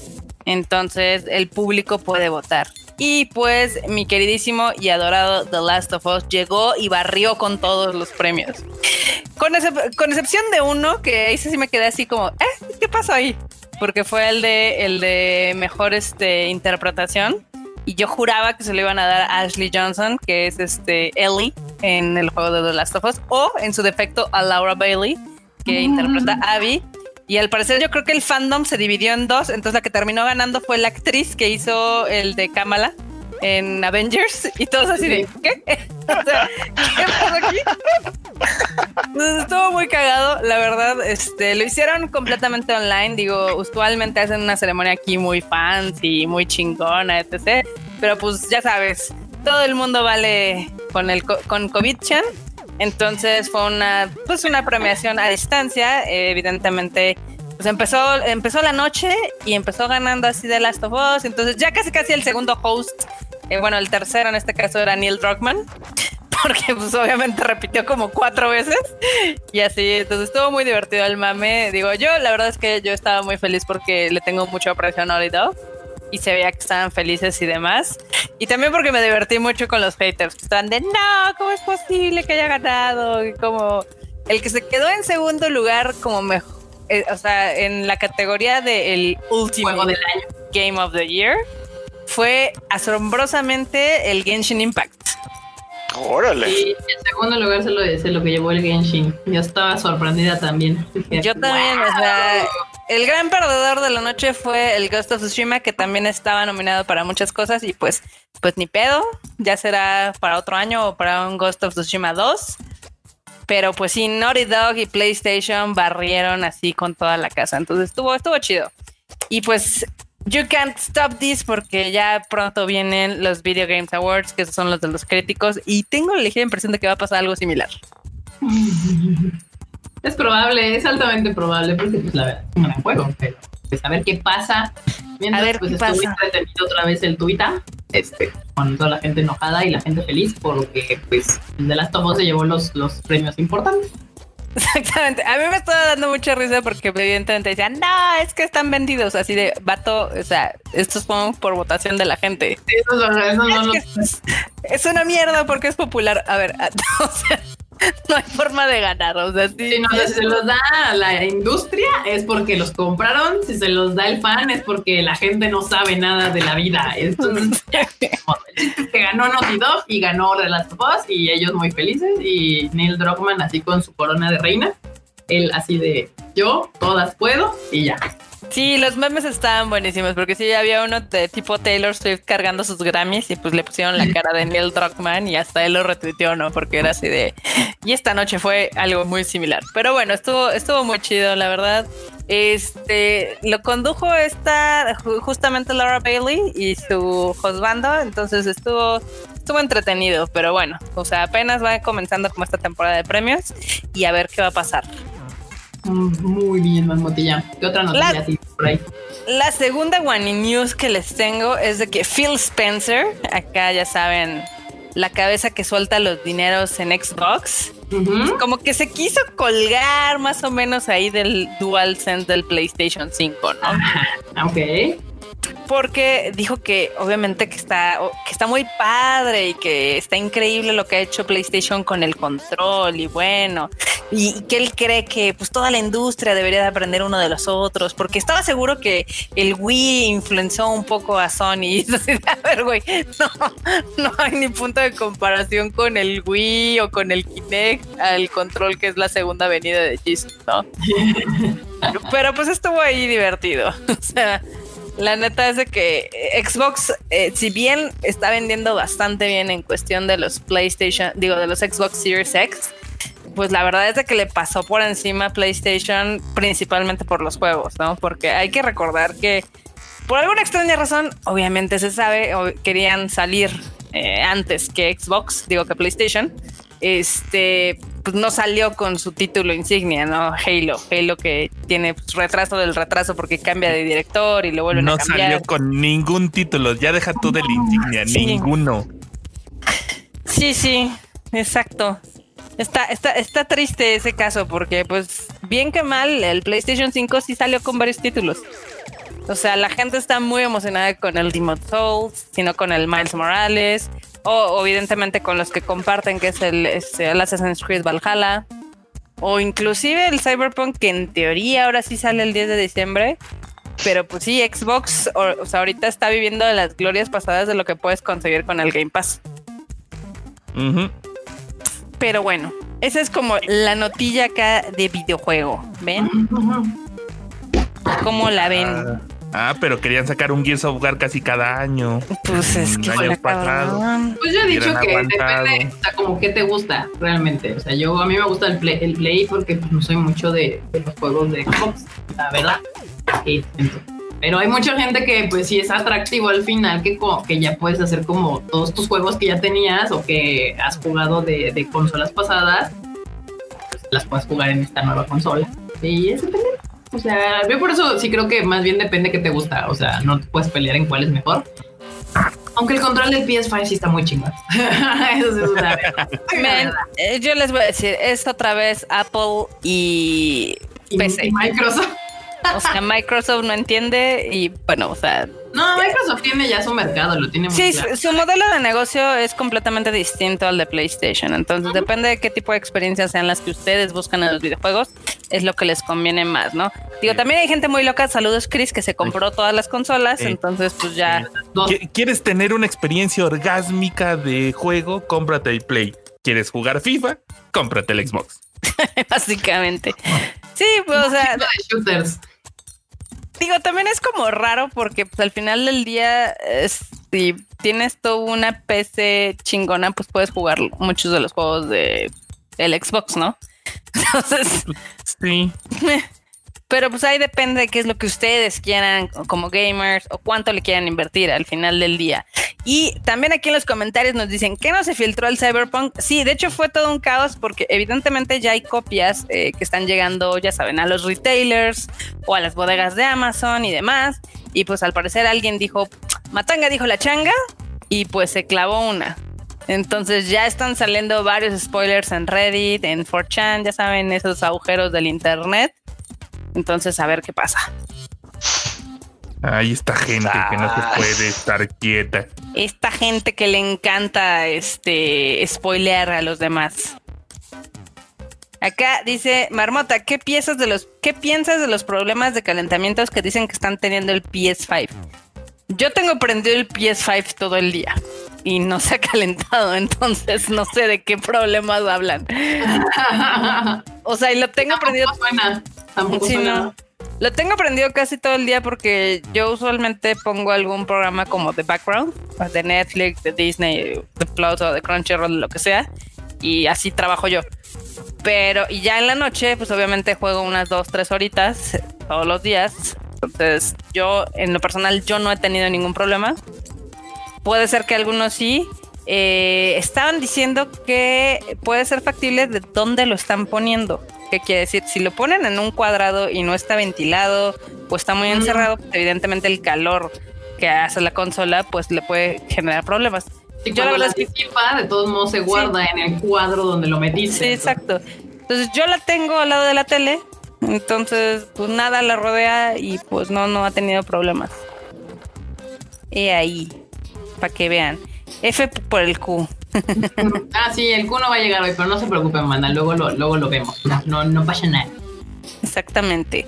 entonces el público puede votar. Y pues mi queridísimo y adorado The Last of Us llegó y barrió con todos los premios. Con, excepción de uno, que ese sí me quedé así como, ¿eh? ¿Qué pasó ahí? Porque fue el de, el de mejor este, interpretación. Y yo juraba que se lo iban a dar a Ashley Johnson, que es este Ellie en el juego de The Last of Us, o en su defecto a Laura Bailey, que interpreta a Abby. Y al parecer yo creo que el fandom se dividió en dos, entonces la que terminó ganando fue la actriz que hizo el de Kamala en Avengers y todos así de ¿qué? ¿qué pasó aquí? estuvo muy cagado, la verdad, este, lo hicieron completamente online, digo, usualmente hacen una ceremonia aquí muy fancy, muy chingona, etc. Pero pues ya sabes, todo el mundo vale con el con COVID-chan. Entonces fue una pues una premiación a distancia, evidentemente pues empezó, empezó la noche y empezó ganando así de Last of Us. Entonces ya casi casi el segundo host, eh, bueno, el tercero en este caso era Neil Druckmann, porque pues obviamente repitió como cuatro veces y así. Entonces estuvo muy divertido el mame. Digo, yo la verdad es que yo estaba muy feliz porque le tengo mucho aprecio a Naughty y se veía que estaban felices y demás. Y también porque me divertí mucho con los haters que estaban de no, ¿cómo es posible que haya ganado? Y como el que se quedó en segundo lugar como mejor eh, o sea, en la categoría del último Game of the Year, fue asombrosamente el Genshin Impact. Órale. Y en segundo lugar se lo, se lo que llevó el Genshin. Yo estaba sorprendida también. Yo también, o sea, el gran perdedor de la noche fue el Ghost of Tsushima, que también estaba nominado para muchas cosas y pues, pues ni pedo, ya será para otro año o para un Ghost of Tsushima 2. Pero pues sí, Naughty Dog y PlayStation barrieron así con toda la casa. Entonces estuvo, estuvo chido. Y pues You Can't Stop This porque ya pronto vienen los Video Games Awards, que son los de los críticos, y tengo la ligera impresión de que va a pasar algo similar. Es probable, es altamente probable, porque pues la verdad es un juego, pero pues a ver qué pasa. Mientras, a ver pues qué estuvo pasa. entretenido otra vez el Twitter, este, con toda la gente enojada y la gente feliz porque pues The Last of Us se llevó los, los premios importantes. Exactamente. A mí me estaba dando mucha risa porque evidentemente decían, no, es que están vendidos así de vato. O sea, estos son por votación de la gente. Eso, no- eso no Es, que es, es una mierda porque es popular. A ver, o sea, no hay forma de ganar. O sea, sí. Si no, si se los da a la industria es porque los compraron, si se los da el fan es porque la gente no sabe nada de la vida. Entonces, que ganó Naughty Dog y ganó The Last of Us y ellos muy felices y Neil Druckmann así con su corona de reina, él así de yo, todas puedo y ya. Sí, los memes estaban buenísimos porque sí había uno de tipo Taylor Swift cargando sus Grammys y pues le pusieron la cara de Neil Druckmann y hasta él lo retuiteó, ¿no? Porque era así de... Y esta noche fue algo muy similar. Pero bueno, estuvo, estuvo muy chido, la verdad. Este, lo condujo esta ju- justamente Laura Bailey y su hostbando, entonces estuvo estuvo entretenido, pero bueno, o sea, apenas va comenzando como esta temporada de premios y a ver qué va a pasar. Muy bien, Mamotilla. ¿Qué otra noticia La- por ahí? La segunda One News que les tengo es de que Phil Spencer, acá ya saben, la cabeza que suelta los dineros en Xbox, como que se quiso colgar más o menos ahí del DualSense del PlayStation 5, ¿no? Ah, Ok. Porque dijo que obviamente que está, que está muy padre y que está increíble lo que ha hecho PlayStation con el control y bueno, y, que él cree que pues toda la industria debería de aprender uno de los otros, porque estaba seguro que el Wii influenció un poco a Sony. A ver, güey, no, no hay ni punto de comparación con el Wii o con el Kinect al control que es la segunda venida de Jesus, ¿no? Pero pues estuvo ahí divertido. O sea, la neta es de que eh, Xbox, eh, si bien está vendiendo bastante bien en cuestión de los PlayStation, digo, de los Xbox Series X, pues la verdad es de que le pasó por encima PlayStation principalmente por los juegos, ¿no? Porque hay que recordar que por alguna extraña razón, obviamente se sabe, querían salir eh, antes que Xbox, digo que PlayStation. Este, pues no salió con su título insignia, ¿no? Halo. Halo que tiene pues, retraso del retraso porque cambia de director y lo vuelven No a cambiar. salió con ningún título. Ya deja tú de la insignia. Sí. Ninguno. Sí, sí, exacto. Está, está, está triste ese caso porque, pues, bien que mal, el PlayStation 5 sí salió con varios títulos. O sea, la gente está muy emocionada con el Demon Souls, sino con el Miles Morales, o, evidentemente con los que comparten, que es el, este, el Assassin's Creed Valhalla, o inclusive el Cyberpunk, que en teoría ahora sí sale el 10 de diciembre. Pero pues sí, Xbox, o, o sea, ahorita está viviendo de las glorias pasadas de lo que puedes conseguir con el Game Pass. Pero bueno, esa es como la notilla acá de videojuego. ¿Ven? ¿Cómo la ven? Ah. Pero querían sacar un Gears of War casi cada año. Pues es que año pasado. Pues yo he dicho que depende, o sea, como que te gusta realmente. O sea, yo a mí me gusta el Play, el play porque pues, no soy mucho de, los juegos de Xbox, la verdad. pero hay mucha gente que pues sí es atractivo al final que, que ya puedes hacer como todos tus juegos que ya tenías o que has jugado de, de consolas pasadas, pues, las puedes jugar en esta nueva consola. Y es depende o sea, yo por eso sí creo que más bien depende que te gusta. O sea, no te puedes pelear en cuál es mejor. Aunque el control del PS5 sí está muy chingón. eso sí es una eh, Yo les voy a decir, es otra vez Apple y, PC. Y Microsoft. O sea, Microsoft no entiende y bueno, o sea. No, Microsoft tiene ya su mercado, lo tiene muy Sí, su modelo de negocio es completamente distinto al de PlayStation. Entonces, depende de qué tipo de experiencias sean las que ustedes buscan en los videojuegos, es lo que les conviene más, ¿no? Digo, también hay gente muy loca. Saludos, Chris, que se compró todas las consolas. Entonces, pues ya. ¿Quieres tener una experiencia orgásmica de juego? Cómprate el Play. ¿Quieres jugar FIFA? Cómprate el Xbox. Básicamente. Sí, pues, o sea. Digo, también es como raro porque pues, al final del día, si tienes tú una PC chingona, pues puedes jugar muchos de los juegos de el Xbox, ¿no? Entonces, sí. Pero pues ahí depende de qué es lo que ustedes quieran como gamers o cuánto le quieran invertir al final del día. Y también aquí en los comentarios nos dicen que no se filtró el Cyberpunk. Sí, de hecho fue todo un caos porque evidentemente ya hay copias eh, que están llegando, ya saben, a los retailers o a las bodegas de Amazon y demás. Y pues al parecer alguien dijo, Matanga dijo la changa y pues se clavó una. Entonces ya están saliendo varios spoilers en Reddit, en 4chan, ya saben, esos agujeros del internet. Entonces, a ver qué pasa. Hay esta gente que no se puede estar quieta. Esta gente que le encanta este spoilear a los demás. Acá dice Marmota, ¿qué piensas de los qué piensas de los problemas de calentamientos que dicen que están teniendo el PS5? Yo tengo prendido el PS5 todo el día y no se ha calentado, entonces no sé de qué problemas hablan. o sea, y lo tengo prendido. Lo tengo aprendido casi todo el día porque yo usualmente pongo algún programa como de background, de Netflix, de Disney, de Plus o de Crunchyroll, lo que sea, y así trabajo yo. Pero, y ya en la noche, pues obviamente juego unas dos, tres horitas todos los días. Entonces, yo, en lo personal, yo no he tenido ningún problema. Puede ser que algunos sí. Eh, estaban diciendo que puede ser factible de dónde lo están poniendo. ¿Qué quiere decir? Si lo ponen en un cuadrado y no está ventilado o está muy encerrado, pues, evidentemente el calor que hace la consola pues le puede generar problemas. Y yo la verdad es que de todos modos se guarda en el cuadro donde lo metiste. Sí, exacto. Entonces yo la tengo al lado de la tele, entonces pues nada la rodea y pues no, no ha tenido problemas. Y ahí, para que vean. F por el Q. ah, sí, el Q no va a llegar hoy, pero no se preocupen, manda, luego lo, luego lo vemos. No, no, pasa nada. Exactamente.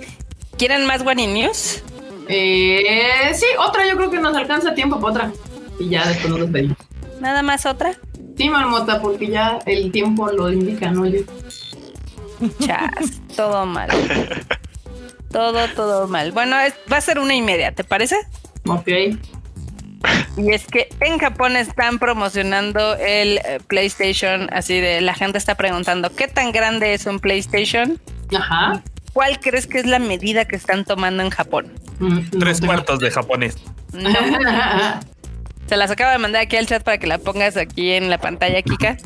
¿Quieren más One News? Eh, sí, otra, yo creo que nos alcanza tiempo para otra. Y ya después nos despedimos. ¿Nada más otra? Sí, Marmota, porque ya el tiempo lo indica, ¿no? Yo. Chas, todo mal. todo, todo mal. Bueno, va a ser una y media, ¿te parece? Ok. Y es que en Japón están promocionando el eh, PlayStation, así de la gente está preguntando, ¿qué tan grande es un PlayStation? Ajá. ¿Cuál crees que es la medida que están tomando en Japón? Mm, Tres cuartos de japonés. Se las acabo de mandar aquí al chat para que la pongas aquí en la pantalla, Kika.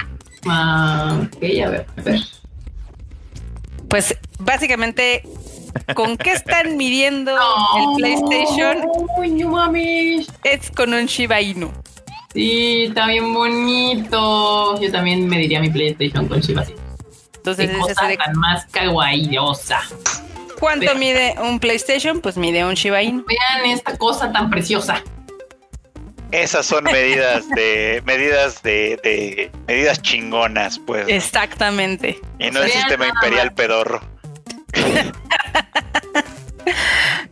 Ah, ok, a ver, a ver. Pues básicamente ¿Con qué están midiendo el PlayStation? Es con un Shiba Inu. Sí, está bien bonito. Yo también me diría mi PlayStation con Shiba Inu. Entonces, Qué cosa tan más kawaiiosa. ¿Cuánto mide un PlayStation? Pues mide un Shiba Inu. Vean esta cosa tan preciosa. Esas son medidas de medidas de, medidas chingonas, pues. Exactamente. Y no el sistema imperial pedorro.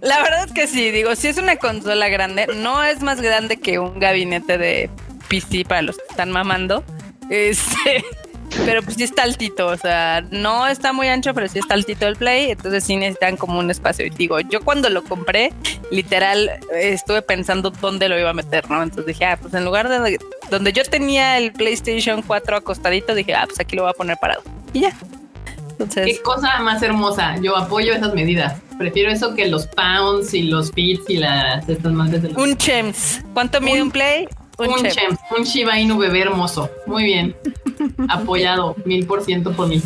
La verdad es que sí, digo, si es una consola grande, no es más grande que un gabinete de PC para los que están mamando. Este, pero pues sí está altito, o sea, no está muy ancho, pero sí está altito el Play, entonces sí necesitan como un espacio. Y digo, yo cuando lo compré, literal, estuve pensando dónde lo iba a meter, ¿no? Entonces dije, ah, pues en lugar de donde yo tenía el PlayStation 4 acostadito, dije, ah, pues aquí lo voy a poner parado. Y ya. Entonces, Qué cosa más hermosa. Yo apoyo esas medidas. Prefiero eso que los pounds y los fits y las estas madres de los... Un chems. ¿Cuánto mide un play? Un, un. Un Shiba Inu bebé hermoso. Muy bien. Apoyado mil por ciento por mí.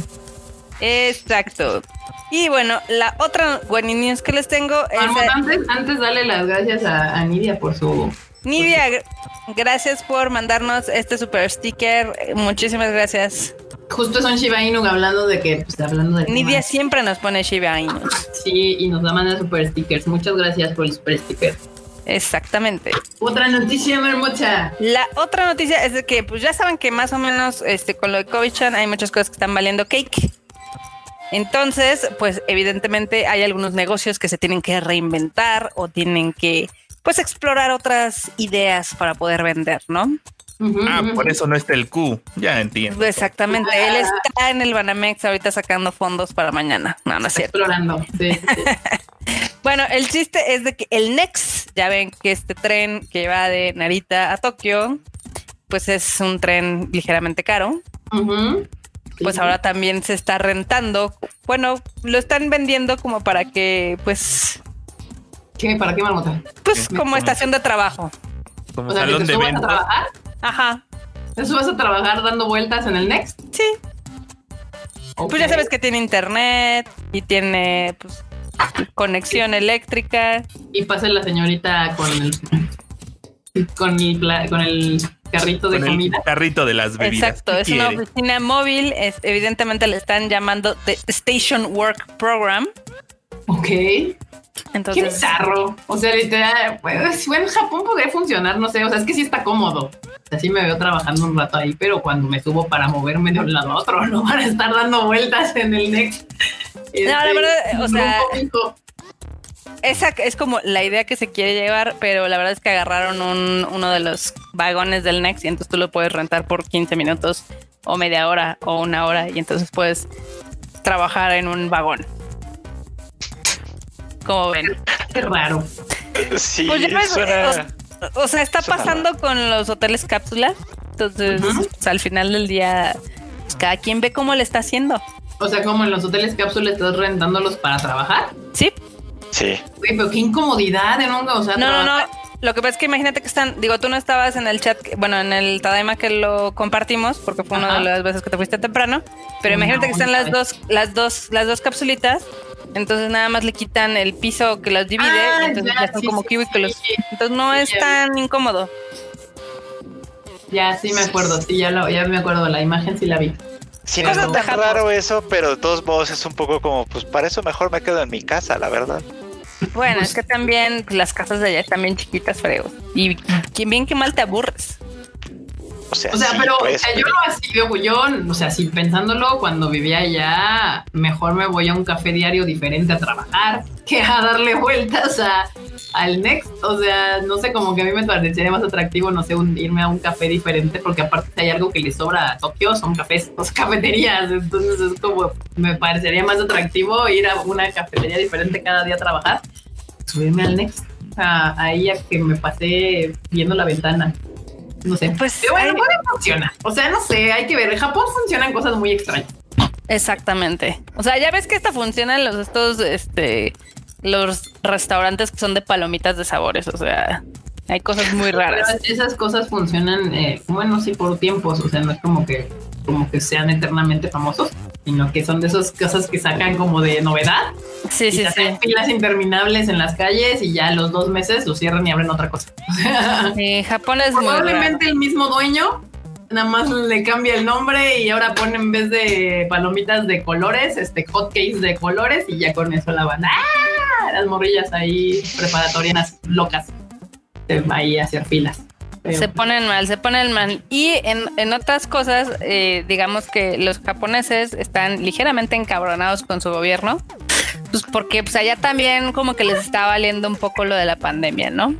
Exacto. Y bueno, la otra news que les tengo es. Antes, antes dale las gracias a, Nidia por su. Nidia, gracias por mandarnos este super sticker. Muchísimas gracias. Justo son Shiba Inu hablando de que, pues hablando de. Nidia siempre nos pone Shiba Inu. Sí, y nos da manda super stickers. Muchas gracias por el super sticker. Exactamente. Otra noticia, Marmocha. La otra noticia es de que, pues ya saben que más o menos este, con lo de covid hay muchas cosas que están valiendo cake. Entonces, pues evidentemente hay algunos negocios que se tienen que reinventar o tienen que, pues, explorar otras ideas para poder vender, ¿no? ah, por eso no está el Q, ya entiendo. Exactamente, él está en el Banamex ahorita sacando fondos para mañana. No, no es cierto. Explorando, sí. bueno, el chiste es de que el Next, ya ven que este tren que va de Narita a Tokio, pues es un tren ligeramente caro pues ahora también se está rentando. Bueno, lo están vendiendo como para que, pues. ¿Qué? ¿Para qué marmota? Pues como estación de trabajo. Como o sea, salón de a trabajar. Ajá. ¿Te subas a trabajar dando vueltas en el Next? Sí. Pues ya sabes que tiene internet y tiene pues, conexión eléctrica. Y pasa la señorita con el con el, con el carrito de comida. carrito de las bebidas. Exacto, es una oficina móvil. Es, evidentemente le están llamando The Station Work Program. Ok. Entonces, Qué bizarro. O sea, literal, pues, bueno, en Japón podría funcionar, no sé. O sea, es que sí está cómodo. Así me veo trabajando un rato ahí, pero cuando me subo para moverme de un lado a otro, no van a estar dando vueltas en el next. No, la verdad, o sea, esa es como la idea que se quiere llevar, pero la verdad es que agarraron uno de los vagones del Next y entonces tú lo puedes rentar por 15 minutos o media hora o una hora y entonces puedes trabajar en un vagón. Como ven. Qué raro. Sí, pues o, sea, está pasando con los hoteles cápsula. Entonces, pues, al final del día, pues, cada quien ve cómo le está haciendo. O sea, como en los hoteles cápsula estás rentándolos para trabajar. Sí. Sí. pero qué incomodidad en un, o sea, no, no, no. Lo que pasa es que imagínate que están, digo, tú no estabas en el chat, bueno, en el Tadaima que lo compartimos, porque fue una de las veces que te fuiste temprano, pero imagínate que están las dos, las dos, las dos capsulitas, entonces nada más le quitan el piso que las divide, ah, entonces ya, son como cubículos. entonces no es tan incómodo. Ya, sí me acuerdo, sí, ya, lo, ya me acuerdo, la imagen sí la vi. Sí, no es tan raro eso, pero de todos modos es un poco como, pues para eso mejor me quedo en mi casa, la verdad. Bueno, es que también las casas de allá están bien chiquitas, freos. Y bien que mal te aburres. O sea, pero pues, yo lo así, yo, yo, o sea, sí, pensándolo, cuando vivía allá, mejor me voy a un café diario diferente a trabajar que a darle vueltas a, al Next. O sea, no sé, como que a mí me parecería más atractivo, no sé, irme a un café diferente, porque aparte hay algo que le sobra a Tokio, son cafés, o cafeterías. Entonces es como, me parecería más atractivo ir a una cafetería diferente cada día a trabajar, subirme al Next. ahí a que me pasé viendo la ventana. No sé. Pues bueno, funciona. O sea, no sé, hay que ver. En Japón funcionan cosas muy extrañas. Exactamente. O sea, ya ves que esta funciona en los estos, este, los restaurantes que son de palomitas de sabores. O sea, hay cosas muy raras. esas cosas funcionan, eh, bueno, sí, por tiempos. O sea, no es como que, como que sean eternamente famosos, sino que son de esas cosas que sacan como de novedad. Sí, sí, sí. filas interminables en las calles y ya los dos meses lo cierran y abren otra cosa. Sí, Japón es probablemente el mismo dueño. Nada más le cambia el nombre y ahora pone en vez de palomitas de colores, este hotcakes de colores y ya con eso la van. ¡Ah! Las morrillas ahí preparatorias locas ahí a hacer filas. Se ponen mal, se ponen mal. Y en, otras cosas, eh, digamos que los japoneses están ligeramente encabronados con su gobierno, pues porque pues allá también como que les está valiendo un poco lo de la pandemia, ¿no?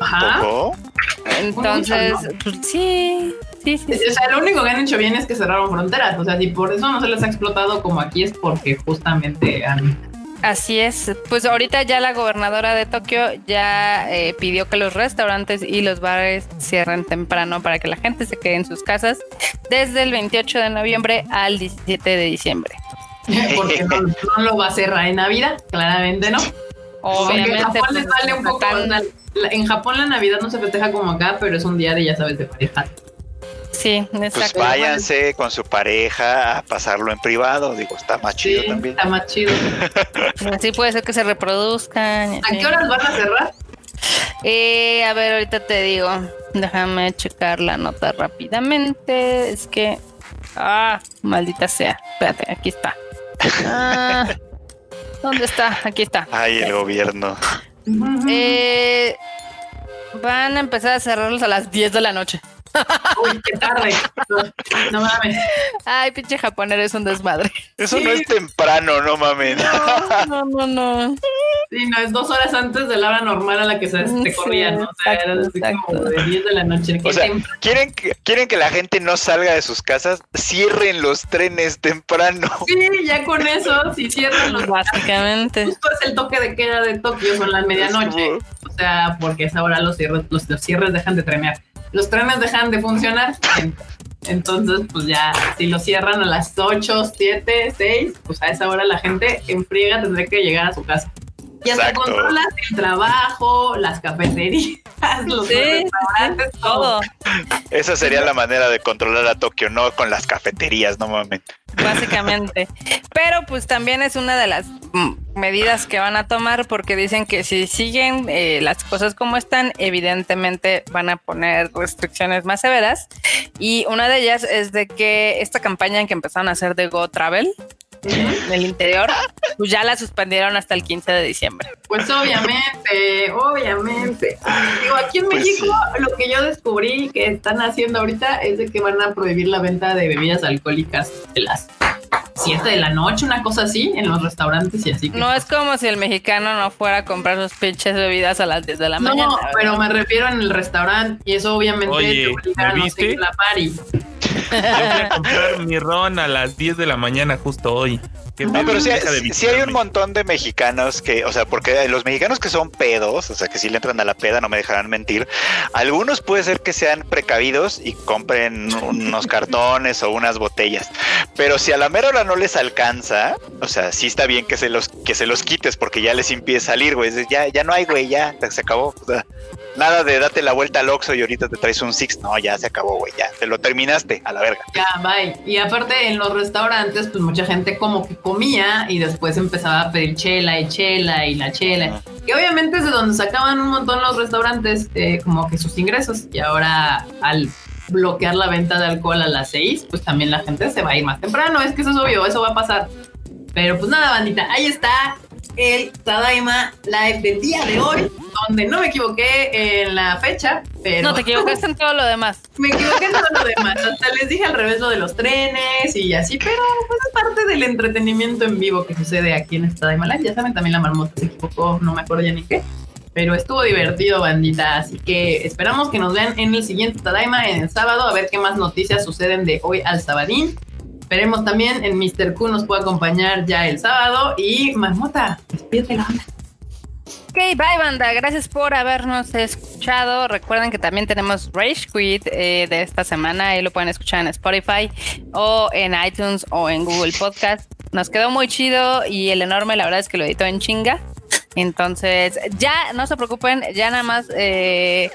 Ajá. Entonces, pues sí, Sí, sí, O sea, lo único que han hecho bien es que cerraron fronteras. O sea, si por eso no se les ha explotado como aquí es porque justamente han Así es, pues ahorita ya la gobernadora de Tokio ya eh, pidió que los restaurantes y los bares cierren temprano para que la gente se quede en sus casas desde el 28 de noviembre al 17 de diciembre. Porque no, lo va a cerrar en Navidad, claramente no. Obviamente. En Japón les pues, vale un poco. En Japón la Navidad no se festeja como acá, pero es un día de, ya sabes, de pareja. Sí, pues exacto. Pues váyanse con su pareja a pasarlo en privado. Digo, está más chido también. Está más chido. Así puede ser que se reproduzcan. ¿A qué horas van a cerrar? Eh, a ver, ahorita te digo. Déjame checar la nota rápidamente. Es que. Ah, maldita sea. Espérate, aquí está. Ah, ¿Dónde está? Aquí está. Ay, el gobierno. Eh, van a empezar a cerrarlos a las 10 de la noche. Uy, qué tarde. No, mames. Ay, pinche japonés, es un desmadre. Eso no es temprano, no mames. No, no, no, Sí, no, es dos horas antes de la hora normal a la que se, te corría, ¿no? O sea, era así como de 10 de la noche. O sea, ¿quieren que, quieren que la gente no salga de sus casas, cierren los trenes temprano. Sí, ya con eso, si cierran los Básicamente. Justo es el toque de queda de Tokio, son las medianoche. O sea, porque esa hora los cierres, los cierres dejan de tremear los trenes dejan de funcionar. Entonces, pues ya, si lo cierran a las 8, 7, 6, pues a esa hora la gente en friega tendrá que llegar a su casa. Y hasta controlas el trabajo, las cafeterías, los restaurantes, todo. Esa sería la manera de controlar a Tokio, no con las cafeterías, no mames. Básicamente. Pero pues también es una de las medidas que van a tomar porque dicen que si siguen eh, las cosas como están, evidentemente van a poner restricciones más severas. Y una de ellas es de que esta campaña en que empezaron a hacer de Go Travel, en el interior, pues ya la suspendieron hasta el 15 de diciembre. Pues obviamente, obviamente. Digo, aquí en pues México lo que yo descubrí que están haciendo ahorita es de que van a prohibir la venta de bebidas alcohólicas de las 7 de la noche, una cosa así, en los restaurantes y así. No es como si el mexicano no fuera a comprar sus pinches bebidas a las 10 de la mañana. No, pero me refiero en el restaurante y eso obviamente Oye, te viste? la party. Yo fui a comprar mi ron a las 10 de la mañana justo hoy. No, pero sí, hay un montón de mexicanos que, o sea, porque los mexicanos que son pedos, o sea, que si le entran a la peda, no me dejarán mentir. Algunos puede ser que sean precavidos y compren unos cartones o unas botellas. Pero si a la mera hora no les alcanza, o sea, sí está bien que se los, que se los quites porque ya les empieza a salir, güey. Ya, ya no hay, güey, ya se acabó. nada de date la vuelta al Oxxo y ahorita te traes un Six. No, ya se acabó, güey, ya. Te lo terminaste a la verga. Ya, bye. Y aparte, en los restaurantes, pues mucha gente como que comía y después empezaba a pedir chela y chela y la chela. Y obviamente es de donde sacaban un montón los restaurantes eh, como que sus ingresos. Y ahora al bloquear la venta de alcohol a las seis, pues también la gente se va a ir más temprano. Es que eso es obvio, eso va a pasar. Pero pues nada, bandita, ahí está el Tadaima Live del día de hoy, donde no me equivoqué en la fecha, pero... No, te equivocaste en todo lo demás. Me equivoqué en todo lo demás, hasta les dije al revés lo de los trenes y así, pero pues es parte del entretenimiento en vivo que sucede aquí en esta Tadaima Live. Ya saben, también la marmota se equivocó, no me acuerdo ya ni qué. Pero estuvo divertido, bandita. Así que esperamos que nos vean en el siguiente Tadaima, en el sábado, a ver qué más noticias suceden de hoy al sabadín. Esperemos también en Mr. Q nos pueda acompañar ya el sábado. Y Marmota, despídete la banda. Ok, bye banda, gracias por habernos escuchado. Recuerden que también tenemos Rage Quit eh, de esta semana, ahí lo pueden escuchar en Spotify o en iTunes o en Google Podcast. Nos quedó muy chido y el enorme, la verdad es que lo editó en chinga. Entonces, ya no se preocupen, ya nada más eh,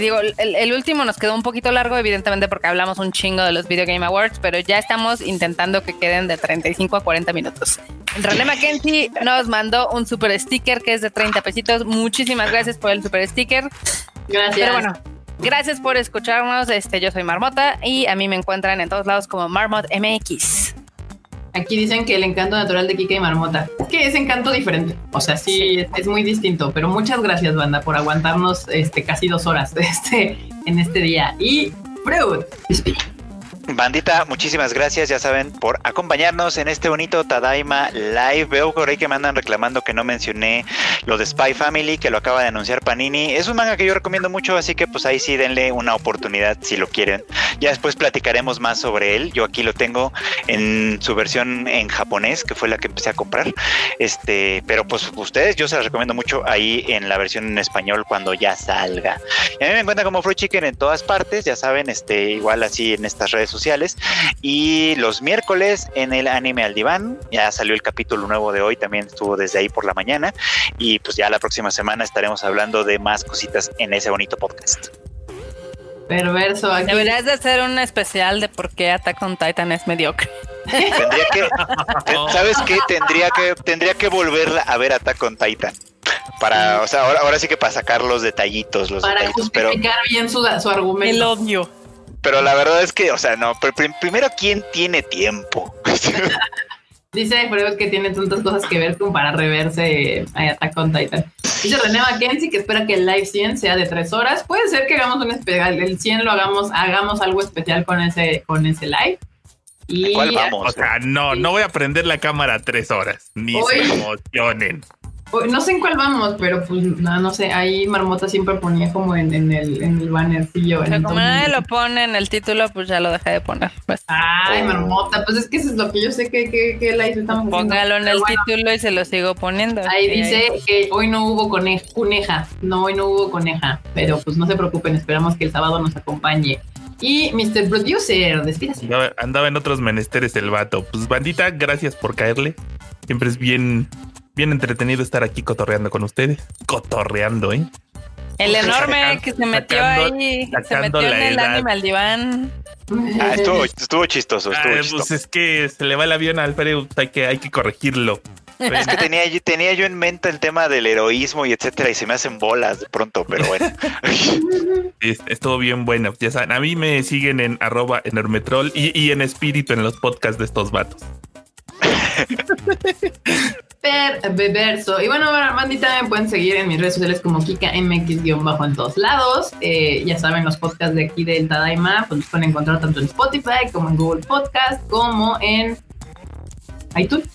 digo, el, último nos quedó un poquito largo, evidentemente porque hablamos un chingo de los Video Game Awards, pero ya estamos intentando que queden de 35 a 40 minutos. René Mackenzie nos mandó un super sticker que es de 30 pesitos. Muchísimas gracias por el super sticker. Gracias. Pero bueno, gracias por escucharnos. Este, yo soy Marmota y a mí me encuentran en todos lados como Marmot MX. Aquí dicen que el encanto natural de Kika y Marmota. que es encanto diferente. O sea, sí, Es, muy distinto. Pero muchas gracias, banda, por aguantarnos este, casi dos horas este, en este día. Y Freud, Bandita, muchísimas gracias, ya saben, por acompañarnos en este bonito Tadaima Live. Veo por ahí que me andan reclamando que no mencioné lo de Spy Family, que lo acaba de anunciar Panini. Es un manga que yo recomiendo mucho, así que pues ahí sí denle una oportunidad si lo quieren. Ya después platicaremos más sobre él. Yo aquí lo tengo en su versión en japonés, que fue la que empecé a comprar. Este, pero pues ustedes, yo se las recomiendo mucho ahí en la versión en español cuando ya salga. Y a mí me encuentran como Fruit Chicken en todas partes, ya saben, este, igual así en estas redes sociales. Y los miércoles en el anime al diván, ya salió el capítulo nuevo de hoy, también estuvo desde ahí por la mañana. Y pues ya la próxima semana estaremos hablando de más cositas en ese bonito podcast. Perverso. Deberías de hacer un especial de por qué Attack on Titan es mediocre. Tendría que, ¿sabes qué? Tendría que, tendría que volverla a ver Attack on Titan. Para, o sea, ahora, ahora sí que para sacar los detallitos, los para detallitos, justificar bien su, su argumento. El odio. Pero la verdad es que, o sea, no, pero primero, ¿quién tiene tiempo? Dice Freud que tiene tantas cosas que ver como para reverse a Attack on Titan. Dice René Mackenzie que espera que el live 100 sea de tres horas. Puede ser que hagamos un especial, el 100 lo hagamos, hagamos algo especial con ese, con ese live. Y ¿Cuál vamos? O sea, no, no voy a prender la cámara tres horas. Ni se emocionen. No sé en cuál vamos, pero pues no, no sé, ahí Marmota siempre ponía como en, en el, en el bannercillo. Pero como nadie lo pone en el título, pues ya lo dejé de poner. Pues. Ay, Marmota, pues es que eso es lo que yo sé que, que, que la estamos Póngalo en el título y se lo sigo poniendo. Ahí dice que hoy no hubo coneja, no, hoy no hubo coneja, pero pues no se preocupen, esperamos que el sábado nos acompañe. Y Mr. Producer, despídase. Andaba, andaba en otros menesteres el vato. Pues bandita, gracias por caerle. Siempre es bien bien entretenido estar aquí cotorreando con ustedes. Cotorreando, ¿eh? El enorme que se metió ahí, se metió en el anime al diván. Ah, estuvo, estuvo chistoso, estuvo ah, chistoso. Pues es que se le va el avión al Alfredo, hay que, hay que corregirlo. Es que tenía, tenía yo en mente el tema del heroísmo y etcétera, y se me hacen bolas de pronto, pero bueno. estuvo bien bueno. Ya saben, a mí me siguen en arroba enormetrol y, y en espíritu en los podcasts de estos vatos. Perverso. Y bueno, bandita, me pueden seguir en mis redes sociales como Kika MX-bajo en todos lados. Eh, ya saben, los podcasts de aquí del Tadaima, pues los pueden encontrar tanto en Spotify como en Google Podcast, como en iTunes.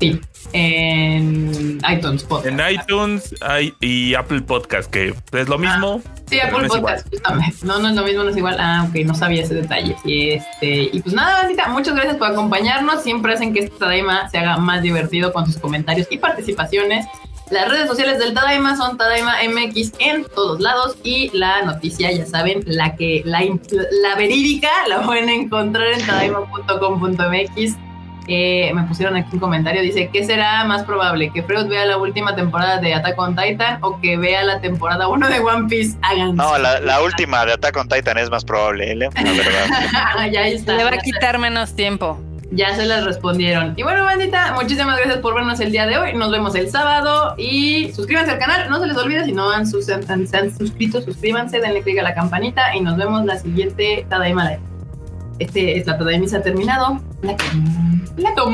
Sí, en iTunes Podcast. En iTunes y Apple Podcast, que es lo mismo. Ah, sí, Apple Podcast, justamente. No, no es lo mismo, no es igual. Ah, ok, no sabía ese detalle. Y, este, y pues nada, bandita, muchas gracias por acompañarnos. Siempre hacen que este Tadaima se haga más divertido con sus comentarios y participaciones. Las redes sociales del Tadaima son Tadaima MX en todos lados y la noticia, ya saben, la que la, la verídica la pueden encontrar en tadaima.com.mx me pusieron aquí un comentario, dice, ¿qué será más probable? ¿Que Freud vea la última temporada de Attack on Titan o que vea la temporada 1 de One Piece? Hagan. No, la, última de Attack on Titan es más probable, ¿eh? la verdad. ya está. Le va a quitar menos tiempo. Ya se les respondieron. Y bueno, bandita, muchísimas gracias por vernos el día de hoy. Nos vemos el sábado y suscríbanse al canal. No se les olvide, si no han, se han suscrito, suscríbanse, denle click a la campanita y nos vemos la siguiente Tadaima Live. Este es la tarde de misa terminado. Plato. Plato.